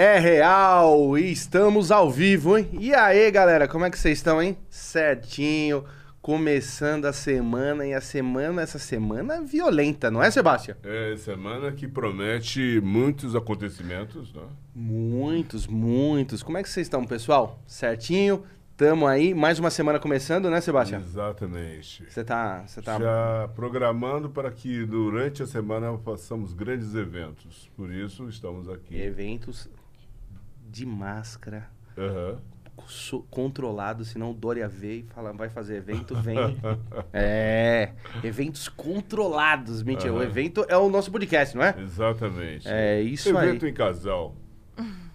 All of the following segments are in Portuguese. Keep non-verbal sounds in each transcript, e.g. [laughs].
É real e estamos ao vivo, hein? E aí, galera, como é que vocês estão, hein? Certinho, começando a semana e a semana, essa semana é violenta, não é, Sebastião? É, semana que promete muitos acontecimentos, né? Muitos, muitos. Como é que vocês estão, pessoal? Certinho? Tamo aí, mais uma semana começando, né, Sebastião? Exatamente. Você tá, você tá Já programando para que durante a semana façamos grandes eventos. Por isso estamos aqui. eventos de máscara, so- controlado, senão o Dória vê e fala, vai fazer evento, vem. [laughs] é, eventos controlados, mentira. O Aham. evento é o nosso podcast, não é? Exatamente. É isso aí. evento em casal.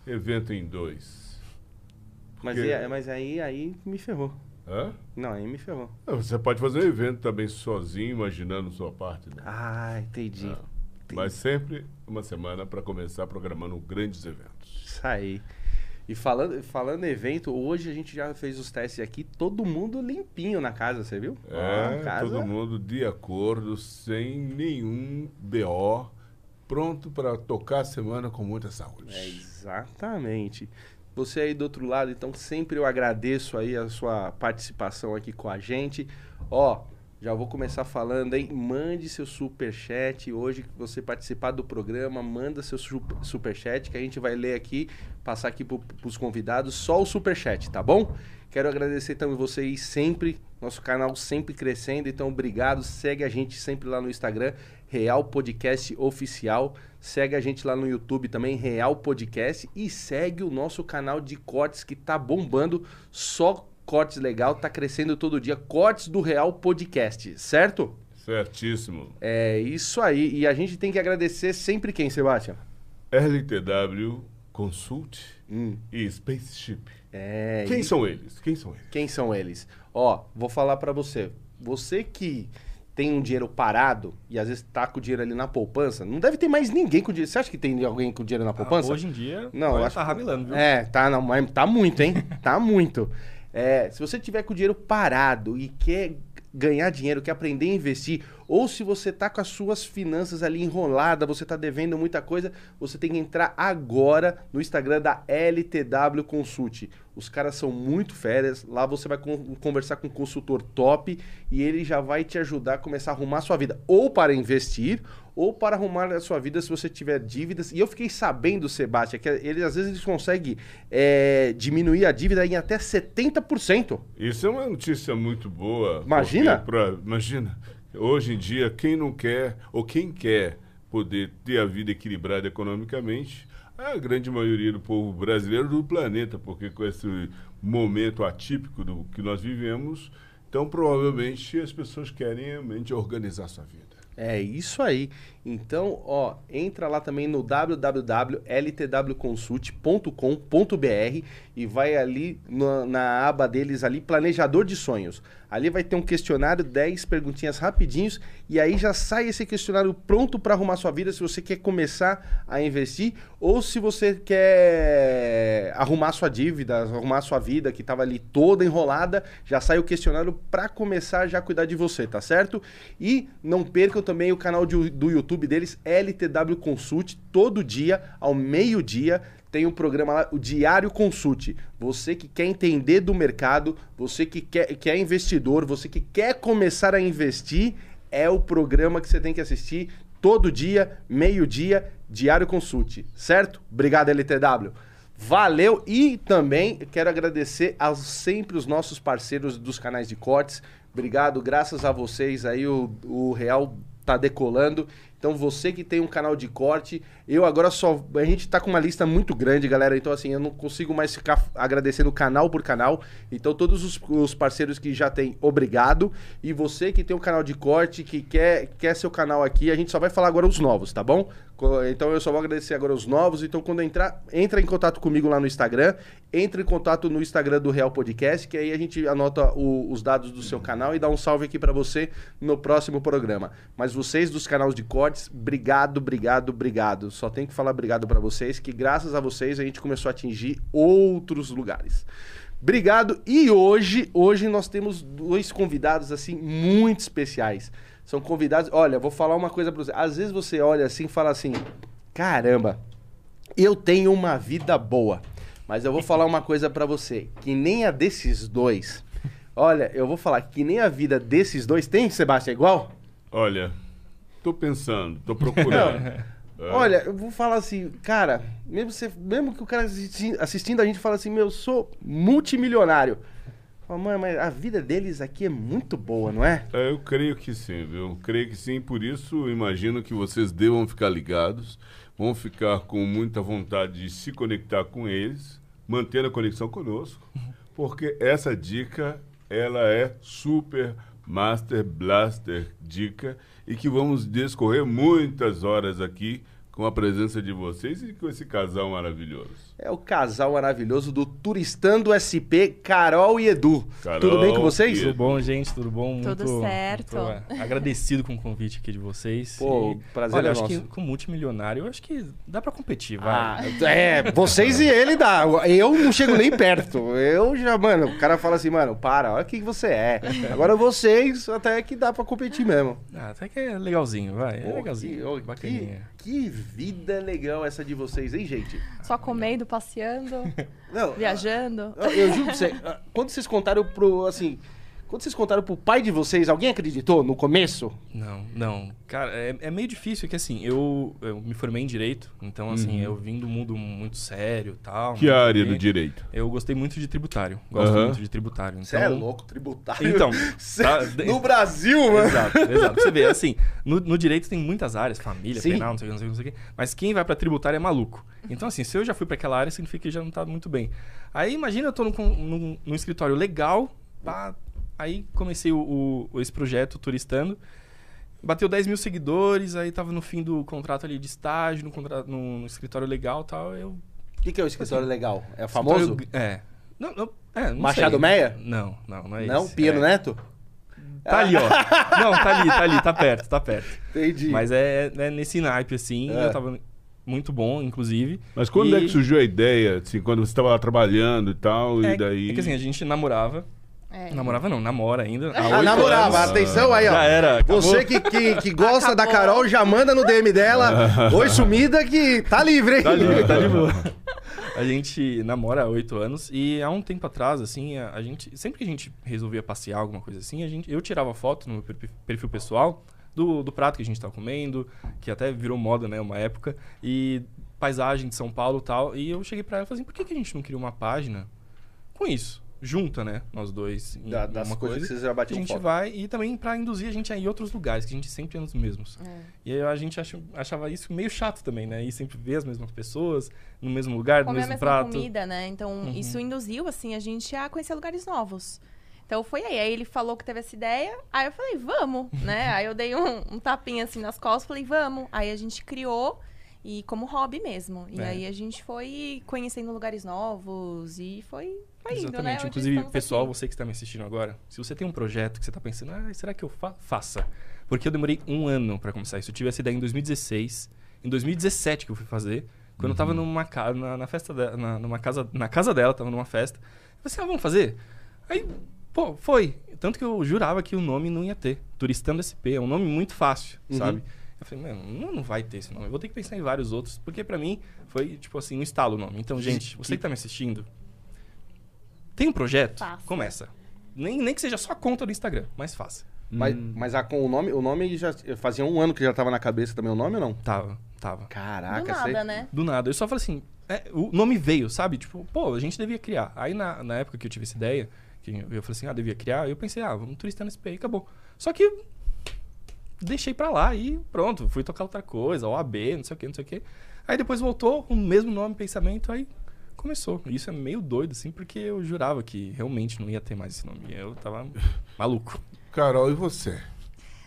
evento em dois. Mas, Porque- e- mas aí, aí me ferrou. Hã? Não, aí me ferrou. Não, Você pode fazer um evento também sozinho, imaginando sua parte. Né? Ah, entendi. Ah. Mas sempre uma semana para começar programando grandes eventos. Isso aí. E falando, falando evento, hoje a gente já fez os testes aqui, todo mundo limpinho na casa, você viu? É, casa- todo mundo de acordo, sem nenhum BO, pronto para tocar a semana com muita saúde. É, exatamente. Você aí do outro lado, então sempre eu agradeço aí a sua participação aqui com a gente. Ó, já vou começar falando, hein? Mande seu superchat. Hoje que você participar do programa, manda seu su- superchat que a gente vai ler aqui, passar aqui para os convidados só o superchat, tá bom? Quero agradecer também vocês sempre, nosso canal sempre crescendo, então obrigado. Segue a gente sempre lá no Instagram, Real Podcast Oficial. Segue a gente lá no YouTube também, Real Podcast. E segue o nosso canal de cortes que tá bombando. Só cortes legal, tá crescendo todo dia. Cortes do Real Podcast, certo? Certíssimo. É isso aí. E a gente tem que agradecer sempre quem, Sebastião? LTW Consult Hum, e Spaceship. é. Quem isso. são eles? Quem são eles? Quem são eles? Ó, vou falar pra você. Você que tem um dinheiro parado e às vezes tá com o dinheiro ali na poupança, não deve ter mais ninguém com dinheiro. Você acha que tem alguém com dinheiro na poupança? Ah, hoje em dia, Não, acho tá que- ramelando, viu? É, tá, não, mas tá muito, hein? [laughs] tá muito. É, se você tiver com o dinheiro parado e quer ganhar dinheiro, quer aprender a investir, ou se você tá com as suas finanças ali enroladas, você tá devendo muita coisa, você tem que entrar agora no Instagram da LTW Consult. Os caras são muito férias, lá você vai con- conversar com um consultor top e ele já vai te ajudar a começar a arrumar a sua vida, ou para investir, ou para arrumar a sua vida se você tiver dívidas. E eu fiquei sabendo, Sebastião, que ele às vezes eles conseguem é, diminuir a dívida em até 70%. Isso é uma notícia muito boa. Imagina. pra- imagina. Hoje em dia, quem não quer, ou quem quer poder ter a vida equilibrada economicamente, a grande maioria do povo brasileiro do planeta, porque com esse momento atípico do que nós vivemos, então provavelmente as pessoas querem realmente organizar sua vida. É isso aí. Então, ó, entra lá também no www.ltwconsult.com.br e vai ali na, na aba deles ali, planejador de sonhos. Ali vai ter um questionário, 10 perguntinhas rapidinhos e aí já sai esse questionário pronto para arrumar sua vida se você quer começar a investir ou se você quer arrumar sua dívida, arrumar sua vida que estava ali toda enrolada, já sai o questionário para começar já a cuidar de você, tá certo? E não percam também o canal de- do YouTube deles, LTW Consult, todo dia ao meio-dia tem um programa lá, o Diário Consult. Você que quer entender do mercado, você que quer que é investidor, você que quer começar a investir, é o programa que você tem que assistir todo dia, meio-dia, Diário Consult, certo? Obrigado, LTW. Valeu e também quero agradecer aos sempre os nossos parceiros dos canais de cortes. Obrigado, graças a vocês aí o, o Real tá decolando. Então você que tem um canal de corte, eu agora só a gente tá com uma lista muito grande, galera. Então assim, eu não consigo mais ficar agradecendo canal por canal. Então todos os, os parceiros que já tem, obrigado. E você que tem um canal de corte, que quer quer seu canal aqui, a gente só vai falar agora os novos, tá bom? Então eu só vou agradecer agora os novos. Então quando entrar, entra em contato comigo lá no Instagram, entra em contato no Instagram do Real Podcast, que aí a gente anota o- os dados do seu canal e dá um salve aqui pra você no próximo programa. Mas vocês dos canais de cortes, obrigado, obrigado, obrigado. Só tenho que falar obrigado pra vocês, que graças a vocês a gente começou a atingir outros lugares. Obrigado. E hoje, hoje nós temos dois convidados assim muito especiais. São convidados. Olha, vou falar uma coisa pra você. Às vezes você olha assim e fala assim: caramba, Eu tenho uma vida boa. Mas eu vou falar uma coisa pra você, que nem a desses dois. Olha, eu vou falar que nem a vida desses dois tem, Sebastião, igual? Olha, tô pensando, tô [laughs] procurando. É. Olha, eu vou falar assim, cara, mesmo, você, mesmo que o cara assisti- assistindo a gente fala assim, meu, eu sou multimilionário. Fala, mano, mas a vida deles aqui é muito boa, não é? É, eu creio que sim, viu? Eu creio que sim, por isso imagino que vocês devam ficar ligados, vão ficar com muita vontade de se conectar com eles, mantendo a conexão conosco, [laughs] porque essa dica, ela é super master blaster dica e que vamos discorrer muitas horas aqui com a presença de vocês e com esse casal maravilhoso. É o casal maravilhoso do Turistando SP, Carol e Edu. Carol Tudo bem com vocês? Tudo bom, gente? Tudo bom? Tudo Muito- certo. muito, é, agradecido com o convite aqui de vocês. Pô, E, prazer olha, é acho nosso. que com multimilionário, eu acho que dá pra competir, Ah, vai. é, vocês e ele dá. Eu não chego nem perto. Eu já, mano, o cara fala assim, mano, para, olha o que você é. Agora vocês, até que dá pra competir mesmo. Ah, até que é legalzinho, vai. É legalzinho. que- ô, que, bacaninha. que vida legal essa de vocês, hein, gente? Só comendo, passeando, Não, viajando. Eu, eu juro pra você, ah, quando vocês contaram pro, assim, quando vocês contaram pro pai de vocês, alguém acreditou no começo? Não, não. Cara, é, é meio difícil, que assim, eu, eu me formei em Direito, então assim, eu vim do mundo muito sério e tal. Uhum. Que área do direito? Eu gostei muito de tributário. Gosto Aham. muito de tributário. Então... Você é louco, tributário. Então, Cê- tá- no Brasil, mano. Exato, exato. Você vê, assim, no, no direito tem muitas áreas, família, Sim. penal, não sei o que, não sei o que, não sei o que. Mas quem vai pra tributária é maluco. Então, assim, se eu já fui pra aquela área, significa que já não tá muito bem. Aí, imagina eu tô num, num, num escritório legal, pá, aí comecei o, o- esse projeto Turistando, bateu 10 mil seguidores, aí tava no fim do contrato ali de estágio, no, contra- no, no escritório legal e tal, eu... O que, que é o escritório legal? É famoso? escritório- É. Não, não, é, não Machado sei. Meia? Não, não, não é Não? esse. Piero é, Neto? Tá ali, ó. [laughs] Não, tá ali, tá ali, tá perto, tá perto. Entendi. Mas é, é nesse naipe, assim. É. Eu tava muito bom, inclusive. Mas quando E- é que surgiu a ideia, assim, quando você estava lá trabalhando e tal, É, e daí... é que assim, a gente namorava. É. Namorava não, namora ainda. [laughs] Ah, namorava, anos. atenção aí, ó. Já era, acabou. Você que, que, que gosta da Acabou. Carol, já manda no DM dela. [laughs] Oi, sumida, que tá livre, hein? Tá livre, tá de boa. [laughs] A gente namora há oito anos e há um tempo atrás, assim, a, a gente. Sempre que a gente resolvia passear, alguma coisa assim, a gente, eu tirava foto no meu per- perfil pessoal do, do prato que a gente tava comendo, que até virou moda, né, uma época, e paisagem de São Paulo e tal. E eu cheguei pra ela e falei assim, por que, que a gente não cria uma página com isso? Junta, né? Nós dois. Em, Da- em das uma coisas coisa. que vocês já que a batiam gente foto. vai e também pra induzir a gente a ir em outros lugares, que a gente sempre é nos mesmos. É. E aí a gente acha- achava isso meio chato também, né? E sempre ver as mesmas pessoas, no mesmo lugar, no Comer a mesmo mesma prato. comida, né? Então, Uhum. isso induziu, assim, a gente a conhecer lugares novos. Então, foi aí. Aí ele falou que teve essa ideia. Aí eu falei, vamos, [laughs] né? Aí eu dei um, um tapinha, assim, nas costas. Falei, vamos. Aí a gente criou... E como hobby mesmo. E É. aí a gente foi conhecendo lugares novos e foi, foi indo, né? Exatamente. Hoje Inclusive, pessoal, aqui. você que está me assistindo agora, se você tem um projeto que você está pensando, ah, será que eu fa faça? Porque eu demorei um ano para começar isso. Eu tive essa ideia em 2016. Em 2017 que eu fui fazer. Quando eu tava numa casa, na, na festa de- na, numa casa, na casa dela, tava numa festa. Eu falei assim, ah, vamos fazer? Aí, pô, foi. Tanto que eu jurava que o nome não ia ter. Turistando SP, é um nome muito fácil, Uhum. sabe? Eu falei, mano, não, não vai ter esse nome. Eu vou ter que pensar em vários outros, porque pra mim foi, tipo assim, um estalo o nome. Então, gente, você que tá me assistindo, tem um projeto? Faça. Começa. Nem, nem que seja só a conta do Instagram, mas faça. Mas, Hum. mas a, com o nome, o nome já fazia um ano que já tava na cabeça também o nome ou não? Tava, tava. Caraca, Do nada, sei- né? Do nada. Eu só falei assim, é, o nome veio, sabe? Tipo, pô, a gente devia criar. Aí na, na época que eu tive essa ideia, que eu falei assim, ah, devia criar, eu pensei, ah, vamos turista nesse e acabou. Só que deixei pra lá e pronto, fui tocar outra coisa, OAB, não sei o que, não sei o que. Aí depois voltou o mesmo nome, pensamento, aí começou. Isso é meio doido, assim, porque eu jurava que realmente não ia ter mais esse nome. Eu tava [laughs] maluco. Carol, e você?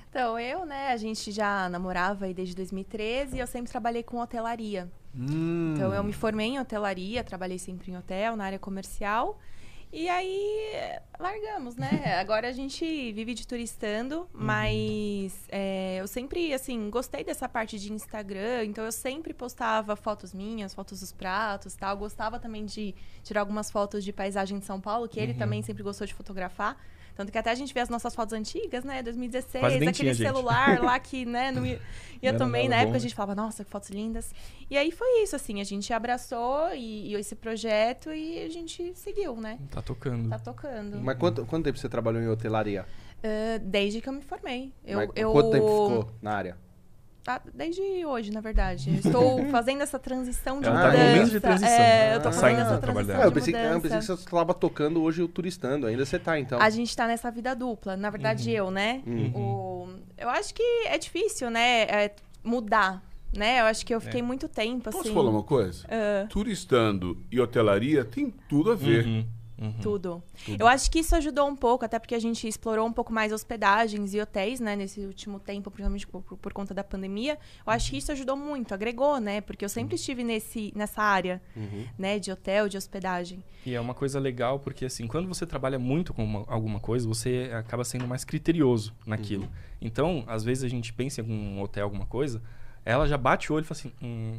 Então, eu, né, a gente já namorava aí desde 2013 e eu sempre trabalhei com hotelaria. Hum. Então, eu me formei em hotelaria, trabalhei sempre em hotel, na área comercial. E aí, largamos, né? [laughs] Agora a gente vive de turistando, mas é, eu sempre, assim, gostei dessa parte de Instagram. Então, eu sempre postava fotos minhas, fotos dos pratos e tal. Gostava também de tirar algumas fotos de paisagem de São Paulo, que ele também sempre gostou de fotografar. Tanto que até a gente vê as nossas fotos antigas, né? 2016, Quase nem aquele tinha, gente. celular [laughs] lá que, né, não ia, ia Não também. Na bom, época a né? gente falava, nossa, que fotos lindas. E aí foi isso, assim, a gente abraçou e, e esse projeto e a gente seguiu, né? Tá tocando. Tá tocando. Mas quanto, quanto tempo você trabalhou em hotelaria? Ah, desde que eu me formei. Eu, Mas eu... Quanto tempo ficou na área? Ah, desde hoje, na verdade. Eu estou [laughs] fazendo essa transição de Ela tá em mudança. momento de transição. É, eu tô Tá fazendo saindo essa transição. É, eu pensei, que, eu pensei que você estava tocando hoje o turistando. Ainda você tá, então. A gente tá nessa vida dupla. Na verdade, eu, né? Uhum. O... Eu acho que é difícil, né? é, mudar, né? Eu acho que eu fiquei muito tempo, assim... Posso falar uma coisa? ah, Turistando e hotelaria tem tudo a ver. Uhum, uhum. tudo. Eu acho que isso ajudou um pouco, até porque a gente explorou um pouco mais hospedagens e hotéis, né? Nesse último tempo, principalmente por, por- conta da pandemia. Eu acho que isso ajudou muito, agregou, né? Porque eu sempre estive nesse, nessa área, Uhum. né? De hotel, de hospedagem. E é uma coisa legal porque, assim, quando você trabalha muito com uma- alguma coisa, você acaba sendo mais criterioso naquilo. Uhum. Então, às vezes a gente pensa em algum hotel, alguma coisa, ela já bate o olho e fala assim: hum,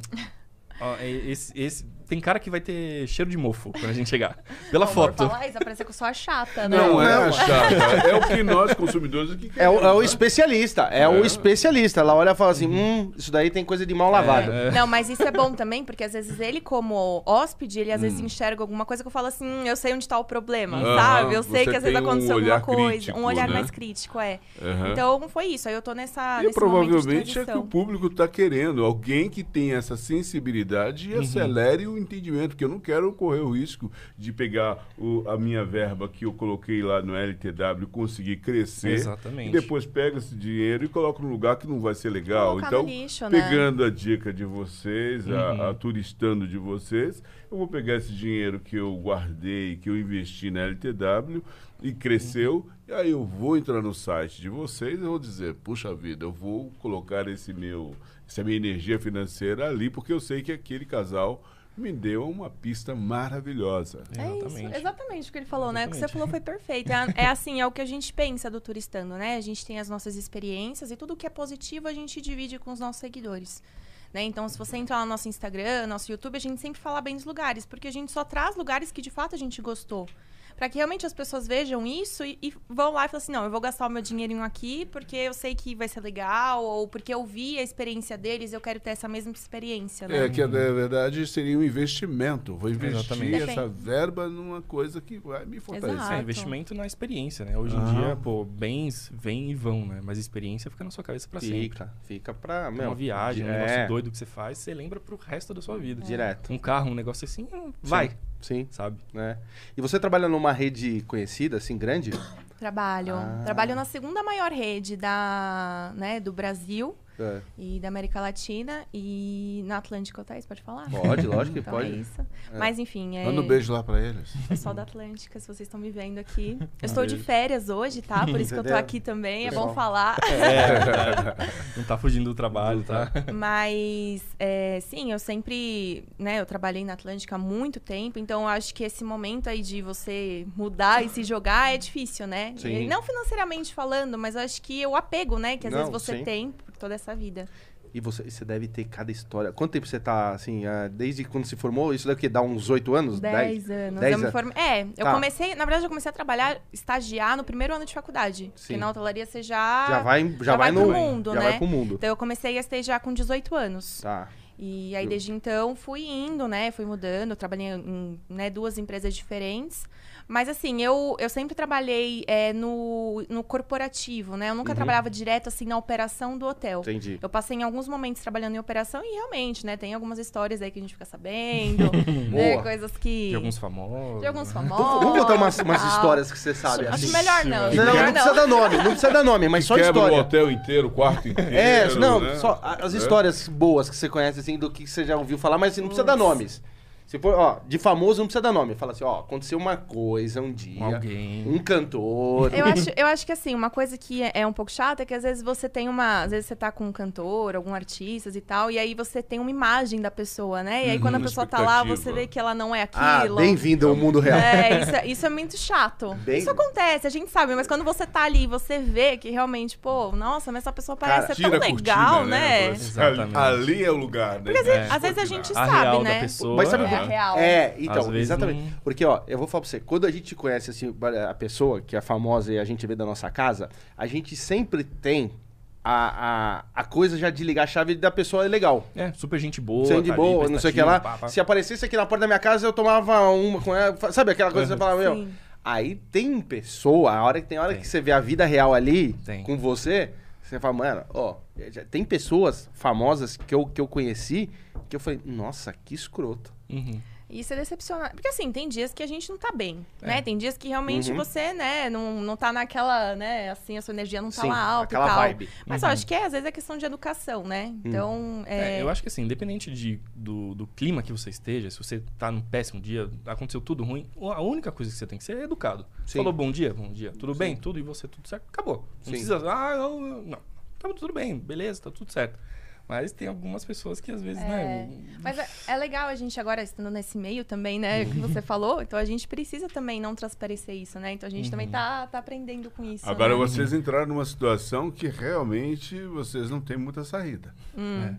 ó, é- esse, esse- tem cara que vai ter cheiro de mofo quando a gente chegar. Pela foto. falar isso, parece que eu sou a chata, né? Não, é não. a chata. [laughs] É o que nós, consumidores, aqui É o, é o queremos, né? especialista, é, o especialista. Ela olha e fala assim: hum, isso daí tem coisa de mal lavado. É. Não, mas isso é bom também, porque às vezes ele, como hóspede, ele às Hum. vezes enxerga alguma coisa que eu falo assim, "Hum, eu sei onde tá o problema, Aham, sabe? Eu sei você que às vezes tem um aconteceu alguma coisa. crítico, um olhar né? mais crítico, é. Aham. Então foi isso. Aí eu tô nessa. E nesse momento de provavelmente é que o público está querendo. Alguém que tenha essa sensibilidade e Uhum. acelere o entendimento. Porque eu não quero correr o risco de pegar o- a minha verba que eu coloquei lá no LTW e conseguir crescer. Exatamente. E depois pega esse dinheiro e coloca num lugar que não vai ser legal. Colocar então, lixo, né? pegando a dica de vocês, a, Uhum. a turistando de vocês, eu vou pegar esse dinheiro que eu guardei, que eu investi na LTW e cresceu, e aí eu vou entrar no site de vocês e vou dizer, puxa vida, eu vou colocar esse meu, essa minha energia financeira ali, porque eu sei que aquele casal me deu uma pista maravilhosa. É isso, Exatamente. exatamente o que ele falou, né? O que você Exatamente. falou foi perfeito. É, é assim, é o que a gente pensa do turistando, né? A gente tem as nossas experiências e tudo que é positivo a gente divide com os nossos seguidores. Né? Então, se você entrar lá no nosso Instagram, nosso YouTube, a gente sempre fala bem dos lugares, porque a gente só traz lugares que de fato a gente gostou. Pra que realmente as pessoas vejam isso e, e vão lá e falam assim: não, eu vou gastar o meu dinheirinho aqui porque eu sei que vai ser legal, ou porque eu vi a experiência deles, eu quero ter essa mesma experiência, né? É que, na verdade, seria um investimento. Vou investir Exatamente. essa verba numa coisa que vai me fortalecer. Exato. É, investimento na experiência, né? Hoje em Aham. dia, pô, bens vêm e vão, né? Mas experiência fica na sua cabeça pra sempre. Fica, fica pra. É Meu, uma viagem, um é, negócio doido que você faz, você lembra pro resto da sua vida. Direto. Um carro, um negócio assim, hum, vai, Sim, sabe? né? E você trabalha numa rede conhecida, assim, grande? Trabalho. Ah. Trabalho na segunda maior rede da, né, do Brasil É. e da América Latina e na Atlântica Hotéis, pode falar? Pode, lógico que então pode. É isso. Mas enfim, é Manda um beijo lá pra eles. pessoal da Atlântica, se vocês estão me vendo aqui. Eu [laughs] estou de férias hoje, tá? Por isso que eu tô aqui também, é Pessoal. bom falar. [laughs] [laughs] Não tá fugindo do trabalho, tá? Mas, é, sim, eu sempre, né, eu trabalhei na Atlântica há muito tempo, então eu acho que esse momento aí de você mudar e se jogar é difícil, né? Sim. E não financeiramente falando, mas eu acho que o apego, né, que às Não, vezes você sim. tem toda essa vida. E você, você deve ter cada história. Quanto tempo você tá, assim, ah, desde quando se formou? Isso deve que dá uns oito anos? Dez anos. Dez eu formei. É, eu Tá. comecei, na verdade, eu comecei a trabalhar, estagiar no primeiro ano de faculdade. Sim. Porque na hotelaria você já. Já vai, já já vai, vai no mundo, já né? vai pro mundo. Então eu comecei a estagiar com 18 anos. Tá. E aí, desde então, fui indo, né? Fui mudando. Trabalhei em né, duas empresas diferentes. Mas, assim, eu, eu sempre trabalhei é, no, no corporativo, né? Eu nunca Uhum. trabalhava direto, assim, na operação do hotel. Entendi. Eu passei em alguns momentos trabalhando em operação e, realmente, né? Tem algumas histórias aí que a gente fica sabendo. [laughs] né, coisas que... De alguns famosos. De alguns né? famosos. Vamos contar umas, umas histórias que você sabe, Acho assim. melhor não. Não, não, não precisa dar nome, não precisa dar nome, mas só Quebra o história. hotel inteiro, o quarto [laughs] inteiro. É, não, né? só as É. histórias boas que você conhece, assim, do que você já ouviu falar, mas assim, não precisa dar nomes. Se for, ó, de famoso não precisa dar nome. Fala assim, ó, aconteceu uma coisa um dia. Alguém. Um cantor. Eu acho, [laughs] eu acho que assim, uma coisa que é, é um pouco chata é que às vezes você tem uma. Às vezes você tá com um cantor, algum artista e tal, e aí você tem uma imagem da pessoa, né? E aí Uhum, quando a pessoa tá lá, você vê que ela não é Ah, aquilo. bem-vindo ao mundo real. É, isso, é- isso é muito chato. Bem- Isso acontece, a gente sabe, mas quando você tá ali e você vê que realmente, pô, nossa, mas essa pessoa Cara, parece ser Tira tão a cortina, legal, né? né? Assim, Ali, Exatamente. ali é o lugar, né? Porque às vezes, É. às vezes a gente A sabe, real né? da pessoa. Mas sabe é. por vida real. É, então, vezes exatamente. Porque, ó, eu vou falar pra você, quando a gente conhece assim, a pessoa que é famosa e a gente vê da nossa casa, a gente sempre tem a, a, a coisa já de ligar a chave da pessoa é legal. É, super gente boa. Sendo de tá ali, boa, não sei o que lá. pá, pá. Se aparecesse aqui na porta da minha casa, eu tomava uma com ela. Sabe aquela coisa que você fala, meu? Sim. Aí tem pessoa, a hora que tem hora Tem. que você vê a vida real ali Tem. com você, você fala, mano, ó, já- tem pessoas famosas que eu, que eu conheci que eu falei, nossa, que escroto. Uhum. E isso é decepcionante. Porque assim, tem dias que a gente não tá bem, É. né? Tem dias que realmente Uhum. você, né, não, não tá naquela, né, assim, a sua energia não tá Sim, lá alta e aquela tal. vibe. Mas eu acho que é, às vezes é questão de educação, né? Então, é... É, eu acho que assim, independente de, do, do clima que você esteja, se você tá num péssimo dia, aconteceu tudo ruim, a única coisa que você tem que ser é educado. Sim. Falou bom dia, bom dia, tudo bem, tudo, e você tudo certo, acabou. Não Sim. precisa, ah, eu, não, tá tudo bem, beleza, tá tudo certo. Mas tem algumas pessoas que às vezes, né... Mas é, é legal a gente agora estando nesse meio também, né? Que [laughs] você falou. Então a gente precisa também não transparecer isso, né? Então a gente também tá, tá aprendendo com isso. Agora né? vocês entraram numa situação que realmente vocês não têm muita saída.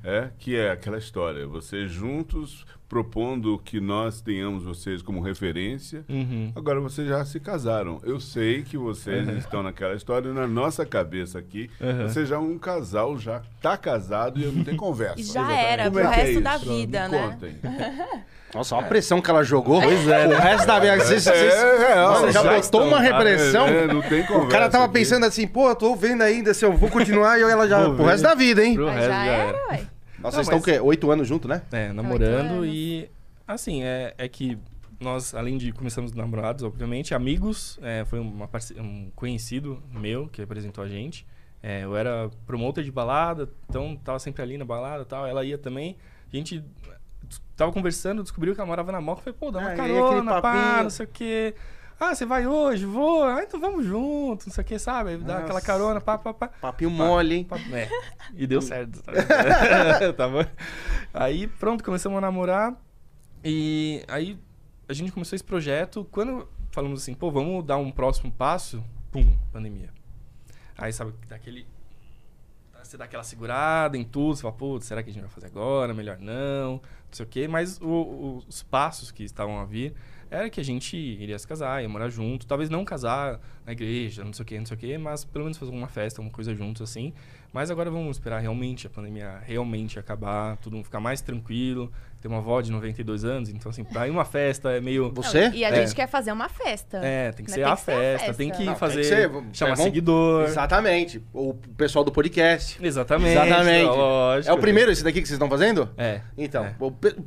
É, que é aquela história, vocês juntos propondo que nós tenhamos vocês como referência. Uhum. Agora vocês já se casaram. Eu sei que vocês estão naquela história na nossa cabeça aqui. Uhum. Você já é um casal, já tá casado e não tem conversa. E já era, Como pro é é resto da isso? vida, Me né? Contem. [laughs] Nossa, olha a pressão que ela jogou. Pois é. O resto da minha... Vocês, vocês- É. Você já Já botou uma repressão. É, é, não tem conversa. O cara tava aqui. pensando assim, pô, eu tô vendo ainda se eu vou continuar e ela já... Pro resto da vida, hein? Pro resto já já era, era. ué. Nossa, vocês estão o quê? Oito anos junto, né? É, namorando e assim, é, é que nós, além de começamos namorados, obviamente, amigos, é, foi uma um conhecido meu que apresentou a gente. É, eu era promotor de balada, então tava sempre ali na balada e tal, ela ia também. A gente tava conversando, descobriu que ela morava na moca, falei, pô, dá uma aí carona, pá, não sei o quê. Ah, você vai hoje? Vou. Ah, então vamos junto, não sei o que, sabe? Aí Dá Nossa. aquela carona, pá, pá, pá. Papinho mole, hein? É, e deu certo. Tava... [laughs] Aí, pronto, começamos a namorar. E aí, a gente começou esse projeto. Quando falamos assim, pô, vamos dar um próximo passo, pum, pandemia. Aí, sabe, daquele... Você dá aquela segurada em tudo, você fala, putz, será que a gente vai fazer agora? Melhor não, não sei o quê. Mas o- os passos que estavam a vir era que a gente iria se casar, ia morar junto. Talvez não casar na igreja, não sei o quê, não sei o quê, mas pelo menos fazer uma festa, uma coisa juntos, assim. Mas agora vamos esperar realmente a pandemia realmente acabar, tudo mundo ficar mais tranquilo. Tem uma avó de 92 anos, então assim, pra ir uma festa é meio... Você? E a É. gente quer fazer uma festa. É, tem que Né, ser tem a que ser a festa, festa. tem que Não, tem fazer, que ser, chamar vamos- seguidor. Exatamente. O pessoal do podcast. Exatamente. Exatamente. lógico. É o primeiro esse daqui que vocês estão fazendo? É. Então, É.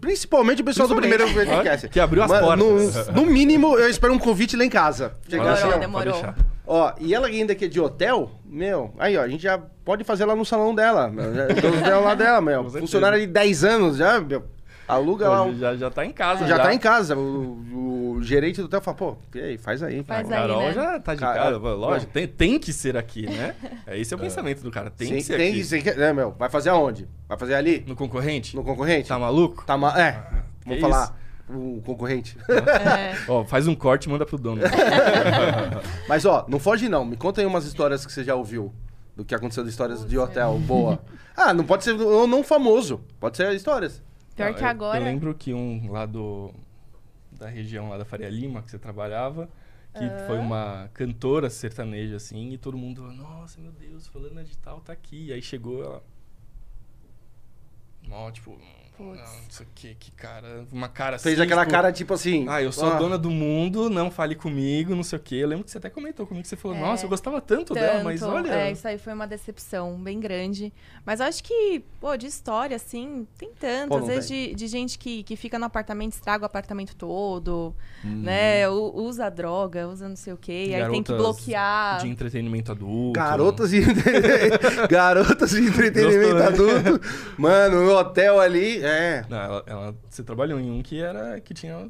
principalmente o pessoal do primeiro Principalmente. podcast. Que abriu as Mano, portas. No, no mínimo, eu espero um convite lá em casa. Pode assim, demorou. Ó, e ela ainda que é de hotel, meu, aí ó, a gente já pode fazer lá no salão dela. já- hotel lá dela, meu. [laughs] Funcionária de 10 anos já, meu. Aluga lá. Um- já, já tá em casa. já, tá em casa. O, o gerente do hotel fala, pô, e aí, faz aí. Faz cara. aí, Carol né? já tá de Cara, cara. Lógico, tem, tem que ser aqui, né? É, esse é o pensamento do cara. Tem Sim, que ser tem aqui. que ser, né, meu? Vai fazer aonde? Vai fazer ali? No concorrente? No concorrente? Tá maluco? Tá ma- É, vamos que falar. O concorrente. É. [laughs] Ó, faz um corte e manda pro dono. [laughs] Mas ó, não foge não. Me conta aí umas histórias que você já ouviu. Do que aconteceu de histórias de hotel. Boa. Ah, não pode ser ou não famoso. Pode ser histórias. Pior que eu- agora. Eu lembro que um lá do. Da região lá da Faria Lima, que você trabalhava, que foi uma cantora sertaneja, assim, e todo mundo, nossa, meu Deus, fulana de tal tá aqui. E aí chegou ela. Ó, tipo, Putz. não sei o que, que cara. Uma cara Fez assim. aquela tipo, cara tipo assim. Ah, eu sou a ah, dona do mundo, não fale comigo, não sei o quê. Eu lembro que você até comentou comigo que você falou, É, nossa, eu gostava tanto, dela, mas Tanto. olha. É, isso aí foi uma decepção bem grande. Mas eu acho que, pô, de história, assim, tem tanto. Pô, Às vezes de, de gente que, que fica no apartamento, estraga o apartamento todo, Uhum. né? U- usa droga, usa não sei o quê. E aí tem que bloquear. De entretenimento adulto. Garotas e [laughs] Garotas de entretenimento Gostou, né? adulto. Mano, o hotel ali, é. Não, ela, ela- você trabalhou em um que era que tinha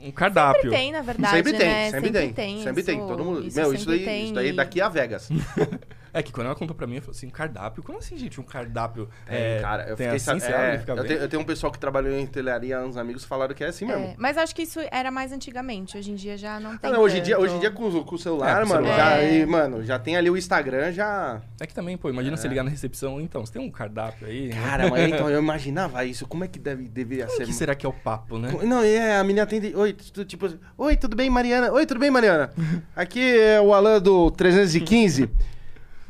um cardápio. Sempre tem, na verdade, sempre tem, né? sempre, tem, Sempre tem, isso- todo mundo. Isso Meu, isso sempre daí, tem isso daí e- daqui a Vegas. [laughs] É que quando ela contou pra mim, ela falou assim, cardápio? Como assim, gente? Um cardápio? Tem, é, cara, eu tem fiquei assim, sa- você abre é, fica eu, tenho, eu tenho um pessoal que trabalhou em hotelaria, uns amigos falaram que é assim mesmo. É, mas acho que isso era mais antigamente. Hoje em dia já não tem. Ah, não, hoje em dia, hoje em dia com, o- com o celular, É, o mano, celular. já, É. e, mano, já tem ali o Instagram, já... É que também, pô, imagina você ligar na recepção, então, você tem um cardápio aí? né? Cara, mas então, [laughs] eu imaginava isso, como é que deve, deveria O ser? que será que é o papo, né? Não, é, a menina atende. Oi, tu- tipo assim, Oi, tudo bem, Mariana? Oi, tudo bem, Mariana? [laughs] Aqui é o Alan do 315.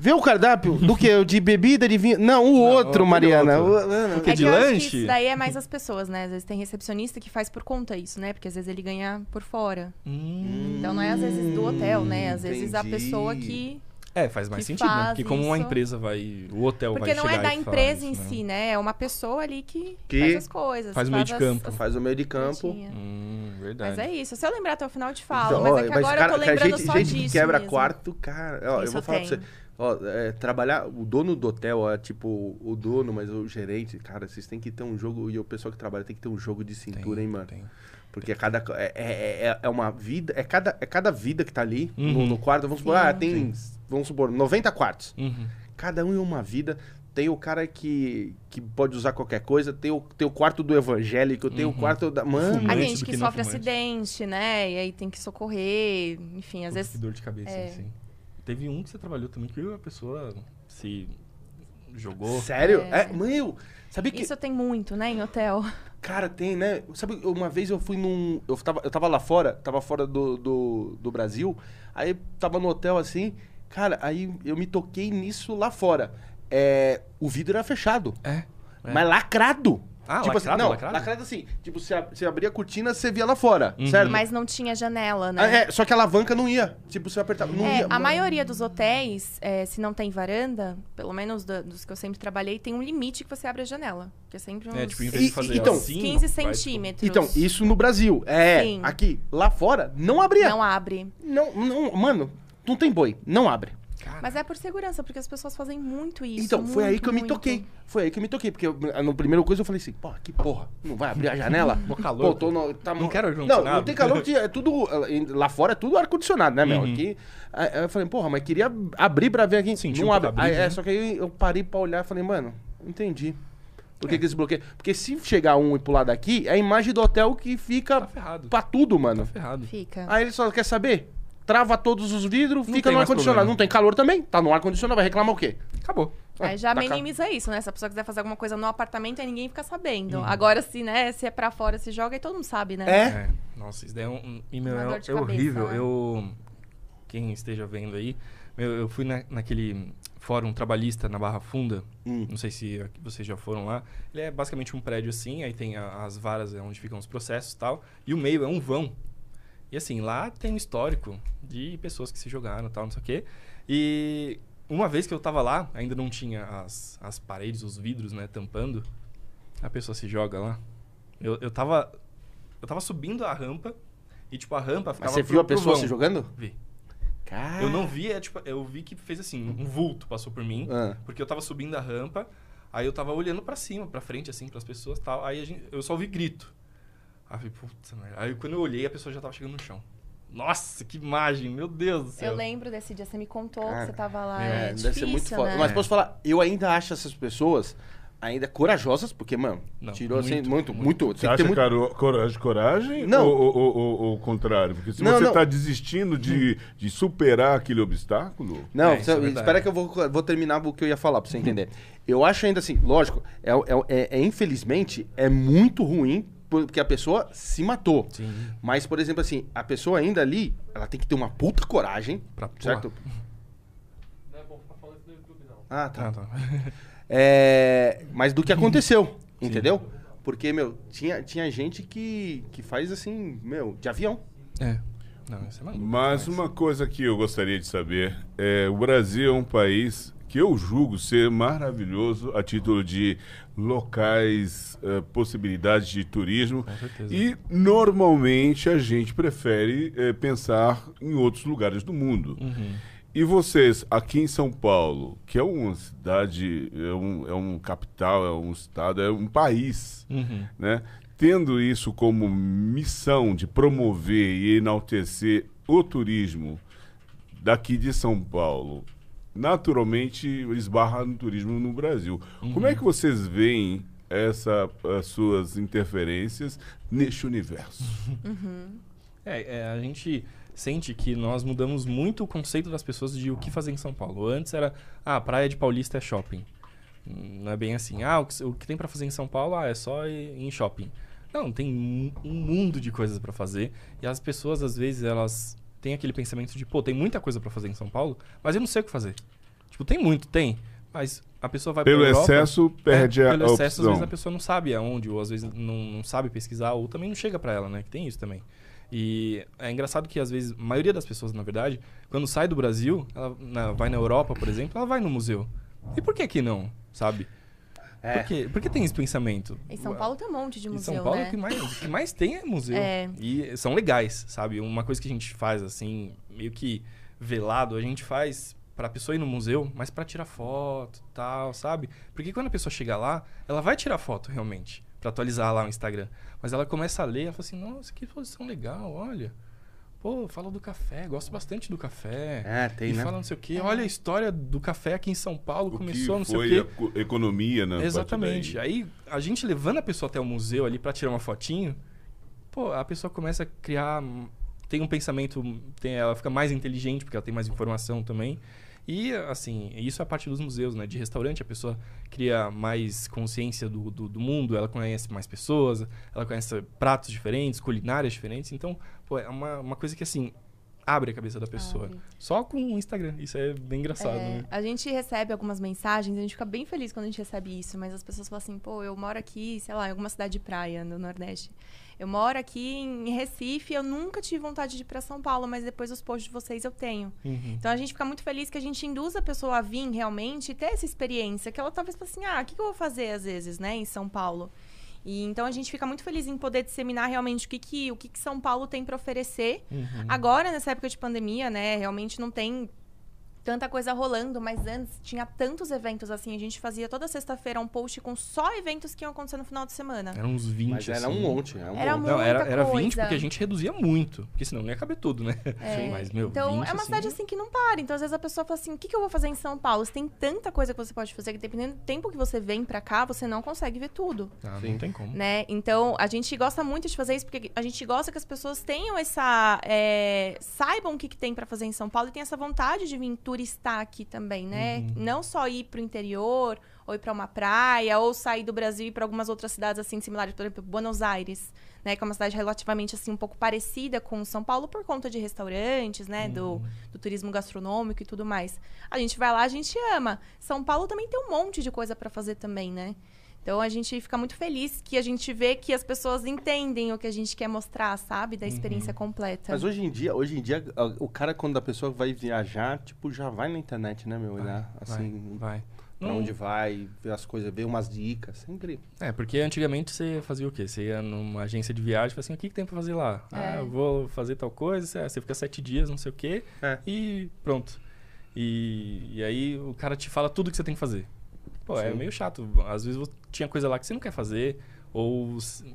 Vê o cardápio do que? O de bebida, de vinho? Não, o outro, aquele Mariana. outro. O- que É de que eu acho que lanche? isso daí é mais as pessoas, né? Às vezes tem recepcionista que faz por conta isso, né? Porque às vezes ele ganha por fora. Hum, Então não é às vezes do hotel, né? Às vezes a entendi. pessoa que. é, faz mais que sentido, né? faz Porque como uma isso. empresa vai... O hotel Porque vai não é da empresa faz, em né? si, né? É uma pessoa ali que, Que faz as coisas. faz o meio de campo. as Faz o meio de campo. Hum, verdade. Mas é isso. Se eu lembrar até o final, eu te falo. Então, mas ó, é que agora cara, eu tô lembrando gente, só gente disso. que quebra mesmo. quarto, cara. Ó, eu Isso vou falar pra tem. você. Ó, é, trabalhar, o dono do hotel é tipo o dono, mas o gerente, cara, vocês têm que ter um jogo, e o pessoal que trabalha tem que ter um jogo de Tem, cintura, hein, mano? tem. Porque é cada. É, é, é- é uma vida. É cada, é cada vida que tá ali no, Uhum. no quarto. Vamos supor, Sim. ah, tem. Vamos supor, 90 quartos. Uhum. Cada um é uma vida. Tem o cara que, que pode usar qualquer coisa, tem o, tem o quarto do evangélico, tem o Uhum. quarto da. Mano. A gente que que sofre fumante. acidente, né? E aí tem que socorrer. Enfim, às vezes. Dor de cabeça, é. assim. Teve um que você trabalhou também que a pessoa se jogou. Sério? É. É, meu, sabia que. Isso tem muito, né? Em hotel. Cara, tem, né? Sabe, uma vez eu fui num. Eu tava, eu tava lá fora, tava fora do, do, do Brasil, aí tava no hotel assim. Cara, aí eu me toquei nisso lá fora. É, o vidro era fechado, É. é. mas lacrado. Ah, tipo lacrado, assim, não, lacrado? assim. Tipo, você, você abria a cortina, você via lá fora, Uhum. certo? Mas não tinha janela, né? Ah, é, só que a alavanca não ia. Tipo, você apertava. Não É, ia. a maioria dos hotéis, é, se não tem varanda, pelo menos do- dos que eu sempre trabalhei, tem um limite que você abre a janela. Que é sempre uns É, tipo, em E- vez de fazer então, assim, 15 vai, tipo, centímetros. Então, isso no Brasil. É, Sim. aqui. Lá fora, não abria. Não abre. Não, não, mano, não tem boi. Não abre. Cara, Mas é por segurança, porque as pessoas fazem muito isso. Então, foi aí muito, que eu me muito. toquei. Foi aí que eu me toquei. Porque eu, no primeiro coisa eu falei assim, pô, que porra, não vai abrir a janela? Mó calor, Pô, tô no, tá Não quero Não, ar-condicionado. não tem calor, é tudo. Lá fora é tudo ar-condicionado, né, meu? Uhum. Aqui. Aí eu falei, porra, mas queria abrir pra ver aqui. Sentiu não um abre. abrir, Aí, é, né? só que aí eu parei pra olhar e falei, mano, entendi. Por que, que esse bloqueio? Porque se chegar um e pular daqui, é a imagem do hotel que fica Tá ferrado. pra tudo, mano. Tá ferrado. Fica. Aí ele só quer saber. Trava todos os vidros, Não fica tem no mais ar-condicionado. problema. Não tem calor também? Tá no ar-condicionado, vai reclamar o quê? Acabou. Aí já tá ca- minimiza isso, né? Se a pessoa quiser fazer alguma coisa no apartamento, aí ninguém fica sabendo. Uhum. Agora, se, né, se é pra fora, se joga, aí todo mundo sabe, né? É? É. Nossa, isso daí é um. um- E, meu, Uma é, dor de é cabeça, horrível. né? Eu. Quem esteja vendo aí, meu, eu fui na- naquele fórum trabalhista na Barra Funda. Hum. Não sei se aqui vocês já foram lá. Ele é basicamente um prédio assim, aí tem a- as varas é onde ficam os processos e tal. E o meio é um vão. E assim, lá tem um histórico de pessoas que se jogaram e tal, não sei o quê. E uma vez que eu tava lá, ainda não tinha as, as paredes, os vidros, né, tampando. A pessoa se joga lá. Eu, eu tava. Eu tava subindo a rampa e, tipo, a rampa ficava. Mas você viu a pessoa vão. se jogando? Vi. Cara. Eu não vi, é, tipo, eu vi que fez assim, um vulto passou por mim. Ah. Porque eu tava subindo a rampa, aí eu tava olhando pra cima, pra frente, assim, pras pessoas e tal. Aí gente, eu só ouvi grito. Aí eu falei, puta merda. Aí quando eu olhei, a pessoa já tava chegando no chão. Nossa, que imagem, meu Deus do céu. Eu lembro desse dia, você me contou Cara, que você tava lá. É, É, deve difícil, ser muito foda. né? Mas posso falar, eu ainda acho essas pessoas ainda corajosas, porque, mano, Não, tirou assim, muito, muito, muito. muito. Você acha muito... caro- coragem, coragem? Não. Ou, ou, ou- ou- ou o contrário? Porque se Não, você não. está desistindo de, de superar aquele obstáculo. Não, É, é você- verdade. espera que eu vou, vou terminar o que eu ia falar pra você [laughs] entender. Eu acho ainda assim, lógico, é, é- é- é, infelizmente, é muito ruim porque a pessoa se matou. Sim. Mas, por exemplo, assim, a pessoa ainda ali, ela tem que ter uma puta coragem, Pra certo? Não é bom ficar falando isso no YouTube, não. Ah, tá. Ah, tá. [laughs] É, mas do que aconteceu, entendeu? Porque, meu, tinha, tinha gente que, que faz assim, meu, de avião. É. Não, isso é maluco. Mas uma coisa que eu gostaria de saber é o Brasil é um país que eu julgo ser maravilhoso a título de locais, eh, possibilidades de turismo. Com certeza. E normalmente a gente prefere eh, pensar em outros lugares do mundo. Uhum. E vocês, aqui em São Paulo, que é uma cidade, é um, é um capital, é um estado, é um país, Uhum. né? Tendo isso como missão de promover e enaltecer o turismo daqui de São Paulo, naturalmente esbarra no turismo no Brasil. Como Uhum. é que vocês veem essa, as suas interferências neste universo? É, é, a gente sente que nós mudamos muito o conceito das pessoas de o que fazer em São Paulo. Antes era, ah, praia de Paulista é shopping. Não é bem assim. Ah, o que, o que tem pra fazer em São Paulo ah, é só em shopping. Não, tem um mundo de coisas pra fazer. E as pessoas, às vezes, elas têm aquele pensamento de, pô, tem muita coisa pra fazer em São Paulo, mas eu não sei o que fazer. Tipo, tem muito, tem. Mas a pessoa vai Pelo Europa, excesso, perde é, a, pelo excesso, às opção. vezes a pessoa não sabe aonde, ou às vezes não, não sabe pesquisar, ou também não chega pra ela, né? Que tem isso também. E é engraçado que às vezes, a maioria das pessoas, na verdade, quando sai do Brasil, ela na- vai na Europa, por exemplo, ela vai no museu. E por que que não, sabe? É. Por, quê? por que tem esse pensamento? Em São Paulo tem um monte de Em museu, São Paulo né? o que mais, o que mais tem é museu. É. E são legais, sabe? Uma coisa que a gente faz, assim, meio que velado, a gente faz pra pessoa ir no museu, mas pra tirar foto e tal, sabe? Porque quando a pessoa chega lá, ela vai tirar foto realmente, pra atualizar lá o Instagram. Mas ela começa a ler, ela fala assim, nossa, que posição legal, olha. Pô, fala do café, gosto bastante do café. É, tem, e né? fala não sei o quê. Olha a história do café aqui em São Paulo, O começou que não sei o foi quê. a co- economia, né? Exatamente. Aí a gente levando a pessoa até o museu ali pra tirar uma fotinho, pô, a pessoa começa a criar, tem um pensamento, tem, ela fica mais inteligente porque ela tem mais informação também. E assim, isso é a parte dos museus, né? De restaurante, a pessoa cria mais consciência do, do, do mundo, ela conhece mais pessoas, ela conhece pratos diferentes, culinárias diferentes. Então, pô, é uma, uma coisa que assim abre a cabeça da pessoa. Abre. Só com o Instagram. Isso é bem engraçado, É, né? A gente recebe algumas mensagens, a gente fica bem feliz quando a gente recebe isso, mas as pessoas falam assim, pô, eu moro aqui, sei lá, em alguma cidade de praia no Nordeste. Eu moro aqui em Recife, eu nunca tive vontade de ir pra São Paulo, mas depois dos posts de vocês eu tenho. Uhum. Então a gente fica muito feliz que a gente induz a pessoa a vir realmente e ter essa experiência, que ela talvez fale assim, ah, o que, que eu vou fazer às vezes, né, em São Paulo? E então a gente fica muito feliz em poder disseminar realmente o que, que, o que, que São Paulo tem para oferecer. Uhum. Agora, nessa época de pandemia, né, realmente não tem tanta coisa rolando, mas antes tinha tantos eventos assim. A gente fazia toda sexta-feira um post com só eventos que iam acontecer no final de semana. Eram uns 20, Mas era assim. um monte. Era um Era monte. Não, era, muita era 20 coisa. porque a gente reduzia muito. Porque senão não ia caber tudo, né? É, Mas, meu, então, 20, é uma cidade assim que não para. Então, às vezes a pessoa fala assim: o que, que eu vou fazer em São Paulo? Você tem tanta coisa que você pode fazer que dependendo do tempo que você vem pra cá, você não consegue ver tudo. Ah, Sim. não tem como. Né? Então, a gente gosta muito de fazer isso porque a gente gosta que as pessoas tenham essa. é, saibam o que, que tem pra fazer em São Paulo e tenham essa vontade de vir turistar aqui também, né? Uhum. Não só ir pro interior, ou ir pra uma praia, ou sair do Brasil e ir pra algumas outras cidades assim similares, por exemplo, Buenos Aires, né? Que é uma cidade relativamente assim um pouco parecida com São Paulo por conta de restaurantes, né? Do, do turismo gastronômico e tudo mais. A gente vai lá, a gente ama. São Paulo também tem um monte de coisa pra fazer também, né? Então a gente fica muito feliz que a gente vê que as pessoas entendem o que a gente quer mostrar, sabe? Da experiência completa. Mas hoje em dia, hoje em dia, o cara, quando a pessoa vai viajar, tipo, já vai na internet, né, meu? Olhar, assim, Vai. pra Não- onde vai, ver as coisas, ver umas dicas. Sempre. É, porque antigamente você fazia o quê? Você ia numa agência de viagem e falava assim, o que, que tem pra fazer lá? Ah, É. eu vou fazer tal coisa, você- você fica sete dias, não sei o quê, É. e pronto. E, e aí o cara te fala tudo que você tem que fazer. Pô, é Sim. meio chato. Às vezes você- tinha coisa lá que você não quer fazer, ou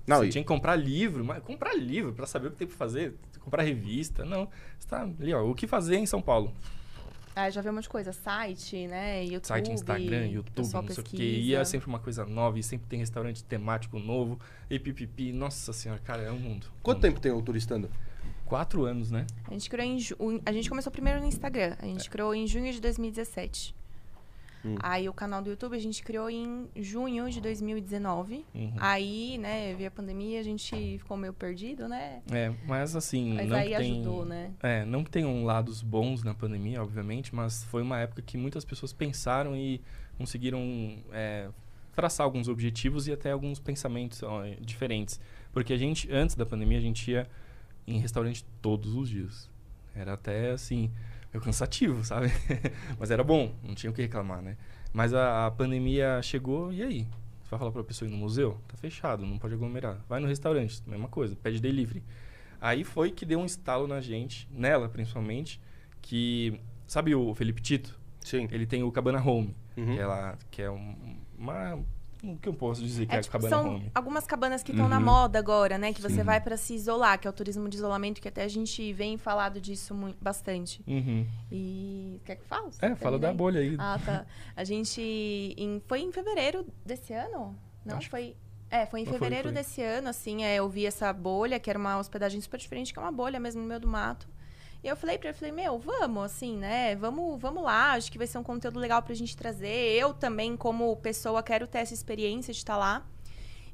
Não, você e- tinha que comprar livro. Mas comprar livro pra saber o que tem pra fazer, comprar revista, não. Você tá ali, ó, o que fazer em São Paulo? Ah, já vi um monte de coisa. Site, né? YouTube. Site, Instagram, YouTube, não sei o pesquisa. E é sempre uma coisa nova, e sempre tem restaurante temático novo, e pipipi. Nossa senhora, cara, é um mundo. Quanto Um tempo tem o turistando? Quatro anos, né? A gente criou em ju... A gente começou primeiro no Instagram. A É. gente criou em junho de 2017. Hum. Aí o canal do YouTube a gente criou em junho de 2019. Uhum. Aí, né, veio a pandemia, a gente ficou meio perdido, né? É, mas assim, Mas não aí tem... ajudou, né? É, não que tenham lados bons na pandemia, obviamente, mas foi uma época que muitas pessoas pensaram e conseguiram é, traçar alguns objetivos e até alguns pensamentos ó, diferentes. Porque a gente, antes da pandemia, a gente ia em restaurante todos os dias. Era até assim, meio cansativo, sabe? [laughs] mas era bom, não tinha o que reclamar, né? Mas a, a pandemia chegou e aí? Você vai falar pra pessoa ir no museu? Tá fechado, não pode aglomerar. Vai no restaurante, mesma coisa, pede delivery. Aí foi que deu um estalo na gente, nela principalmente, que. Sabe o Felipe Tito? Sim. Ele tem o Cabana Home, Uhum. que é, lá, que é um, uma- o que eu posso dizer que é, É, tipo, cabana são home? algumas cabanas que estão na Uhum. moda agora, né? Que você Sim. vai pra se isolar, que é o turismo de isolamento, que até a gente vem falado disso mui- bastante. Uhum. E. Quer que fale? É, fala da bolha aí. Ah, tá. A gente. em- Foi em fevereiro desse ano? Não, Acho foi. É, foi em Foi, fevereiro foi. desse ano, assim, é, eu vi essa bolha, que era uma hospedagem super diferente, que é uma bolha mesmo no meio do mato. E eu falei pra ele, falei, meu, vamos, assim, né? Vamos, vamos lá, acho que vai ser um conteúdo legal pra gente trazer. Eu também, como pessoa, quero ter essa experiência de estar lá.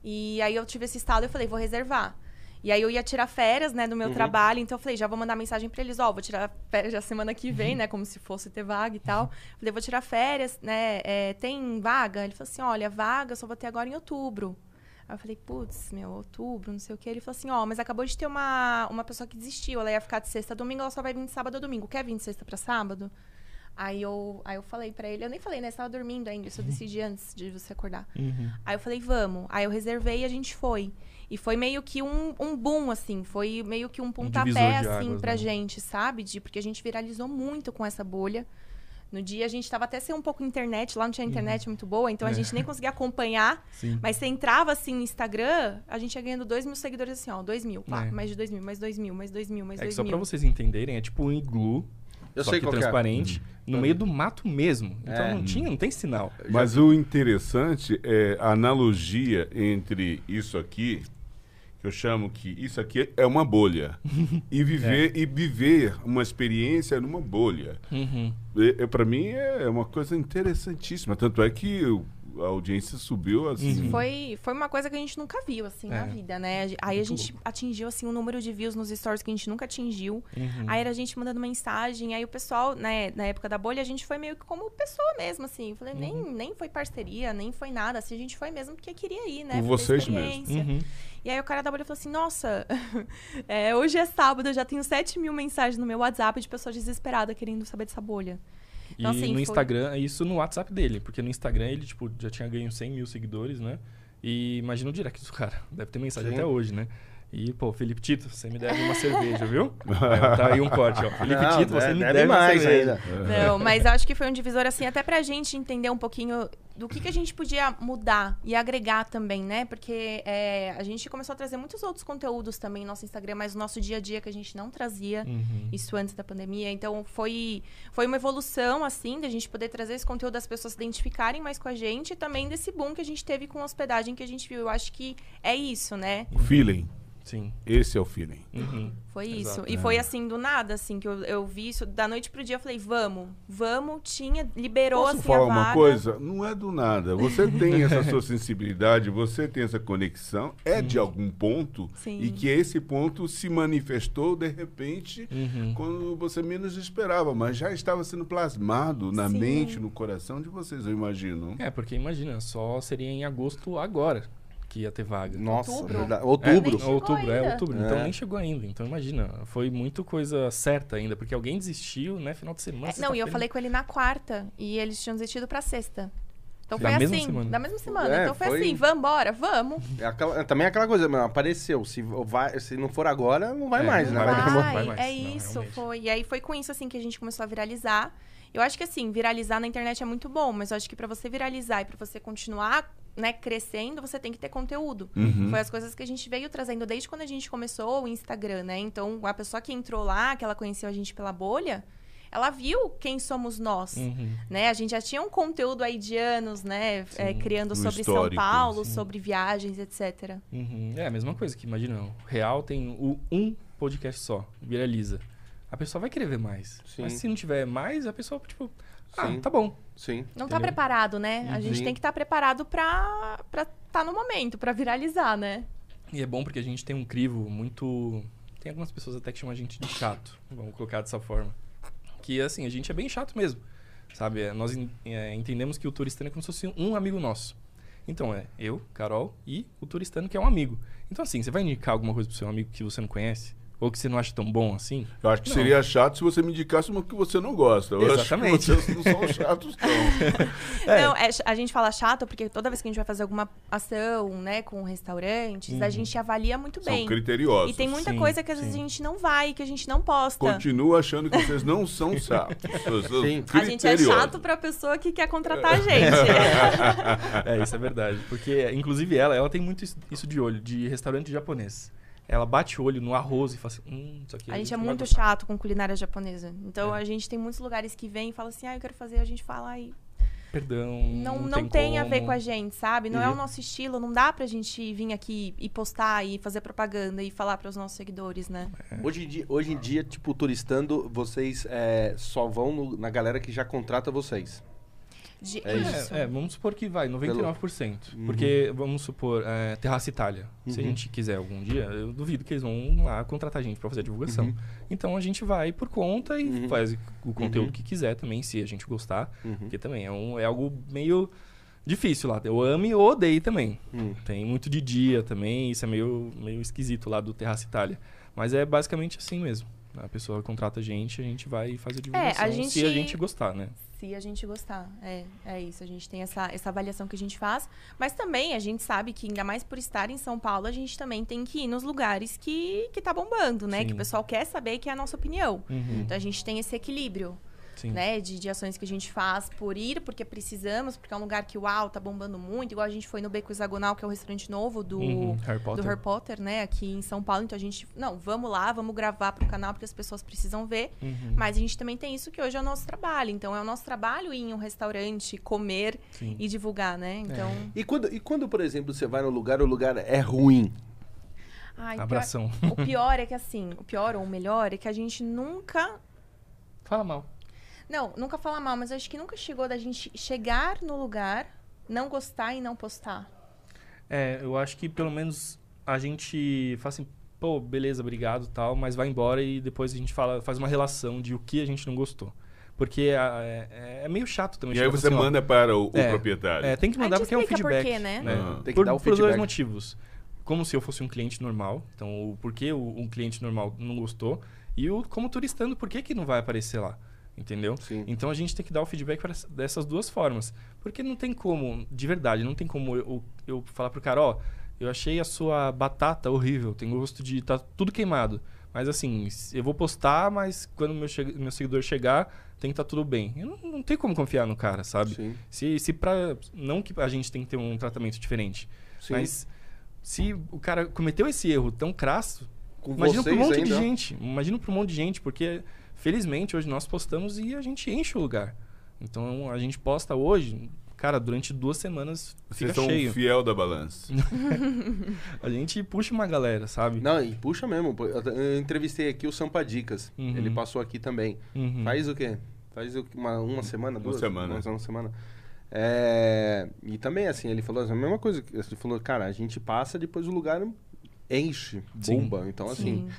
E aí eu tive esse estado e eu falei, vou reservar. E aí eu ia tirar férias, né, do meu trabalho, então eu falei, já vou mandar mensagem pra eles, ó, vou tirar férias já semana que vem, né, como se fosse ter vaga e tal. Falei, vou tirar férias, né, é, tem vaga? Ele falou assim, olha, vaga eu só vou ter agora em outubro. Aí eu falei, putz, meu, outubro, não sei o quê. Ele falou assim, ó, mas acabou de ter uma, uma pessoa que desistiu, ela ia ficar de sexta a domingo, ela só vai vir de sábado a domingo. Quer vir de sexta pra sábado? Aí eu, aí eu falei pra ele, eu nem falei, né, você tava dormindo ainda, isso eu decidi antes de você acordar. Uhum. Aí eu falei, vamos. Aí eu reservei e a gente foi. E foi meio que um, um boom, assim. Foi meio que um pontapé, de assim, águas, pra né? gente, sabe? De, porque a gente viralizou muito com essa bolha. No dia a gente tava até sem um pouco internet, lá não tinha internet muito boa, então a É. gente nem conseguia acompanhar. Sim. Mas você entrava assim no Instagram, a gente ia ganhando 2 mil seguidores assim, ó, 2 mil, pá, É. mais de 2 mil, mais 2 mil, mais 2 mil, mais É que 2 só mil. pra vocês entenderem, é tipo um iglu, Eu só sei que qual que é. transparente, no meio do mato mesmo. Então É. não tinha, não tem sinal. Mas o interessante é a analogia entre isso aqui, que eu chamo que isso aqui é uma bolha, [laughs] e viver e viver uma experiência numa bolha. Uhum. É, para mim é uma coisa interessantíssima, tanto é que o- a audiência subiu assim. Foi, foi uma coisa que a gente nunca viu, assim, na É. vida, né? Aí a gente atingiu, assim, um número de views nos stories que a gente nunca atingiu. Uhum. Aí era a gente mandando mensagem, aí o pessoal, né, na época da bolha, a gente foi meio que como pessoa mesmo, assim. Eu falei, Uhum. nem, nem foi parceria, nem foi nada, assim, a gente foi mesmo porque queria ir, né? Ter vocês experiência. Uhum. E aí o cara da bolha falou assim, nossa, [laughs] é, hoje é sábado, eu já tenho 7 mil mensagens no meu WhatsApp de pessoas desesperadas querendo saber dessa bolha. Então, e assim, no foi- Instagram, isso no WhatsApp dele, porque no Instagram ele, tipo, já tinha ganho 100 mil seguidores, né? E imagina o direct do cara. Deve ter mensagem Sim. até hoje, né? E, pô, Felipe Tito, você me deve uma cerveja, viu? Aí, [laughs] tá aí um corte, ó. Felipe Não, Tito, você deve- me deve deve, mais uma cerveja. ainda. Não, [laughs] mas acho que foi um divisor, assim, até pra gente entender um pouquinho do que, que a gente podia mudar e agregar também, né? Porque é, a gente começou a trazer muitos outros conteúdos também no nosso Instagram, mas no nosso dia a dia que a gente não trazia. Uhum. Isso antes da pandemia. Então, foi, foi uma evolução, assim, da gente poder trazer esse conteúdo das pessoas se identificarem mais com a gente e também desse boom que a gente teve com a hospedagem que a gente viu. Eu acho que é isso, né? O feeling. Sim. Esse é o feeling. Uhum. Foi isso. Exato, e é. foi assim, do nada, assim, que eu, eu vi isso. Da noite pro dia, eu falei, vamos, vamos. Tinha, liberou, Posso assim, falar a uma coisa? Não é do nada. Você tem essa sua [laughs] sensibilidade, você tem essa conexão, é de algum ponto, Sim. e que esse ponto se manifestou de repente Uhum. quando você menos esperava, mas já estava sendo plasmado na Sim. mente, no coração de vocês, eu imagino. É, porque imagina, só seria em agosto agora que ia ter vaga. Nossa, Outubro? verdade. É, Outubro. Chegou outubro, é ainda. outubro. É. Então nem chegou ainda. Então imagina, foi muito coisa certa ainda, porque alguém desistiu, né? Final de semana. É, não, e eu falei com ele na quarta. E eles tinham desistido pra sexta. Então Da foi mesma assim, semana? da mesma semana. É, então foi, foi- assim, vambora, vamos. É aquela- também é aquela coisa, mano, apareceu. Se, vai, se não for agora, não vai É, mais, não né? vai Vai mais. demorar. vai mais. É Não, isso, realmente. foi. E aí foi com isso assim que a gente começou a viralizar. Eu acho que assim, viralizar na internet é muito bom, mas eu acho que pra você viralizar e pra você continuar, né, crescendo, você tem que ter conteúdo. Uhum. Foi as coisas que a gente veio trazendo desde quando a gente começou o Instagram, né? Então, a pessoa que entrou lá, que ela conheceu a gente pela bolha, ela viu quem somos nós. Uhum. Né? A gente já tinha um conteúdo aí de anos, né? Sim, é, criando sobre São Paulo, sim. sobre viagens, etc. Uhum. É a mesma coisa que imagina, o Real tem o, um podcast só, viraliza. A pessoa vai querer ver mais. Sim. Mas se não tiver mais, a pessoa, tipo, ah, Sim. tá bom. Sim. Não tá Entendeu? preparado, né? A gente Sim. tem que estar preparado pra estar tá no momento, pra viralizar, né? E é bom porque a gente tem um crivo muito. Tem algumas pessoas até que chamam a gente de chato, vamos colocar dessa forma. Que assim, a gente é bem chato mesmo. Sabe? É, Nós é, entendemos que o turistano é como se fosse um amigo nosso. Então é eu, Carol e o turistano que é um amigo. Então assim, você vai indicar alguma coisa pro seu amigo que você não conhece? Ou que você não acha tão bom assim? Eu acho que Não. seria chato se você me indicasse uma que você não gosta. Eu Exatamente. acho que vocês não são chatos, não. É. [laughs] Não, é a gente fala chato porque toda vez que a gente vai fazer alguma ação, né, com restaurantes, a gente avalia muito São bem. criteriosos. E tem muita Sim, coisa que às vezes sim. a gente não vai, que a gente não posta. Continuo achando que vocês não são chatos. [laughs] São Sim. A gente é chato pra pessoa que quer contratar a gente. [laughs] É, isso é verdade. Porque, inclusive, ela, ela tem muito isso- isso de olho, de restaurante japonês. Ela bate o olho no arroz e fala assim, hum, isso aqui A gente é não vai muito gostar." chato com culinária japonesa. Então É. a gente tem muitos lugares que vem e fala assim, ah, eu quero fazer, a gente fala, ai, Perdão. não, não, tem, a ver como." com a gente, sabe? Não é o Uhum. nosso estilo, não dá pra gente vir aqui e postar e fazer propaganda e falar pros nossos seguidores, né? Hoje em dia, hoje em dia tipo, turistando, vocês é, só vão no- na galera que já contrata vocês. De- É isso. É, é, vamos supor que vai, 99%. Uhum. Porque, vamos supor, é, Terraça Itália. Se a Uhum. gente quiser algum dia, eu duvido que eles vão lá contratar a gente pra fazer a divulgação. Uhum. Então a gente vai por conta e Uhum. faz o conteúdo Uhum. que quiser também, se a gente gostar. Uhum. Porque também é, um, é algo meio difícil lá. Eu amo e odeio também. Tem muito de dia também, isso é meio, meio esquisito lá do Terraça Itália. Mas é basicamente assim mesmo. A pessoa contrata a gente, a gente vai e faz a divulgação É, a se gente- a gente gostar, né? Se a gente gostar. É, é isso. A gente tem essa, essa avaliação que a gente faz. Mas também a gente sabe que, ainda mais por estar em São Paulo, a gente também tem que ir nos lugares que, que tá bombando, né? Sim. Que o pessoal quer saber que é a nossa opinião. Uhum, Então a gente tem esse equilíbrio. Sim. né, de, de ações que a gente faz por ir, porque precisamos, porque é um lugar que, uau, tá bombando muito. Igual a gente foi no Beco Hexagonal, que é o restaurante novo do, Uhum, Harry do Potter. Harry Potter, né, aqui em São Paulo. Então a gente, não, vamos lá, vamos gravar pro canal, porque as pessoas precisam ver. Uhum, Mas a gente também tem isso que hoje é o nosso trabalho. Então é o nosso trabalho ir em um restaurante, comer sim. e divulgar, né? Então. E quando, e quando, por exemplo, você vai no lugar, o lugar é ruim? Ai, o pior, Abração. o pior é que assim, o pior ou o melhor é que a gente nunca Fala mal. Não, nunca fala mal, mas eu acho que nunca chegou da gente chegar no lugar, não gostar e não postar. É, eu acho que pelo menos a gente fala assim, pô, beleza, obrigado tal, mas vai embora e depois a gente fala, faz uma relação de o que a gente não gostou. Porque ah, é, é meio chato também. E aí você falar assim, ó, manda para o, o É, proprietário. É, tem que mandar porque é um por feedback. quê, né? Ah. Tem que por, dar o por dois feedback. motivos. Como se eu fosse um cliente normal. Então, o porquê o, um cliente normal não gostou. E o como turistando, por que, que não vai aparecer lá? Entendeu? Sim. Então a gente tem que dar o feedback pra essa- dessas duas formas. Porque não tem como, de verdade, não tem como eu, eu falar pro cara, ó, eu achei a sua batata horrível, tem gosto de. tá tudo queimado. Mas assim, eu vou postar, mas quando meu, che- meu seguidor chegar, tem que estar tudo bem. Eu não, não tem como confiar no cara, sabe? Sim. Se, se pra. Não que a gente tem que ter um tratamento diferente, Sim. mas se o cara cometeu esse erro tão crasso, Com imagina para um monte de ainda. gente. Imagina para um monte de gente, porque felizmente hoje nós postamos e a gente enche o lugar. Então a gente posta hoje, cara, durante duas semanas Vocês fica são cheio. um fiel da balança. [laughs] A gente puxa uma galera, sabe? Não, e puxa mesmo. Eu, entrevistei aqui o Sampa Dicas. Uhum. Ele passou aqui também. Uhum. Faz o quê? Faz o- uma, uma semana, Uma duas? semana. Uma, uma semana. É, e também, assim, ele falou a mesma coisa. que- Ele falou, cara, a gente passa, depois o lugar enche, Sim. bomba. Então, assim, Sim.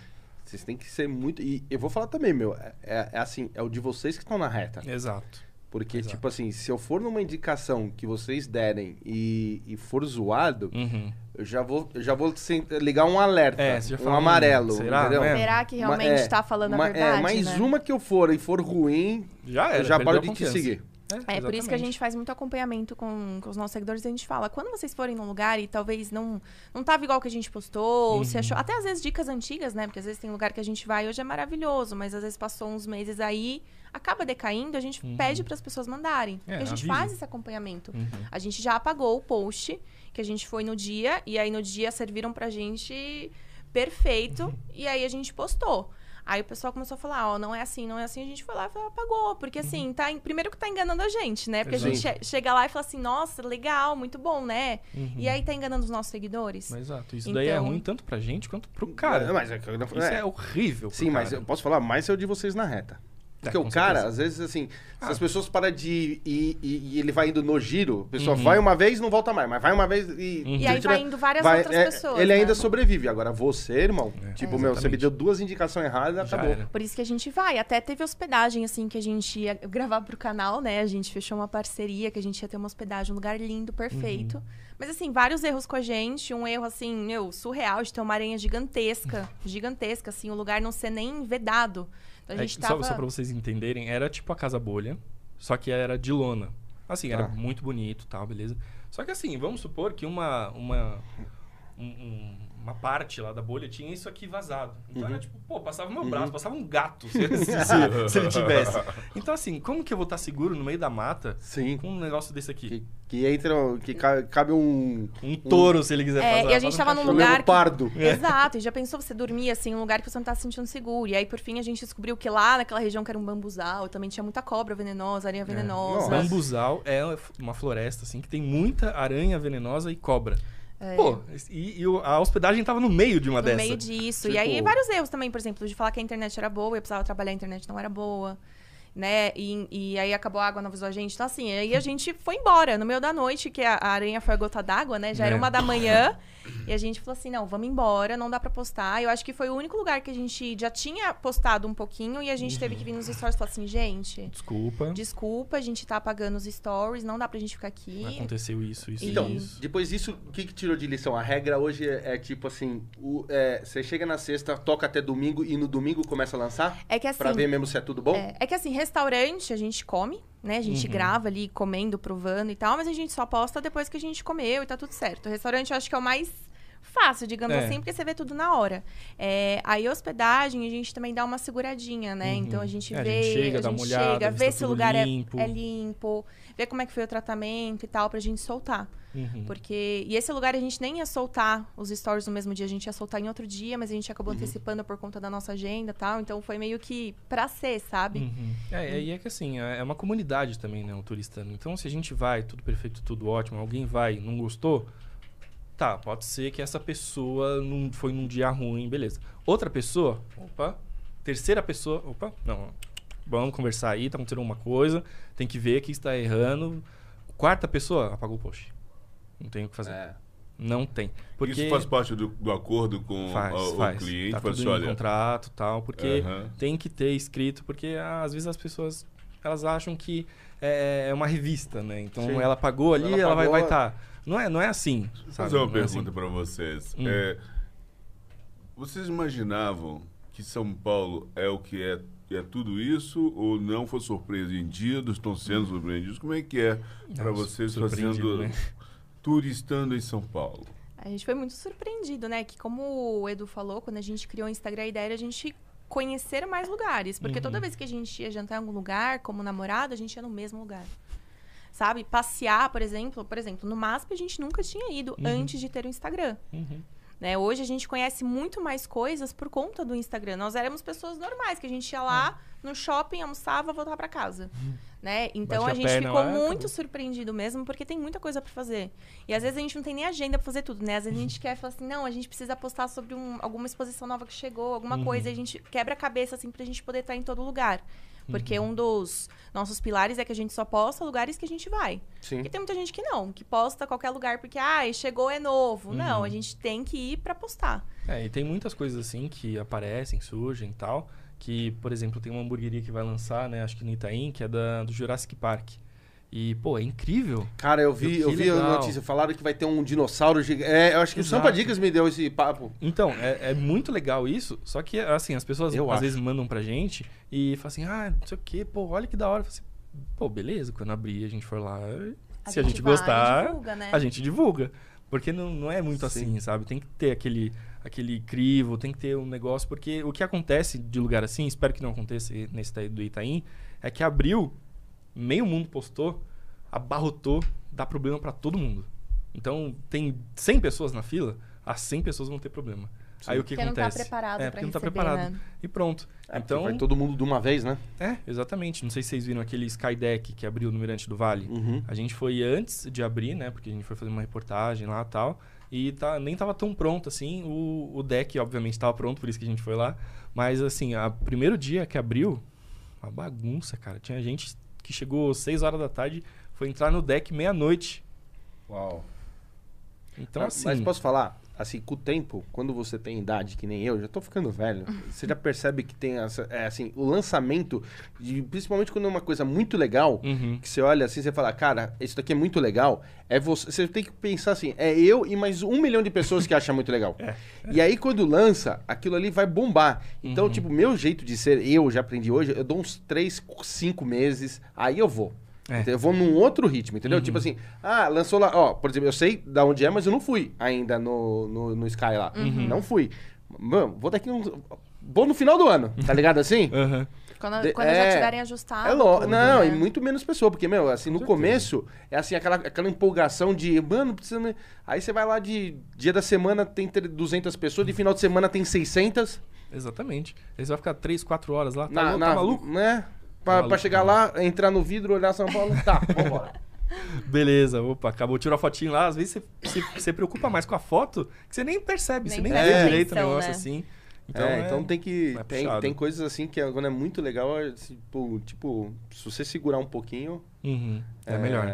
Vocês têm que ser muito... E eu vou falar também, meu, é, é- é assim, é o de vocês que estão na reta. Exato. Porque, Exato. tipo assim, se eu for numa indicação que vocês derem e, e for zoado, Uhum. eu já vou, eu já vou ligar um alerta, É, você já um fala, hum, amarelo, será entendeu? mesmo? Será que realmente é, tá falando a verdade? É, mais né? uma que eu for e for ruim, Já era. eu já paro de te seguir. É, por isso que a gente faz muito acompanhamento com, com os nossos seguidores. A gente fala, quando vocês forem num lugar e talvez não não tava igual que a gente postou, ou se Uhum. achou... Até às vezes dicas antigas, né? Porque às vezes tem lugar que a gente vai e hoje é maravilhoso, mas às vezes passou uns meses aí, acaba decaindo, a gente Uhum. pede para as pessoas mandarem. É, a gente avisa. faz esse acompanhamento. Uhum. A gente já apagou o post que a gente foi no dia, e aí no dia serviram pra gente perfeito, Uhum. e aí a gente postou. Aí o pessoal começou a falar, ó, não é assim, não é assim, a gente foi lá e falou, apagou. Porque assim, tá, em- primeiro que tá enganando a gente, né? Porque a gente Exato. che- chega lá e fala assim, nossa, legal, muito bom, né? Uhum. E aí tá enganando os nossos seguidores. Mas, exato. Isso daí é Então- ruim tanto pra gente quanto pro cara. É, mas é não- Isso é. é horrível. Sim, mas cara. eu posso falar mais é o de vocês na reta. Porque o com cara, certeza. às vezes, assim, se Ah. as pessoas param de ir e, e- e ele vai indo no giro, a pessoa Uhum. vai uma vez não volta mais, mas vai uma vez e. Uhum. E aí se vai indo várias vai- outras é, pessoas. Ele né? ainda sobrevive. Agora, você, irmão, É, tipo, é, meu, você me deu duas indicações erradas Já acabou. era. Por isso que a gente vai. Até teve hospedagem, assim, que a gente ia gravar pro canal, né? A gente fechou uma parceria que a gente ia ter uma hospedagem, um lugar lindo, perfeito. Mas, assim, vários erros com a gente. Um erro, assim, meu, surreal de ter uma aranha gigantesca. gigantesca, assim, o lugar não ser nem vedado. Então, a É, gente só, tava... só pra vocês entenderem, era tipo a Casa Bolha, só que era de lona. Assim, era Tá. muito bonito tal, beleza? Só que assim, vamos supor que uma, uma, um- um- uma parte lá da bolha tinha isso aqui vazado. Então Uhum. era tipo, pô, passava meu braço, passava um gato se, [laughs] se- se- ele [laughs] tivesse. Então assim, como que eu vou estar seguro no meio da mata Sim. com um negócio desse aqui? Que, que entra. Que ca- cabe um. Um touro, se ele quiser É, fazer. e a gente tava num um lugar que- leopardo. Exato, e já pensou você dormir assim em um lugar que você não tá se sentindo seguro. E aí, por fim, a gente descobriu que lá naquela região que era um bambuzal, também tinha muita cobra venenosa, aranha venenosa. Nossa. Bambuzal é uma floresta, assim, que tem muita aranha venenosa e cobra. Pô, e, e a hospedagem tava no meio de uma É. no dessa. meio disso. Tipo- E aí, vários erros também, por exemplo, de falar que a internet era boa, eu precisava trabalhar, a internet não era boa. Né? E, e aí acabou a água, não avisou a gente. Então, assim, aí a gente foi embora no meio da noite, que a, a aranha foi a gota d'água, né? Já era É. uma da manhã. [laughs] e a gente falou assim: não, vamos embora, não dá pra postar. Eu acho que foi o único lugar que a gente já tinha postado um pouquinho e a gente teve que vir nos stories e falar assim: gente, Desculpa, desculpa, a gente tá apagando os stories, não dá pra gente ficar aqui. aconteceu isso, isso Então, isso. depois disso, o que, que tirou de lição? A regra hoje é, é tipo assim: o- é, você chega na sexta, toca até domingo e no domingo começa a lançar? É que assim. Pra ver mesmo se é tudo bom? É, é que assim, restaurante a gente come, né? A gente Uhum. grava ali comendo, provando e tal, mas a gente só posta depois que a gente comeu e tá tudo certo. restaurante eu acho que é o mais fácil, digamos É. assim, porque você vê tudo na hora. É, aí hospedagem a gente também dá uma seguradinha, né? Uhum. Então a gente É, a vê, gente chega, a dá uma gente olhada, chega, vê tá se o lugar é- limpo. É, limpo, vê como é que foi o tratamento e tal, pra gente soltar. Uhum. Porque. E esse lugar a gente nem ia soltar os stories no mesmo dia, a gente ia soltar em outro dia, mas a gente acabou Uhum. antecipando por conta da nossa agenda e tal. Então foi meio que pra ser, sabe? Uhum. É, e é que assim, é é uma comunidade também, né, o turista. Então, se a gente vai, tudo perfeito, tudo ótimo, alguém vai, não gostou, tá, pode ser que essa pessoa não foi num dia ruim, beleza. Outra pessoa, opa, terceira pessoa, opa, não, vamos conversar aí, tá acontecendo alguma coisa, tem que ver que está errando. Quarta pessoa, apagou o post. Não tem o que fazer. É. Não tem. Porque Isso faz parte do, do acordo com faz, o faz. cliente. Tá fala tudo assim, em olha, contrato e tal, porque Aham. tem que ter escrito, porque ah, às vezes as pessoas elas acham que é, é uma revista, né? Então Sim. ela pagou ali, Ela ela, vai pagou- vai estar. Não é, não é assim. Vou fazer uma Não é pergunta assim. para vocês. Hum. É, vocês imaginavam que São Paulo é o que é, é tudo isso ou não foi surpreendido? Estão sendo surpreendidos? Como é que é para vocês surpreendido, fazendo né? turistando em São Paulo? A gente foi muito surpreendido, né? Que como o Edu falou, quando a gente criou o Instagram, a ideia era a gente conhecer mais lugares. Porque Uhum. toda vez que a gente ia jantar em algum lugar, como namorado, a gente ia no mesmo lugar. Sabe? Passear, por exemplo. Por exemplo, no MASP a gente nunca tinha ido Uhum. antes de ter o Instagram. Uhum. Né? Hoje a gente conhece muito mais coisas por conta do Instagram. Nós éramos pessoas normais, que a gente ia lá no shopping, almoçava, voltava para casa. Né? Então a a gente perna ficou lá, muito acabou. surpreendido mesmo, porque tem muita coisa para fazer. E às vezes a gente não tem nem agenda para fazer tudo, né? Às vezes a gente quer falar assim, não, a gente precisa postar sobre um- alguma exposição nova que chegou, alguma Uhum. coisa, e a gente quebra a cabeça assim pra gente poder estar em todo lugar. Porque Uhum. um dos nossos pilares é que a gente só posta lugares que a gente vai. Sim. E tem muita gente que não, que posta qualquer lugar porque, ah, chegou, é novo. Não, Uhum. a gente tem que ir pra postar. É, e tem muitas coisas assim que aparecem, surgem e tal. Que, por exemplo, tem uma hamburgueria que vai lançar, né? Acho que no Itaim, que é da, do Jurassic Park. E, pô, é incrível. Cara, eu vi, Que eu vi a notícia. Falaram que vai ter um dinossauro gigante. É, eu acho que o Exato. Sampa Dicas me deu esse papo. Então, é, é muito legal isso, só que, assim, as pessoas Eu às acho. vezes mandam pra gente e falam assim, ah, não sei o quê, pô, olha que da hora. Eu falo assim, pô, beleza, quando abrir a gente for lá, se a gente vai gostar, divulga, né? a gente divulga. Porque não, não é muito Sim. assim, sabe? Tem que ter aquele, aquele crivo, tem que ter um negócio, porque o que acontece de lugar assim, espero que não aconteça nesse do Itaim, é que abriu, meio mundo postou, abarrotou, dá problema pra todo mundo. Então, tem 100 pessoas na fila, as 100 pessoas vão ter problema. Aí o que porque não tá acontece? preparado é, porque não tá receber, preparado. né? E pronto. É, então, Vai todo mundo de uma vez, né? é, exatamente. Não sei se vocês viram aquele Skydeck que abriu no Mirante do Vale. Uhum. A gente foi antes de abrir, né? Porque a gente foi fazer uma reportagem lá e tal. E tá, nem tava tão pronto assim. O, o deck, obviamente, tava pronto, por isso que a gente foi lá. Mas, assim, o primeiro dia que abriu, uma bagunça, cara. Tinha gente que chegou 6 horas da tarde, foi entrar no deck meia-noite. Uau. Então, Ah, assim. Mas posso falar? Assim, com o tempo, quando você tem idade que nem eu, já tô ficando velho, [laughs] você já percebe que tem essa, é, assim, o lançamento, de, principalmente quando é uma coisa muito legal, Uhum. que você olha assim, você fala, cara, isso daqui é muito legal. É você, você tem que pensar assim, é eu e mais um milhão de pessoas que acham muito legal. [laughs] E aí, quando lança, aquilo ali vai bombar. Então, tipo, meu jeito de ser, eu já aprendi hoje, eu dou uns 3, 5 meses, aí eu vou. É. Eu vou num outro ritmo, entendeu? Tipo assim, ah, lançou lá, ó, por exemplo, eu sei da onde é, mas eu não fui ainda no, no, no Sky lá. Não fui. Mano, vou daqui uns. Vou no final do ano, tá [laughs] ligado assim? Aham. Quando, De- quando é. já tiverem ajustado. É lo... tudo, Não, né? e muito menos pessoa, porque, meu, assim, no começo, é assim, aquela, aquela empolgação de, mano, precisa... me-" Aí você vai lá de dia da semana tem tre- 200 pessoas, de final de semana tem 600. Exatamente. Aí você vai ficar 3, 4 horas lá. Tá, na, lou- na- tá maluco? Né? Pra, pra chegar lá, entrar no vidro, olhar São Paulo, tá, [laughs] vambora. Beleza, opa, acabou, tirou a fotinho lá. Às vezes você se, preocupa mais com a foto que você nem percebe, Nem você nem vê direito o negócio né? assim. Então, é, então tem que. é Tem, tem coisas assim que quando é muito legal, é, tipo, tipo, se você segurar um pouquinho. Uhum, é, melhor.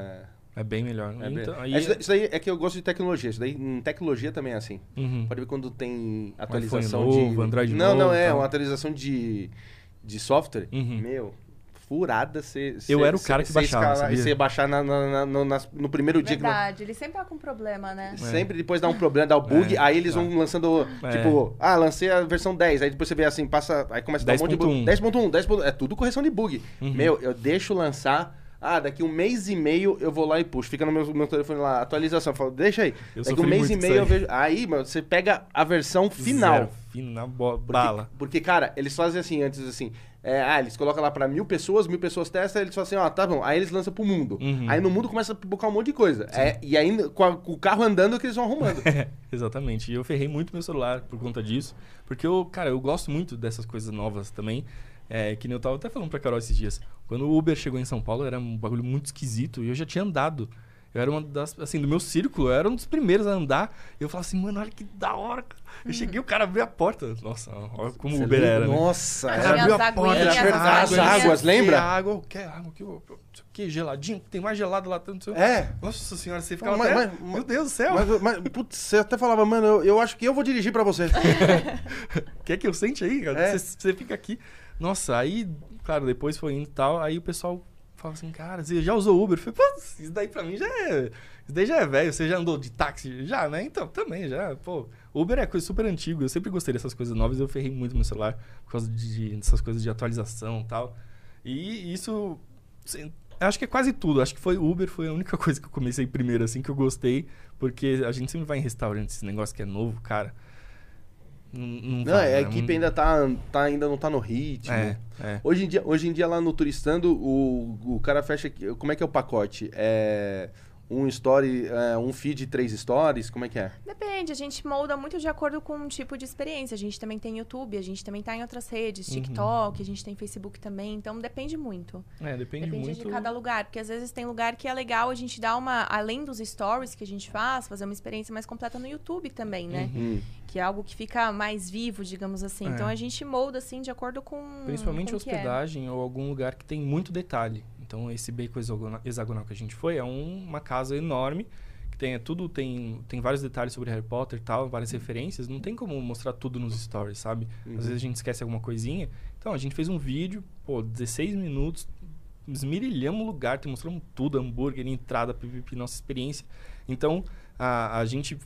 É bem melhor. é bem- Então, aí, É, isso, daí, isso daí é que eu gosto de tecnologia. Isso daí, em tecnologia também é assim. Uhum. Pode ver quando tem atualização novo, de. Android não, não, novo, é, tal. uma atualização de, de software. Uhum. Meu, furada você. Eu era o cara que baixava, sabia? E você baixar na, na- na- no, nas- no primeiro dia que não- Verdade, ele sempre tá com problema, né? Sempre depois dá um problema, dá o bug, É, aí eles tá. vão lançando, É. tipo, ah, lancei a versão 10, aí depois você vê assim, passa, aí começa a dar um monte de bug. 10.1, 10.1, é tudo correção de bug. Uhum. Meu, eu deixo lançar, ah, daqui um mês e meio eu vou lá e puxo, fica no meu, meu telefone lá, atualização, eu falo, deixa aí. Eu daqui um mês e meio eu aí. vejo, aí, mano, você pega a versão final. Zero, na bo- Porque, bala. Porque, cara, eles fazem assim, antes assim. É, ah, eles colocam lá pra mil pessoas, mil pessoas testam, eles falam assim, ó, tá bom. Aí eles lançam pro mundo. Uhum. Aí no mundo começa a pipocar um monte de coisa. É, e aí, com, a- com o carro andando, é que eles vão arrumando. [laughs] Exatamente. E eu ferrei muito meu celular por conta disso. Porque eu, cara, eu gosto muito dessas coisas novas também. É, que nem eu tava até falando pra Carol esses dias. Quando o Uber chegou em São Paulo, era um bagulho muito esquisito. E eu já tinha andado. Eu era uma das, assim, do meu círculo, eu era um dos primeiros a andar. E eu falava assim, mano, olha que da hora. cara. Eu cheguei, o cara abriu a porta. Nossa, olha como o Uber era, né? Nossa, O era- abriu as a porta, tinha as água, águas, lembra? quê, água, eu quero água, que, que, geladinho, tem mais gelado lá, tanto. É. Nossa senhora, você ficava Mas- até, mas- meu Deus do céu. Mas, mas, putz, você até falava, mano, eu, eu acho que eu vou dirigir pra você. [laughs] Quer que eu sente aí, cara? É. Você você fica aqui. Nossa, aí, claro, depois foi indo e tal. Aí o pessoal fala assim, cara, você já usou Uber? Eu falei, putz, isso daí pra mim já é. Isso daí já é velho. Você já andou de táxi? Já, né? Então, também, já. Pô, Uber é coisa super antiga. Eu sempre gostei dessas coisas novas. Eu ferrei muito meu celular por causa de, dessas coisas de atualização e tal. E isso. assim, Acho que é quase tudo. Acho que foi Uber, foi a única [laughs] coisa que eu comecei primeiro, assim, que eu gostei. Porque a gente sempre vai em restaurante, esse negócio que é novo, cara. Não, não, Não, vai, a né? equipe Não- ainda tá, tá, ainda não tá no ritmo. É, é. Hoje, em dia, hoje em dia, lá no Turistando, o, o cara fecha. Como é que é o pacote? É um story, é, um feed, três stories? Como é que é? Depende, a gente molda muito de acordo com o tipo de experiência. A gente também tem YouTube, a gente também tá em outras redes, Uhum. TikTok, a gente tem Facebook também, então depende muito. É, depende, Depende muito. de cada lugar, porque às vezes tem lugar que é legal a gente dar uma, além dos stories que a gente faz, fazer uma experiência mais completa no YouTube também, né? Uhum. Hum. Que é algo que fica mais vivo, digamos assim. É. Então a gente molda assim de acordo com Principalmente com é. hospedagem ou algum lugar que tem muito detalhe. Então, esse beco hexagona- hexagonal que a gente foi é um- uma casa enorme que tem é tudo tem tem vários detalhes sobre Harry Potter e tal, várias referências. Não tem como mostrar tudo nos stories, sabe? Uhum. Às vezes a gente esquece alguma coisinha. Então, a gente fez um vídeo, pô, 16 minutos, esmirilhamos o lugar, te mostramos tudo, hambúrguer, entrada, pipipi, nossa experiência. Então, a, a gente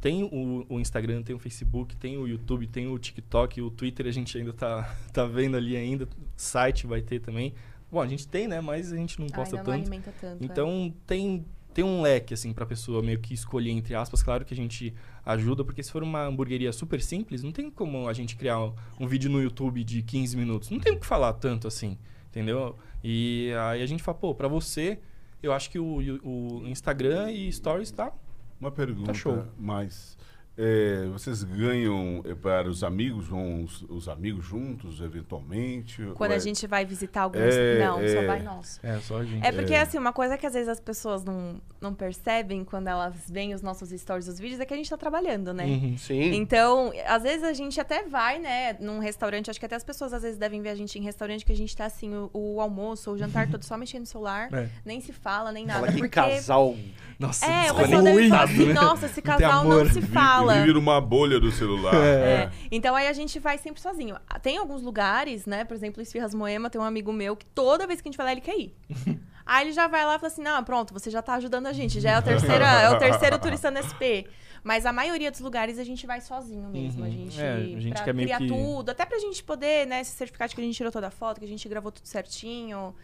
tem o, o Instagram, tem o Facebook, tem o YouTube, tem o TikTok, o Twitter a gente ainda tá, [laughs] tá vendo ali ainda, site vai ter também. Bom, a gente tem, né? Mas a gente não Ah, posta ainda não tanto. alimenta tanto. é. Então tem, tem um leque, assim, pra pessoa meio que escolher, entre aspas. Claro que a gente ajuda, porque se for uma hamburgueria super simples, não tem como a gente criar um, um vídeo no YouTube de 15 minutos. Não tem o que falar tanto assim, entendeu? E aí a gente fala, pô, pra você, eu acho que o, o Instagram e Stories tá. Uma pergunta show. mais. É, vocês ganham é, para os amigos, vão os, os amigos juntos, eventualmente? Quando Ou a é- gente vai visitar alguns. É, não, só é. vai nosso. É, só a gente. É porque, assim, uma coisa que às vezes as pessoas não, não percebem quando elas veem os nossos stories, os vídeos, é que a gente tá trabalhando, né? Uhum. Sim. Então, às vezes a gente até vai, né, num restaurante. Acho que até as pessoas às vezes devem ver a gente em restaurante que a gente tá assim, o, o almoço ou o jantar todo só mexendo no celular. É. Nem se fala, nem nada. Fala que porque... casal. Nossa, É, o pessoal deve falar assim, né? nossa, esse casal não amor. se [laughs] Vi- fala. Vive numa bolha do celular. É. Então aí a gente vai sempre sozinho. Tem alguns lugares, né? Por exemplo, Esfirras Moema, tem um amigo meu que toda vez que a gente vai lá, ele quer ir. [laughs] aí ele já vai lá e fala assim: não, pronto, você já tá ajudando a gente. Já é, a terceira, é o terceiro turista no SP. Mas a maioria dos lugares a gente vai sozinho mesmo. A Uhum. gente, É, a gente pra quer meio criar que- tudo. Até pra gente poder, né, se certificar de que a gente tirou toda a foto, que a gente gravou tudo certinho.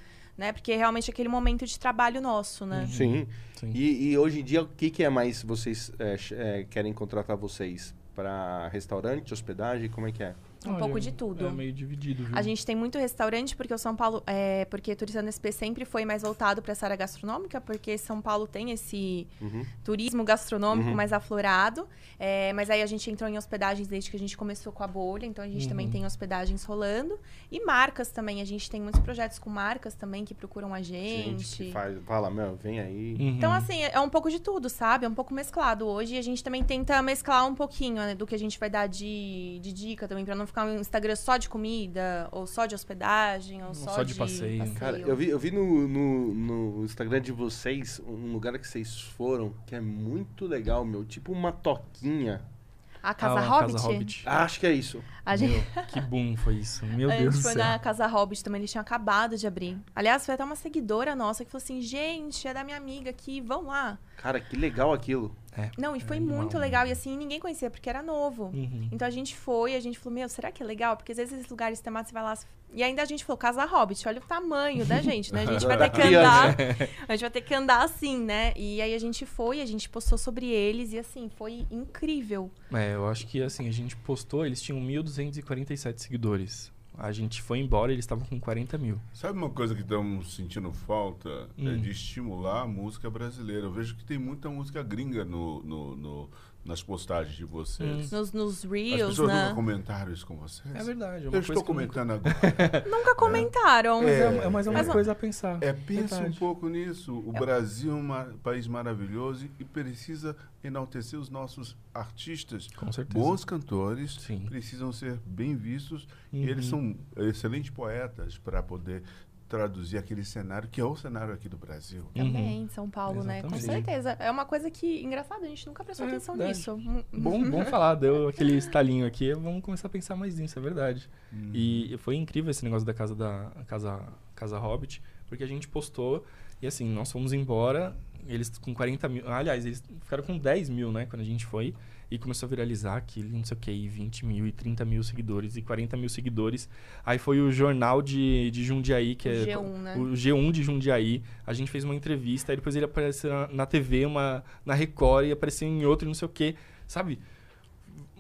Né? Porque realmente é aquele momento de trabalho nosso, né? Sim. Sim. E, e hoje em dia, o que, que é mais vocês é, é, querem contratar vocês? Para restaurante, hospedagem, como é que é? Um pouco de tudo. É meio dividido, viu? A gente tem muito restaurante, porque o São Paulo. É, porque Turista no SP sempre foi mais voltado para essa área gastronômica, porque São Paulo tem esse Uhum. turismo gastronômico Uhum. mais aflorado. É, mas aí a gente entrou em hospedagens desde que a gente começou com a bolha, então a gente também Uhum. tem hospedagens rolando. E marcas também. A gente tem muitos projetos com marcas também que procuram a gente. Gente que faz, fala, meu, vem aí. Uhum. Então, assim, é um pouco de tudo, sabe? É um pouco mesclado hoje. E a gente também tenta mesclar um pouquinho né, do que a gente vai dar de, de dica também, pra não ficar um Instagram só de comida, ou só de hospedagem, ou só, Só de passeio. Cara, eu vi, eu vi no, no, no Instagram de vocês um lugar que vocês foram que é muito legal, meu. Tipo uma toquinha. A Casa Ah, Hobbit. Casa Hobbit. Ah, acho que é isso. A gente, Meu, que boom foi isso. Meu [laughs] a Deus gente do foi céu. na Casa Hobbit também, eles tinham acabado de abrir. Aliás, foi até uma seguidora nossa que falou assim: gente, é da minha amiga aqui, vão lá. Cara, que legal aquilo. Não, e foi animal, muito né? legal. E assim, ninguém conhecia, porque era novo. Uhum. Então a gente foi, a gente falou, meu, será que é legal? Porque às vezes esses lugares temáticos você vai lá. E ainda a gente falou, Casa Hobbit, olha o tamanho da gente, né? A gente vai ter que [laughs] andar. A gente vai ter que andar assim, né? E aí a gente foi, a gente postou sobre eles e assim, foi incrível. É, eu acho que assim, a gente postou, eles tinham 1.247 seguidores. A gente foi embora e eles estavam com 40 mil. Sabe uma coisa que estamos sentindo falta? É Hum. de estimular a música brasileira. Eu vejo que tem muita música gringa no, no- no- nas postagens de vocês. Nos, nos As Reels, pessoas né? nunca comentaram isso com vocês? É verdade, é Eu uma estou eu nunca- comentando [laughs] agora. Nunca comentaram. Mas é, é mais uma não- coisa a pensar. É, pensa Verdade. um pouco nisso. O Brasil é um país maravilhoso e precisa enaltecer os nossos artistas. Com certeza. Bons cantores Sim. precisam ser bem vistos e Uhum. eles são excelentes poetas para poder traduzir aquele cenário que é o cenário aqui do Brasil. Também, São Paulo, né? Com Exatamente. certeza. É uma coisa que, engraçado, a gente nunca prestou É atenção verdade. nisso. [laughs] Bom, bom falar, deu aquele estalinho aqui. Vamos começar a pensar mais nisso, é verdade. Hum. E foi incrível esse negócio da casa da casa, casa Hobbit, porque a gente postou e assim, nós fomos embora, eles com 40 mil. Aliás, eles ficaram com 10 mil, né, quando a gente foi. E começou a viralizar aquilo, não sei o que, e 20 mil, e 30 mil seguidores, e 40 mil seguidores. Aí foi o jornal de, de Jundiaí, que O é. G1, né? O G1 de Jundiaí. A gente fez uma entrevista, aí depois ele apareceu na, na TV, uma, na Record, e apareceu em outro, e não sei o que. Sabe?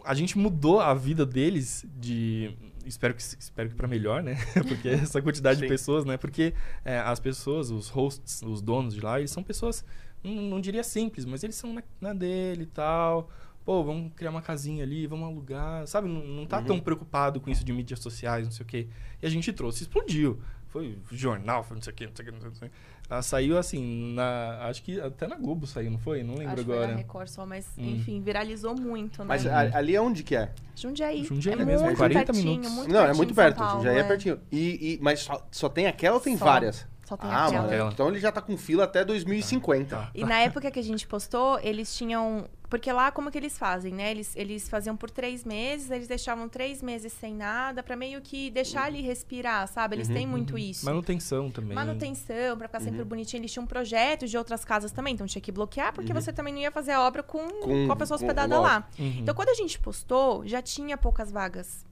a gente mudou a vida deles de espero que espero que para melhor né [laughs] porque essa quantidade Sim. de pessoas né porque é, as pessoas os hosts os donos de lá eles são pessoas não, não diria simples mas eles são na, na dele e tal pô vamos criar uma casinha ali vamos alugar sabe não, não tá Uhum. tão preocupado com isso de mídias sociais não sei o quê e a gente trouxe explodiu foi jornal foi não sei o quê não sei o quê, não sei o quê. Ela saiu assim na acho que até na Globo saiu não foi não lembro Acho que foi na agora Record só, mas Hum. enfim, viralizou muito, né? Mas a- ali é onde que é? Jundiaí. Jundiaí é mesmo, muito 40 pertinho, minutos. muito não, é muito perto. Paulo, já é, pertinho. E, e- mas só, só tem aquela ou tem Só. várias? Só tem Ah, aquela. mano. Então ele já tá com fila até 2050. Tá. E na época que a gente postou, eles tinham. Porque lá, como que eles fazem, né? Eles, eles faziam por três meses, eles deixavam três meses sem nada, pra meio que deixar ali respirar, sabe? Eles Uhum, têm muito isso. manutenção também Manutenção, pra ficar Uhum. sempre bonitinho. Eles tinham projetos de outras casas também, então tinha que bloquear, porque Uhum. você também não ia fazer a obra com, Com- com a pessoa com- hospedada lógico. lá. Uhum. Então, quando a gente postou, já tinha poucas vagas.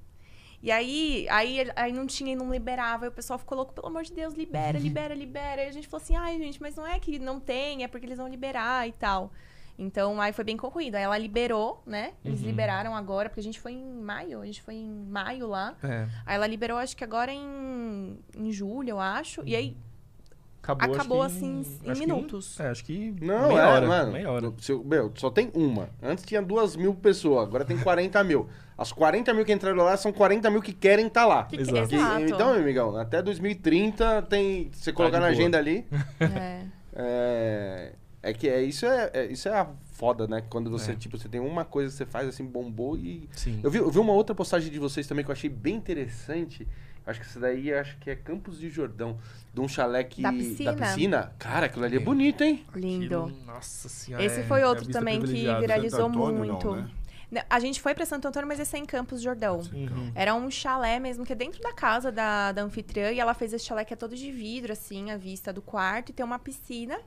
E aí, aí, aí não tinha e não liberava. E o pessoal ficou louco, pelo amor de Deus, libera, libera, libera. E a gente falou assim, ai, gente, mas não é que não tem, é porque eles vão liberar e tal. Então, aí foi bem concorrido. Aí ela liberou, né? Eles Uhum. liberaram agora, porque a gente foi em maio, a gente foi em maio lá. É. Aí ela liberou, acho que agora em, em julho, eu acho. E aí, acabou, Acabou, acho que assim, em acho que minutos. é, acho que Não, meia é, hora, mano. meia hora. Se eu- meu, só tem uma. Antes tinha duas mil pessoas, agora tem 40 mil. As 40 mil que entraram lá são 40 mil que querem estar lá. Que- Exato. Que- então, meu amigão, até 2030 tem. Se você colocar Tá na boa. agenda ali. [laughs] É. É, é que é, isso, é, é- isso é a foda, né? Quando você, É. tipo, você tem uma coisa que você faz assim, bombou e. Sim. Eu vi, eu vi uma outra postagem de vocês também que eu achei bem interessante. Acho que essa daí acho que é Campos de Jordão. De um chalé que. Da piscina. piscina. Cara, aquilo ali é Sim. bonito, hein? Lindo. Aquilo, nossa senhora. Esse é- foi é a outro vista também que viralizou Antônio, não, muito. né? Não, A gente foi pra Santo Antônio, mas esse é em Campos Jordão. Uhum. Era um chalé mesmo, que é dentro da casa da, da anfitriã. E ela fez esse chalé que é todo de vidro, assim, a vista do quarto. E tem uma piscina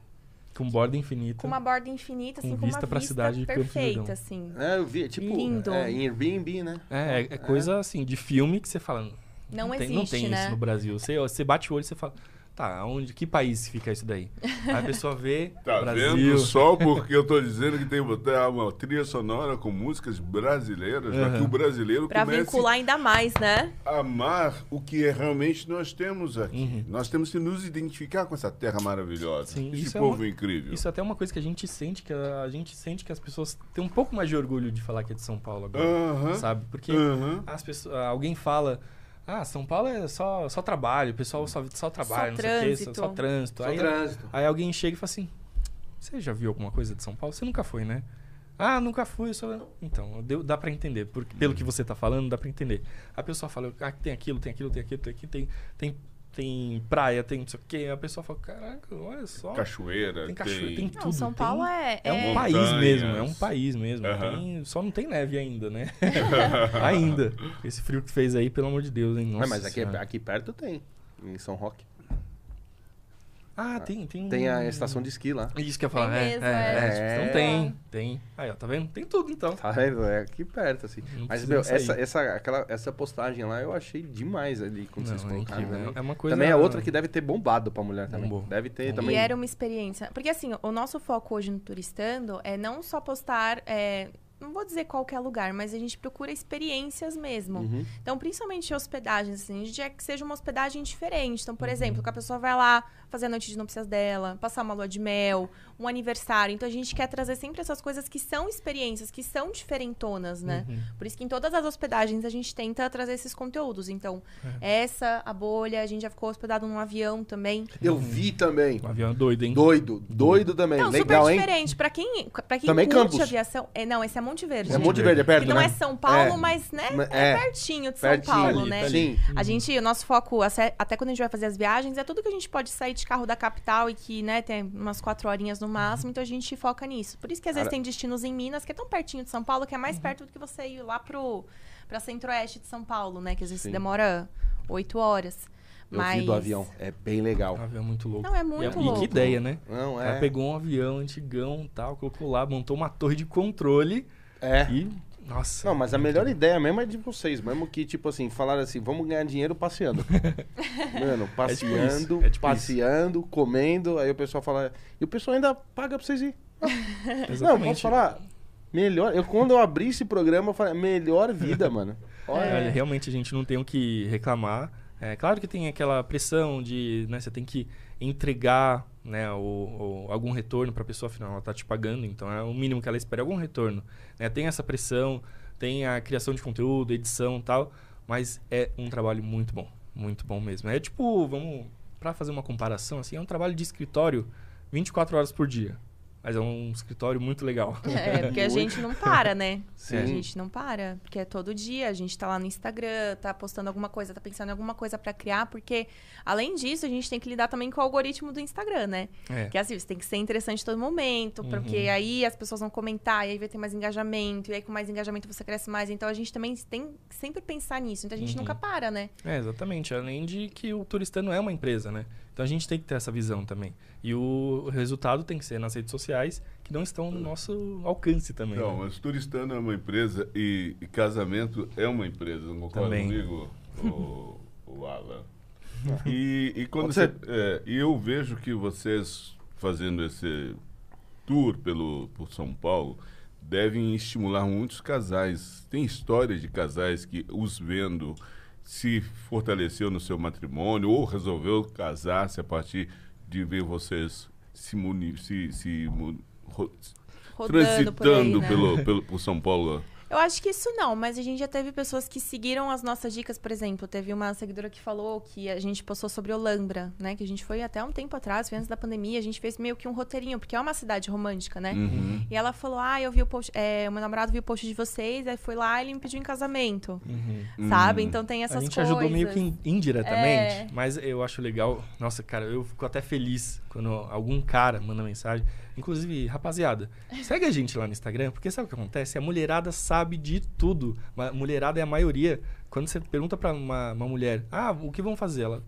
Com borda infinita. com uma borda infinita, assim, com, vista uma pra vista cidade de perfeita, assim. É, eu vi, é tipo. Lindo. É, em Airbnb, né? É, é, é coisa assim, de filme que você fala. Não tem, existe, Não tem né? isso no Brasil. Você, você bate o olho e você fala. Tá, onde, que país fica isso daí? Aí a pessoa vê. [laughs] Tá Brasil. vendo só porque eu tô dizendo que tem que botar uma trilha sonora com músicas brasileiras, para que o brasileiro Pra comece vincular ainda mais, né? amar o que é realmente nós temos aqui. Uhum. Nós temos que nos identificar com essa terra maravilhosa. Sim, esse isso é povo uma- incrível. Isso é até uma coisa que a gente sente, que a, a gente sente que as pessoas têm um pouco mais de orgulho de falar que é de São Paulo agora. Aham. Sabe? Porque as pessoas, alguém fala. Ah, São Paulo é só, só trabalho, o pessoal só, só trabalha, Só não sei o quê, só, trânsito. só trânsito. Só aí, trânsito. aí alguém chega e fala assim: Você já viu alguma coisa de São Paulo? Você nunca foi, né? Ah, nunca fui. Só... Então, deu- dá pra entender. Porque, pelo que você tá falando, dá pra entender. A pessoa fala: Ah, tem aquilo, tem aquilo, tem aquilo, tem aquilo, tem, tem, tem praia, tem não sei o quê. A pessoa fala: Caraca, olha só. Cachoeira, Tem cachoeira, tem Não, tudo. São tem- Paulo é... É um é- país mesmo, é um país mesmo. Tem- só não tem neve ainda, né? [laughs] ainda. Esse frio que fez aí, pelo amor de Deus, hein? É, Nossa mas aqui, Senhora. aqui perto tem. Em São Roque. Ah, tem, tem. Tem a estação de esqui lá. Isso que eu ia falar, Tem é, mesmo, é, é. é. Então tem, tem. Aí, ó, tá vendo? Tem tudo então. Tá vendo? É aqui perto, assim. Não Mas, meu, essa, essa, aquela, essa postagem lá eu achei demais ali quando vocês Não, é colocaram. incrível. né? É uma coisa. Também é outra que deve ter bombado pra mulher também. Bombou. Deve ter Bombou. também. E era uma experiência. Porque assim, o nosso foco hoje no Turistando é não só postar. é, não vou dizer qualquer lugar, mas a gente procura experiências mesmo. Uhum. Então, principalmente hospedagens, assim, a gente quer que seja uma hospedagem diferente. Então, por Uhum. exemplo, exemplo, que a pessoa vai lá fazer a noite de núpcias dela, passar uma lua de mel, um aniversário. Então, a gente quer trazer sempre essas coisas que são experiências, que são diferentonas, né? Uhum. Por isso que em todas as hospedagens a gente tenta trazer esses conteúdos. Então, É. essa, a bolha, a gente já ficou hospedado num avião também. Eu vi também. Um avião doido, hein? Doido, doido também. Então, Legal, super hein? diferente. Pra quem, pra quem Também curte Campos. aviação... É, não, esse é Monte Verde. É Monte Verde, é perto, que não né? é São Paulo, É. mas, né, é, é. pertinho de São Pertinho Paulo, ali, né? tá Sim. A gente, o nosso foco, até até quando a gente vai fazer as viagens, é tudo que a gente pode sair de carro da capital e que, né, tem umas quatro horinhas no máximo, então a gente foca nisso. Por isso que às vezes tem destinos em Minas que é tão pertinho de São Paulo, que é Uhum. mais perto do que você ir lá pro pra centro-oeste de São Paulo, né? Que às vezes Sim. demora oito horas. Eu Mas... vi do avião. É bem legal. Um avião muito louco. Não, é E, muito e louco. que ideia, né? Não, Ela é. pegou um avião antigão tal, colocou lá, montou uma torre de controle É. e. Nossa. Não, mas a melhor ideia mesmo é de vocês, mesmo que, tipo assim, falaram assim, vamos ganhar dinheiro passeando. [laughs] Mano, passeando, É tipo passeando, comendo, aí o pessoal fala. E o pessoal ainda paga pra vocês ir. [laughs] Não, posso falar? Melhor. Eu, quando eu abri esse programa, eu falei, melhor vida, [laughs] mano. Olha. Olha, realmente a gente não tem o que reclamar. É claro que tem aquela pressão de, né, você tem que entregar, né, o, o- algum retorno para a pessoa, afinal ela tá te pagando, então é o mínimo que ela espera, algum retorno. né? Tem essa pressão, tem a criação de conteúdo, edição tal, mas é um trabalho muito bom, muito bom mesmo. É tipo, vamos, para fazer uma comparação, assim, é um trabalho de escritório 24 horas por dia, mas é um escritório muito legal. É, porque a [laughs] gente não para, né? Sim. A gente não para. Porque é todo dia, a gente tá lá no Instagram, tá postando alguma coisa, tá pensando em alguma coisa pra criar, porque, além disso, a gente tem que lidar também com o algoritmo do Instagram, né? É. Que assim, você tem que ser interessante todo momento, porque Uhum. aí as pessoas vão comentar, e aí vai ter mais engajamento, e aí com mais engajamento você cresce mais. Então a gente também tem que sempre pensar nisso. Então a gente Uhum. nunca para, né? É, exatamente. Além de que o turistano é uma empresa, né? Então a gente tem que ter essa visão também. E o resultado tem que ser nas redes sociais, que não estão no nosso alcance também. Não, né? mas Turistano é uma empresa e, e casamento é uma empresa, não concorda Também. comigo, o, o Alan? [laughs] E, e quando você, é, e eu vejo que vocês fazendo esse tour pelo por São Paulo devem estimular muitos casais. Tem histórias de casais que os vendo se fortaleceu no seu matrimônio ou resolveu casar-se a partir de ver vocês se, muni, se, se ro- Rodando por aí, transitando né? pelo, pelo, por São Paulo? Eu acho que isso não, mas a gente já teve pessoas que seguiram as nossas dicas, por exemplo, teve uma seguidora que falou que a gente postou sobre Olambra, né? Que a gente foi até um tempo atrás, foi antes da pandemia, a gente fez meio que um roteirinho, porque é uma cidade romântica, né? Uhum. E ela falou: Ah, eu vi o post. É, o meu namorado viu o post de vocês, aí foi lá e ele me pediu em casamento. Sabe? Hum. Então tem essas a gente coisas. ajudou meio que in- indiretamente, É. mas eu acho legal. Nossa, cara, eu fico até feliz quando algum cara manda mensagem. Inclusive, rapaziada, segue a gente lá no Instagram, porque sabe o que acontece? A mulherada sabe de tudo. A mulherada é a maioria. Quando você pergunta pra uma, uma mulher, ah, o que vão fazer? Ela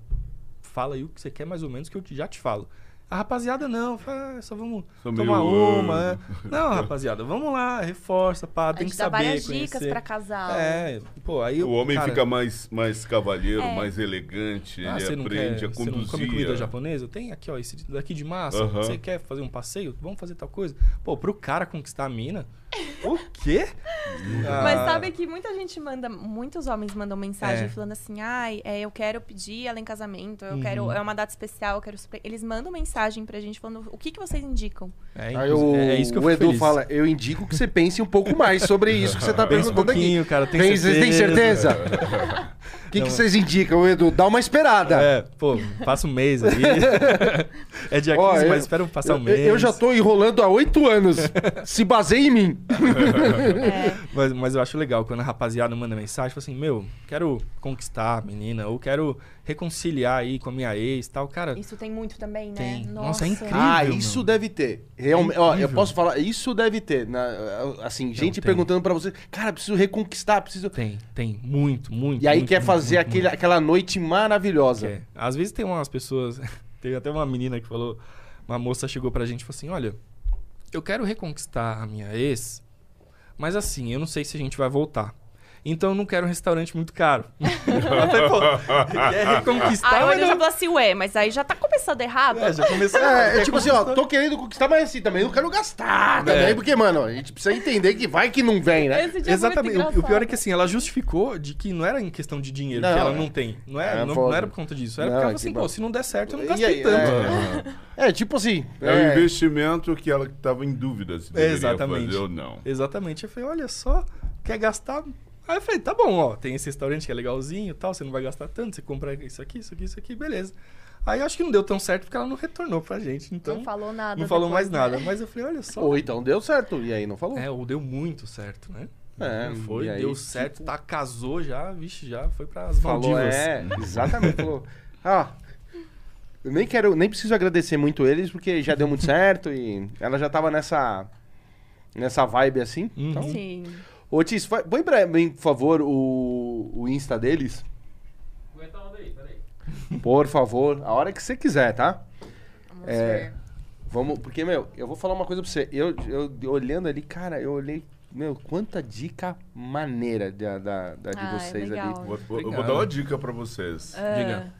fala aí o que você quer mais ou menos, que eu já te falo. A rapaziada não, fala, ah, só vamos Sou tomar meio, uma. é. Não, rapaziada, vamos lá, reforça, pá, tem que dá saber várias conhecer. dicas pra casal. É, pô, aí O homem cara, fica mais, mais cavalheiro, É. mais elegante, ah, ele você não aprende quer, a você não come conduzir. comida japonesa? Tem aqui, ó, esse daqui de massa. Você quer fazer um passeio? Vamos fazer tal coisa? Pô, pro cara conquistar a mina, o quê? Mas Ah, sabe que muita gente manda, muitos homens mandam mensagem É. falando assim, ai, é, eu quero pedir ela em casamento, eu Uhum. quero, é uma data especial, eu quero... super-" Eles mandam mensagem pra gente falando, o que, que vocês indicam? É, Aí o, é isso que eu o Edu feliz. fala, eu indico que você pense um pouco mais sobre isso que você tá [laughs] Pensa um perguntando aqui. pouquinho, cara, tem Tem, vocês têm certeza? certeza? O [laughs] que, que vocês indicam, Edu? Dá uma esperada. É, pô, passa um mês aí. [laughs] é dia 15, Ó, eu- mas espera passar um Eu- mês. Eu já tô enrolando há oito anos. Se baseia em mim. [laughs] É, [laughs] Mas, mas eu acho legal quando a rapaziada manda mensagem, fala assim, meu, quero conquistar a menina, ou quero reconciliar aí com a minha ex e tal. Cara, isso tem muito também, né? Tem. Nossa, é incrível. Ah, isso deve ter. Realmente, ó, eu posso falar, isso deve ter. Na- assim, gente tem. perguntando pra você, cara, preciso reconquistar, preciso. tem, tem, muito, muito. E aí muito, quer muito, fazer muito, aquele, muito. aquela noite maravilhosa. É. Às vezes tem umas pessoas. [laughs] Teve até uma menina que falou. Uma moça chegou pra gente e falou assim: Olha, eu quero reconquistar a minha ex, mas assim, eu não sei se a gente vai voltar. Então eu não quero um restaurante muito caro. Ela falou, pô, quer reconquistar, Aí o mas Edu já não... falou assim, ué, mas aí já tá começando errado. É, já começou. É, é tipo assim, ó, tô querendo conquistar, mas assim, também não quero gastar também, É. porque, mano, a gente precisa entender que vai que não vem, né? Esse dia foi Exatamente. muito O, o pior é que assim, ela justificou de que não era em questão de dinheiro, Não, que ela é. não tem. Não, é, É não, não era por conta disso. Era Não, porque ela é falou assim, pô, se não der certo, eu não gastei aí, tanto. É, tipo assim. É um é, investimento que ela estava em dúvida se deveria Exatamente. fazer ou não. Exatamente. Eu falei, olha só, quer gastar? Aí eu falei, tá bom, ó, tem esse restaurante que é legalzinho e tal, você não vai gastar tanto, você compra isso aqui, isso aqui, isso aqui, beleza. Aí eu acho que não deu tão certo porque ela não retornou pra gente, então Não falou nada. não falou depois, mais nada. né? Mas eu falei, olha só. Ou então deu certo, e aí não falou. É, ou deu muito certo, né? É, Não foi, e aí, deu certo, tipo, tá, casou já, vixe, já foi pras Falou, Maldivas. é, exatamente. Falou, ah, eu nem quero, nem preciso agradecer muito eles, porque já deu muito certo e ela já tava nessa, nessa vibe assim. Uhum. Então, Sim. Ô, Tis, põe pra mim, por favor, o, o Insta deles. Aguenta a onda aí, peraí. Por favor, a hora que você quiser, tá? Vamos É. ver. Vamos, porque, meu, eu vou falar uma coisa pra você. Eu, eu olhando ali, cara, eu olhei, meu, quanta dica maneira da, da, da de Ah, é vocês legal. ali. Vou, vou- eu vou dar uma dica para vocês. Ah, Diga.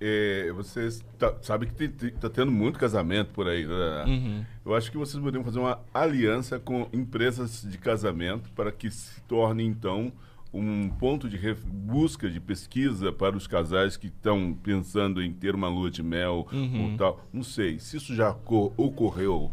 É, vocês tá, sabem que tem, tem- tá tendo muito casamento por aí. né? Uhum. Eu acho que vocês poderiam fazer uma aliança com empresas de casamento para que se torne, então, um ponto de busca, de pesquisa para os casais que estão pensando em ter uma lua de mel Uhum. ou tal. Não sei, se isso já co- ocorreu.